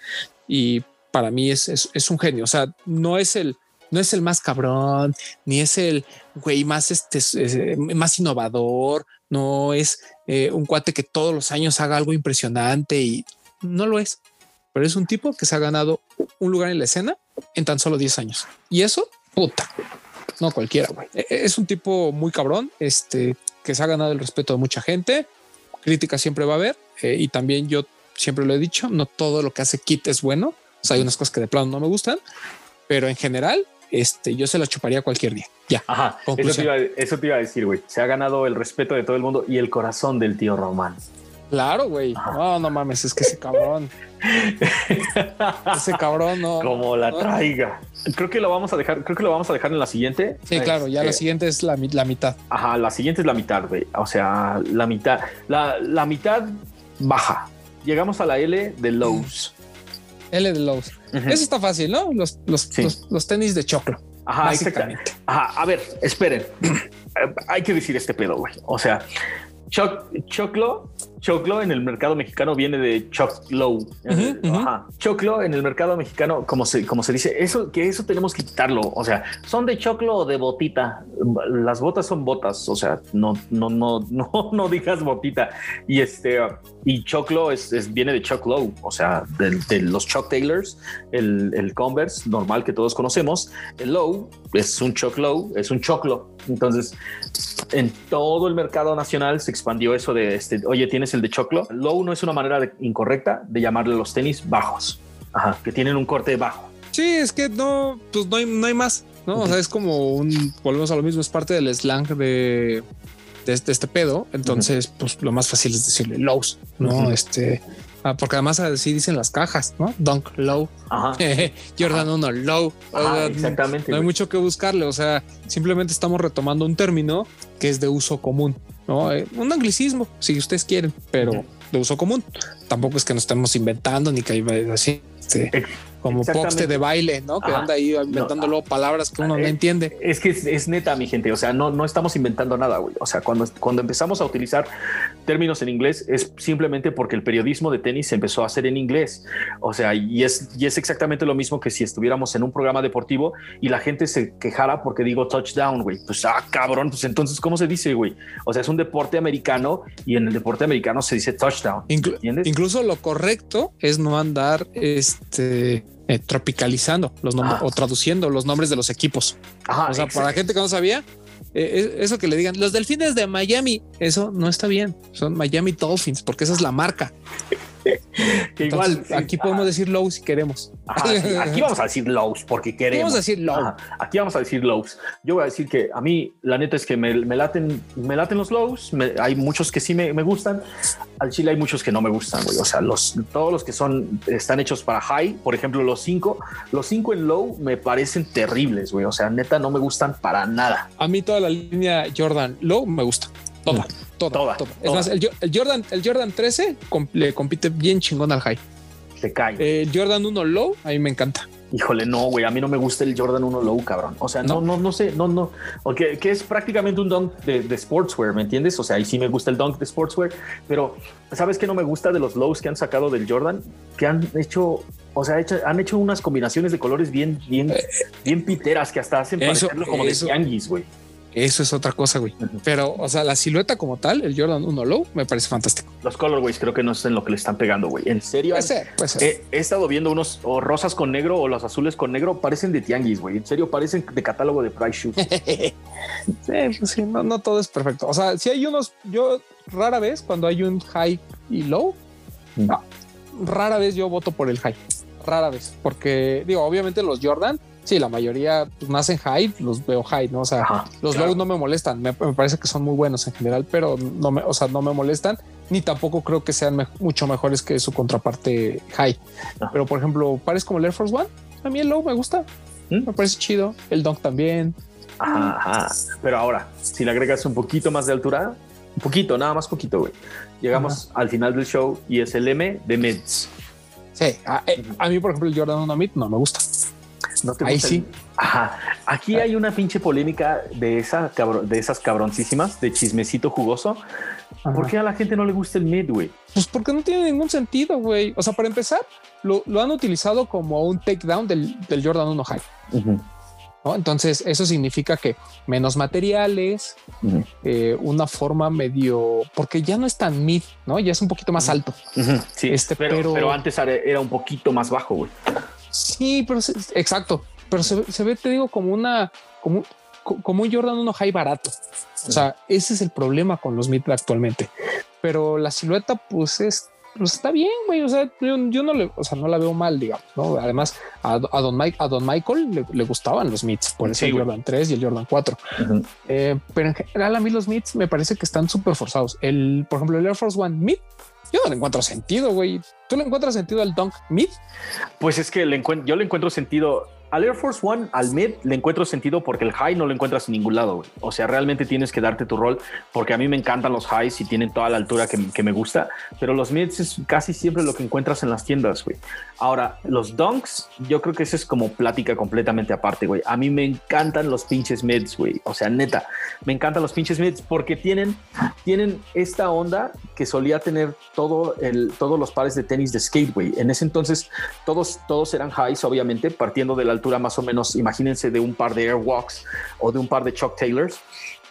y para mí es, es, es, un genio. O sea, no es el, no es el más cabrón, ni es el güey más, este, eh, más innovador, no es eh, un cuate que todos los años haga algo impresionante y no lo es, pero es un tipo que se ha ganado un lugar en la escena en tan solo 10 años. Y eso, puta, no cualquiera, güey. E, e, es un tipo muy cabrón, este, que se ha ganado el respeto de mucha gente. Crítica siempre va a haber. Eh, y también yo siempre lo he dicho, no todo lo que hace Kit es bueno. O sea, hay unas cosas que de plano no me gustan, pero en general este, yo se la chuparía cualquier día. Ya. Ajá. Eso te, iba, eso te, iba, a decir, güey. Se ha ganado el respeto de todo el mundo y el corazón del tío Román. Claro, güey. No, no mames, es que ese cabrón. ese cabrón, no. Como la traiga. Creo que lo vamos a dejar, creo que lo vamos a dejar en la siguiente. Sí, claro, ya la este, siguiente es la, la, mitad. Ajá, la siguiente es la mitad, güey. O sea, la mitad, la, la mitad baja. Llegamos a la L de Lowe's. L de Lowe's. Eso está fácil, ¿no? Los, los, los, tenis de choclo. Ajá, exactamente. Ajá, a ver, esperen. Hay que decir este pedo, güey. O sea, choclo Choclo en el mercado mexicano viene de choclo. Choclo en el mercado mexicano, como se, como se dice, eso que eso tenemos que quitarlo. O sea, son de choclo o de botita. Las botas son botas. O sea, no, no, no, no, no digas botita. Y este, y choclo es, viene de choclo. O sea, de, los Chuck Taylors, el, el, Converse normal que todos conocemos. El low es un choclo, es un choclo. Entonces, en todo el mercado nacional se expandió eso de este, oye, tienes el de choclo. Low no es una manera incorrecta de llamarle los tenis bajos, que tienen un corte bajo. Sí, es que no, pues no hay, no hay más, ¿no? O sea, es como un, volvemos a lo mismo, es parte del slang de, de, este, este pedo. Entonces, pues lo más fácil es decirle lows, ¿no? Este, Ah, porque además así dicen las cajas, ¿no? Dunk low. Jordan 1 low. exactamente. No hay mucho que buscarle. O sea, simplemente estamos retomando un término que es de uso común, ¿no? Eh, un anglicismo, si ustedes quieren, pero de uso común. Tampoco es que nos estemos inventando ni que así. Este, como poste de baile, ¿no? Que anda ahí inventando luego palabras que uno no eh, entiende. Es que es, neta, mi gente. O sea, no, no estamos inventando nada, güey. O sea, cuando, cuando empezamos a utilizar términos en inglés es simplemente porque el periodismo de tenis se empezó a hacer en inglés. O sea, y es, y es exactamente lo mismo que si estuviéramos en un programa deportivo y la gente se quejara porque digo touchdown, güey. Pues, ah, cabrón, pues entonces, ¿cómo se dice, güey? O sea, es un deporte americano y en el deporte americano se dice touchdown. incluso lo correcto es no andar este eh, tropicalizando los nombres o traduciendo los nombres de los equipos. o sea, para la gente que no sabía, eh, eso que le digan los delfines de Miami, eso no está bien. Son Miami Dolphins porque esa es la marca. que igual aquí podemos decir low si queremos. aquí vamos a decir lows porque queremos. Vamos a decir low. aquí vamos a decir lows. Yo voy a decir que a mí la neta es que me, laten, me laten los lows. hay muchos que sí me, me, gustan. Al chile hay muchos que no me gustan, güey. O sea, los, todos los que son están hechos para high. Por ejemplo, los cinco, los cinco en low me parecen terribles, güey. O sea, neta no me gustan para nada. A mí toda la línea Jordan low me gusta. Toda, toda, toda. Es más, el, Jordan, el Jordan 13 le compite bien chingón al high. Se cae. El Jordan 1 low, a mí me encanta. Híjole, no, güey, a mí no me gusta el Jordan 1 Low, cabrón. O sea, no, no, no, sé, no, no. O que, es prácticamente un dunk de, sportswear, ¿me entiendes? O sea, ahí sí me gusta el dunk de sportswear, pero ¿sabes qué no me gusta de los lows que han sacado del Jordan? Que han hecho, o sea, han hecho unas combinaciones de colores bien, bien, eh, bien piteras que hasta hacen parecerlo como de yanguis, güey. Eso es otra cosa, güey. Pero, o sea, la silueta como tal, el Jordan 1 Low, me parece fantástico. Los colorways creo que no es en lo que le están pegando, güey. En serio. Puede ser, puede ser. He, estado viendo unos o rosas con negro o los azules con negro, parecen de tianguis, güey. En serio, parecen de catálogo de Price Shoes. sí, pues sí, no, no todo es perfecto. O sea, si hay unos, yo rara vez cuando hay un high y low, rara vez yo voto por el high. Rara vez, porque digo, obviamente los Jordan sí, la mayoría pues, nacen high, los veo high, ¿no? O sea, los lows no me molestan, me, parece que son muy buenos en general, pero no me, o sea, no me molestan, ni tampoco creo que sean mucho mejores que su contraparte high. Pero por ejemplo, pares como el Air Force One, a mí el low me gusta, ¿Mm? me parece chido, el Dunk también. Ajá, Pero ahora, si le agregas un poquito más de altura, un poquito, nada más poquito, güey. Llegamos al final del show y es el M de mids. Sí, a, eh, a mí, por ejemplo, el Jordan 1 mid no me gusta. No Ahí sí. Ajá. Aquí hay una pinche polémica de esa de esas cabroncísimas de chismecito jugoso. ¿Por qué a la gente no le gusta el mid, güey? Pues porque no tiene ningún sentido, güey. O sea, para empezar, lo, han utilizado como un takedown del, del Jordan 1 High. Entonces, eso significa que menos materiales, eh, una forma medio, porque ya no es tan mid, no? Ya es un poquito más alto. Sí, este, pero, pero, antes era un poquito más bajo, güey. Sí, pero exacto. Pero se, ve, te digo, como una, como, como un Jordan 1 high barato. O sea, ese es el problema con los mid actualmente. Pero la silueta, pues es, pues está bien, güey. O sea, yo, no le, o sea, no la veo mal, digamos. ¿no? Además, a, Don, Mike, a Don Michael le, gustaban los mids, por eso el Jordan 3 y el Jordan 4. Eh, pero en general, a mí los mids me parece que están súper forzados. El, por ejemplo, el Air Force One mid yo no le encuentro sentido, güey. ¿Tú le encuentras sentido al Dunk Mid? Pues es que le yo le encuentro sentido al Air Force One, al mid, le encuentro sentido porque el high no lo encuentras en ningún lado. O sea, realmente tienes que darte tu rol porque a mí me encantan los highs y tienen toda la altura que, me gusta, pero los mids es casi siempre lo que encuentras en las tiendas, güey. Ahora, los dunks, yo creo que eso es como plática completamente aparte, güey. A mí me encantan los pinches mids, güey. O sea, neta, me encantan los pinches mids porque tienen, tienen esta onda que solía tener todo el, todos los pares de tenis de skate, güey. En ese entonces, todos, todos eran highs, obviamente, partiendo de la altura más o menos, imagínense, de un par de Airwalks o de un par de Chuck Taylors.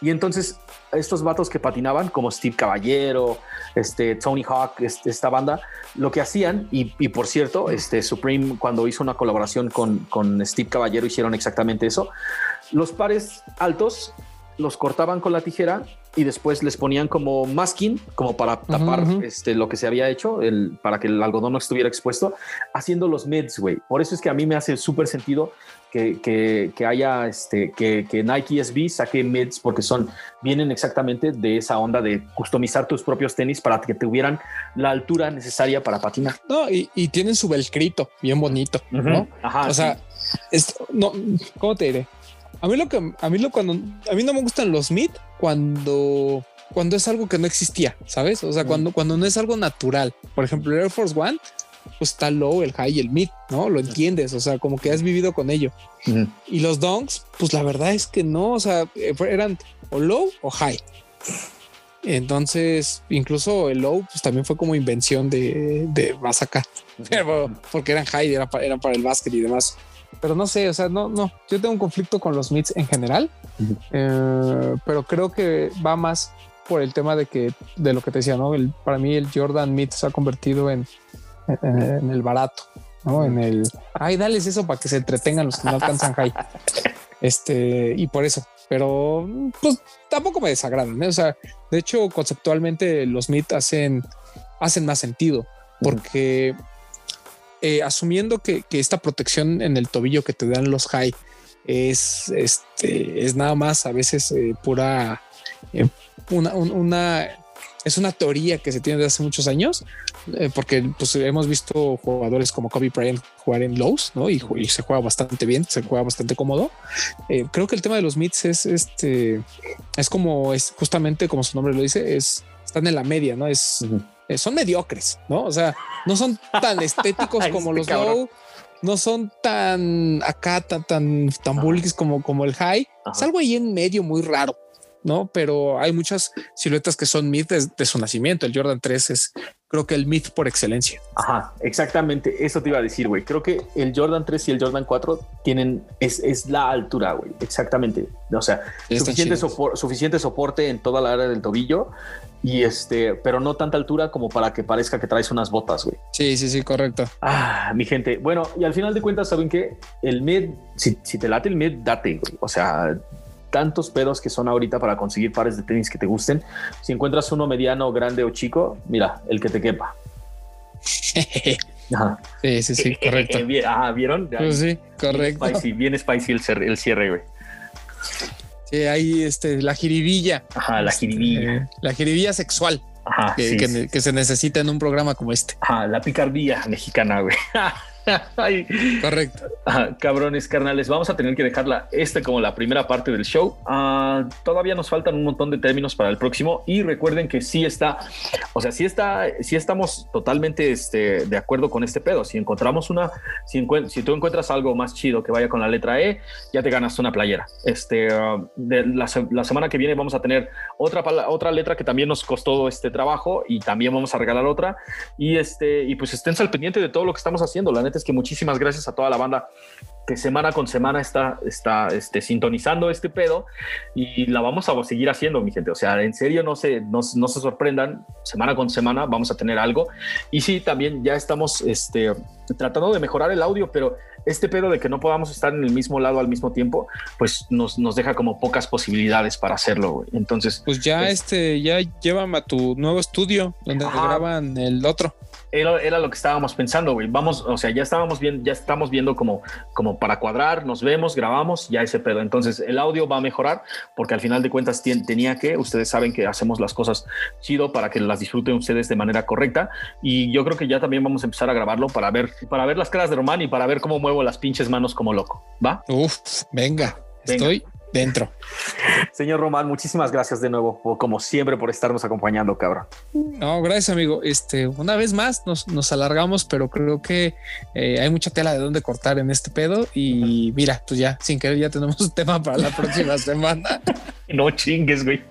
Y entonces estos vatos que patinaban, como Steve Caballero, este, Tony Hawk, este, esta banda, lo que hacían, y, por cierto, este, Supreme cuando hizo una colaboración con, con Steve Caballero hicieron exactamente eso, los pares altos los cortaban con la tijera y después les ponían como masking, como para tapar este, lo que se había hecho, el, para que el algodón no estuviera expuesto, haciendo los mids, güey. Por eso es que a mí me hace súper sentido que, que, haya, este, que, que, Nike SB saque mids, porque son, vienen exactamente de esa onda de customizar tus propios tenis para que tuvieran la altura necesaria para patinar. No, y, y tienen su velcrito bien bonito, ¿no? Ajá, o sea, no, ¿cómo te diré? A mí lo que a mí lo cuando a mí no me gustan los mid cuando cuando es algo que no existía, ¿sabes? O sea, cuando cuando no es algo natural. Por ejemplo, el Air Force One pues está low, el high y el mid, ¿no? Lo entiendes, o sea, como que has vivido con ello. Y los donks, pues la verdad es que no, o sea, eh, eran o low o high. Entonces, incluso el low, pues también fue como invención de, de más acá, porque eran high, eran para, eran para el básquet y demás pero no sé, o sea, no, no, yo tengo un conflicto con los mids en general, eh, pero creo que va más por el tema de que, de lo que te decía, ¿no? El, para mí el Jordan mid se ha convertido en, en, el barato, ¿no? En el, ay, dales eso para que se entretengan los que no alcanzan high. Este, y por eso, pero pues tampoco me desagradan, ¿eh? o sea, de hecho, conceptualmente los mid hacen, hacen más sentido porque eh, asumiendo que, esta protección en el tobillo que te dan los high es, este, es nada más a veces eh, pura, eh, una, una, es una teoría que se tiene desde hace muchos años, porque pues, hemos visto jugadores como Kobe Bryant jugar en lows, ¿no? Y, se juega bastante bien, se juega bastante cómodo. creo que el tema de los mids es este, es como, es justamente como su nombre lo dice, es, están en la media, ¿no? Es... Eh, son mediocres, ¿no? O sea, no son tan estéticos como los low, no son tan acá, tan, tan, tan bullies como, como el high. Es algo ahí en medio muy raro. ¿no? Pero hay muchas siluetas que son mid de, su nacimiento. El Jordan 3 es, creo que el mid por excelencia. Ajá, exactamente. Eso te iba a decir, güey. Creo que el Jordan 3 y el Jordan 4 tienen, es, es la altura, güey. Exactamente. O sea, suficiente, suficiente soporte en toda la área del tobillo y este, pero no tanta altura como para que parezca que traes unas botas, güey. Sí, sí, sí, correcto. Ah, mi gente. Bueno, y al final de cuentas, saben que el mid, si, si te late el mid, date, güey. O sea, tantos pedos que son ahorita para conseguir pares de tenis que te gusten. Si encuentras uno mediano, grande o chico, mira, el que te quepa. Sí, sí, sí, correcto. ah, ¿vieron? Pues sí, correcto. Bien spicy, bien spicy el, el cierre, güey. Sí, ahí este, la jiribilla. Ajá, la jiribilla. Este, la jiribilla sexual. Ajá, que, que, que, se necesita en un programa como este. Ajá, la picardía mexicana, güey. Correcto. cabrones, carnales, vamos a tener que dejarla esta como la primera parte del show. Ah, todavía nos faltan un montón de términos para el próximo y recuerden que sí está, o sea, sí está, sí estamos totalmente este, de acuerdo con este pedo. Si encontramos una, si, si, tú encuentras algo más chido que vaya con la letra E, ya te ganas una playera. Este, ah, de la, la, semana que viene vamos a tener otra, otra letra que también nos costó este trabajo y también vamos a regalar otra. Y este, y pues estén al pendiente de todo lo que estamos haciendo. La neta que muchísimas gracias a toda la banda que semana con semana está, está este, sintonizando este pedo y la vamos a seguir haciendo, mi gente. O sea, en serio, no se, no, no se sorprendan, semana con semana vamos a tener algo. Y sí, también ya estamos este, tratando de mejorar el audio, pero este pedo de que no podamos estar en el mismo lado al mismo tiempo, pues nos, nos deja como pocas posibilidades para hacerlo. Entonces, pues ya pues este, ya llévame a tu nuevo estudio donde graban el otro era, lo que estábamos pensando, güey. Vamos, o sea, ya estábamos viendo, ya estamos viendo como, como para cuadrar, nos vemos, grabamos, ya ese pedo. Entonces el audio va a mejorar porque al final de cuentas tenía que, ustedes saben que hacemos las cosas chido para que las disfruten ustedes de manera correcta. Y yo creo que ya también vamos a empezar a grabarlo para ver, para ver las caras de Román y para ver cómo muevo las pinches manos como loco. ¿Va? Uf, venga. estoy dentro. Señor Román, muchísimas gracias de nuevo, como siempre, por estarnos acompañando, cabrón. No, gracias, amigo. Este, una vez más nos, alargamos, pero creo que eh, hay mucha tela de dónde cortar en este pedo. Y mira, pues ya, sin querer, ya tenemos un tema para la próxima semana. No chingues, güey.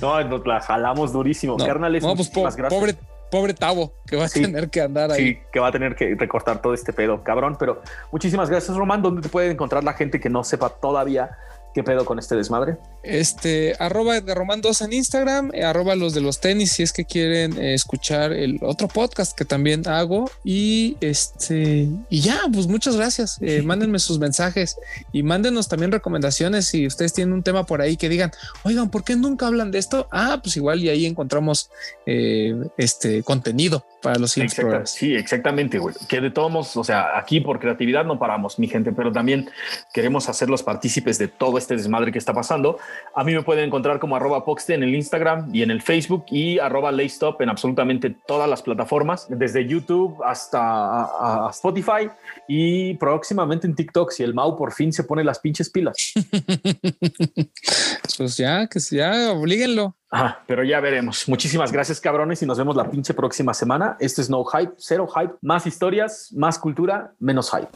No, nos la jalamos durísimo. No, Carnales, no, pues pobre, pobre Tavo, que va a tener que andar ahí. Sí, que va a tener que recortar todo este pedo, cabrón. Pero muchísimas gracias, Román. ¿Dónde te puede encontrar la gente que no sepa todavía ¿Qué pedo con este desmadre? Este, arroba Edgar Román 2 en Instagram, eh, arroba los de los tenis si es que quieren eh, escuchar el otro podcast que también hago. Y este, y ya, pues muchas gracias. Eh, mándenme sus mensajes y mándenos también recomendaciones si ustedes tienen un tema por ahí que digan, oigan, ¿por qué nunca hablan de esto? Ah, pues igual y ahí encontramos este contenido para los Exacta, Sí, exactamente, güey. Que de todos modos, o sea, aquí por creatividad no paramos, mi gente, pero también queremos hacerlos partícipes de todo este desmadre que está pasando. A mí me pueden encontrar como arroba Poxte en el Instagram y en el Facebook y arroba Laystop en absolutamente todas las plataformas, desde YouTube hasta Spotify y próximamente en TikTok, si el Mau por fin se pone las pinches pilas. pues ya, que ya, oblíguenlo. Ajá, pero ya veremos. Muchísimas gracias, cabrones, y nos vemos la pinche próxima semana. Esto es No Hype, cero hype, más historias, más cultura, menos hype.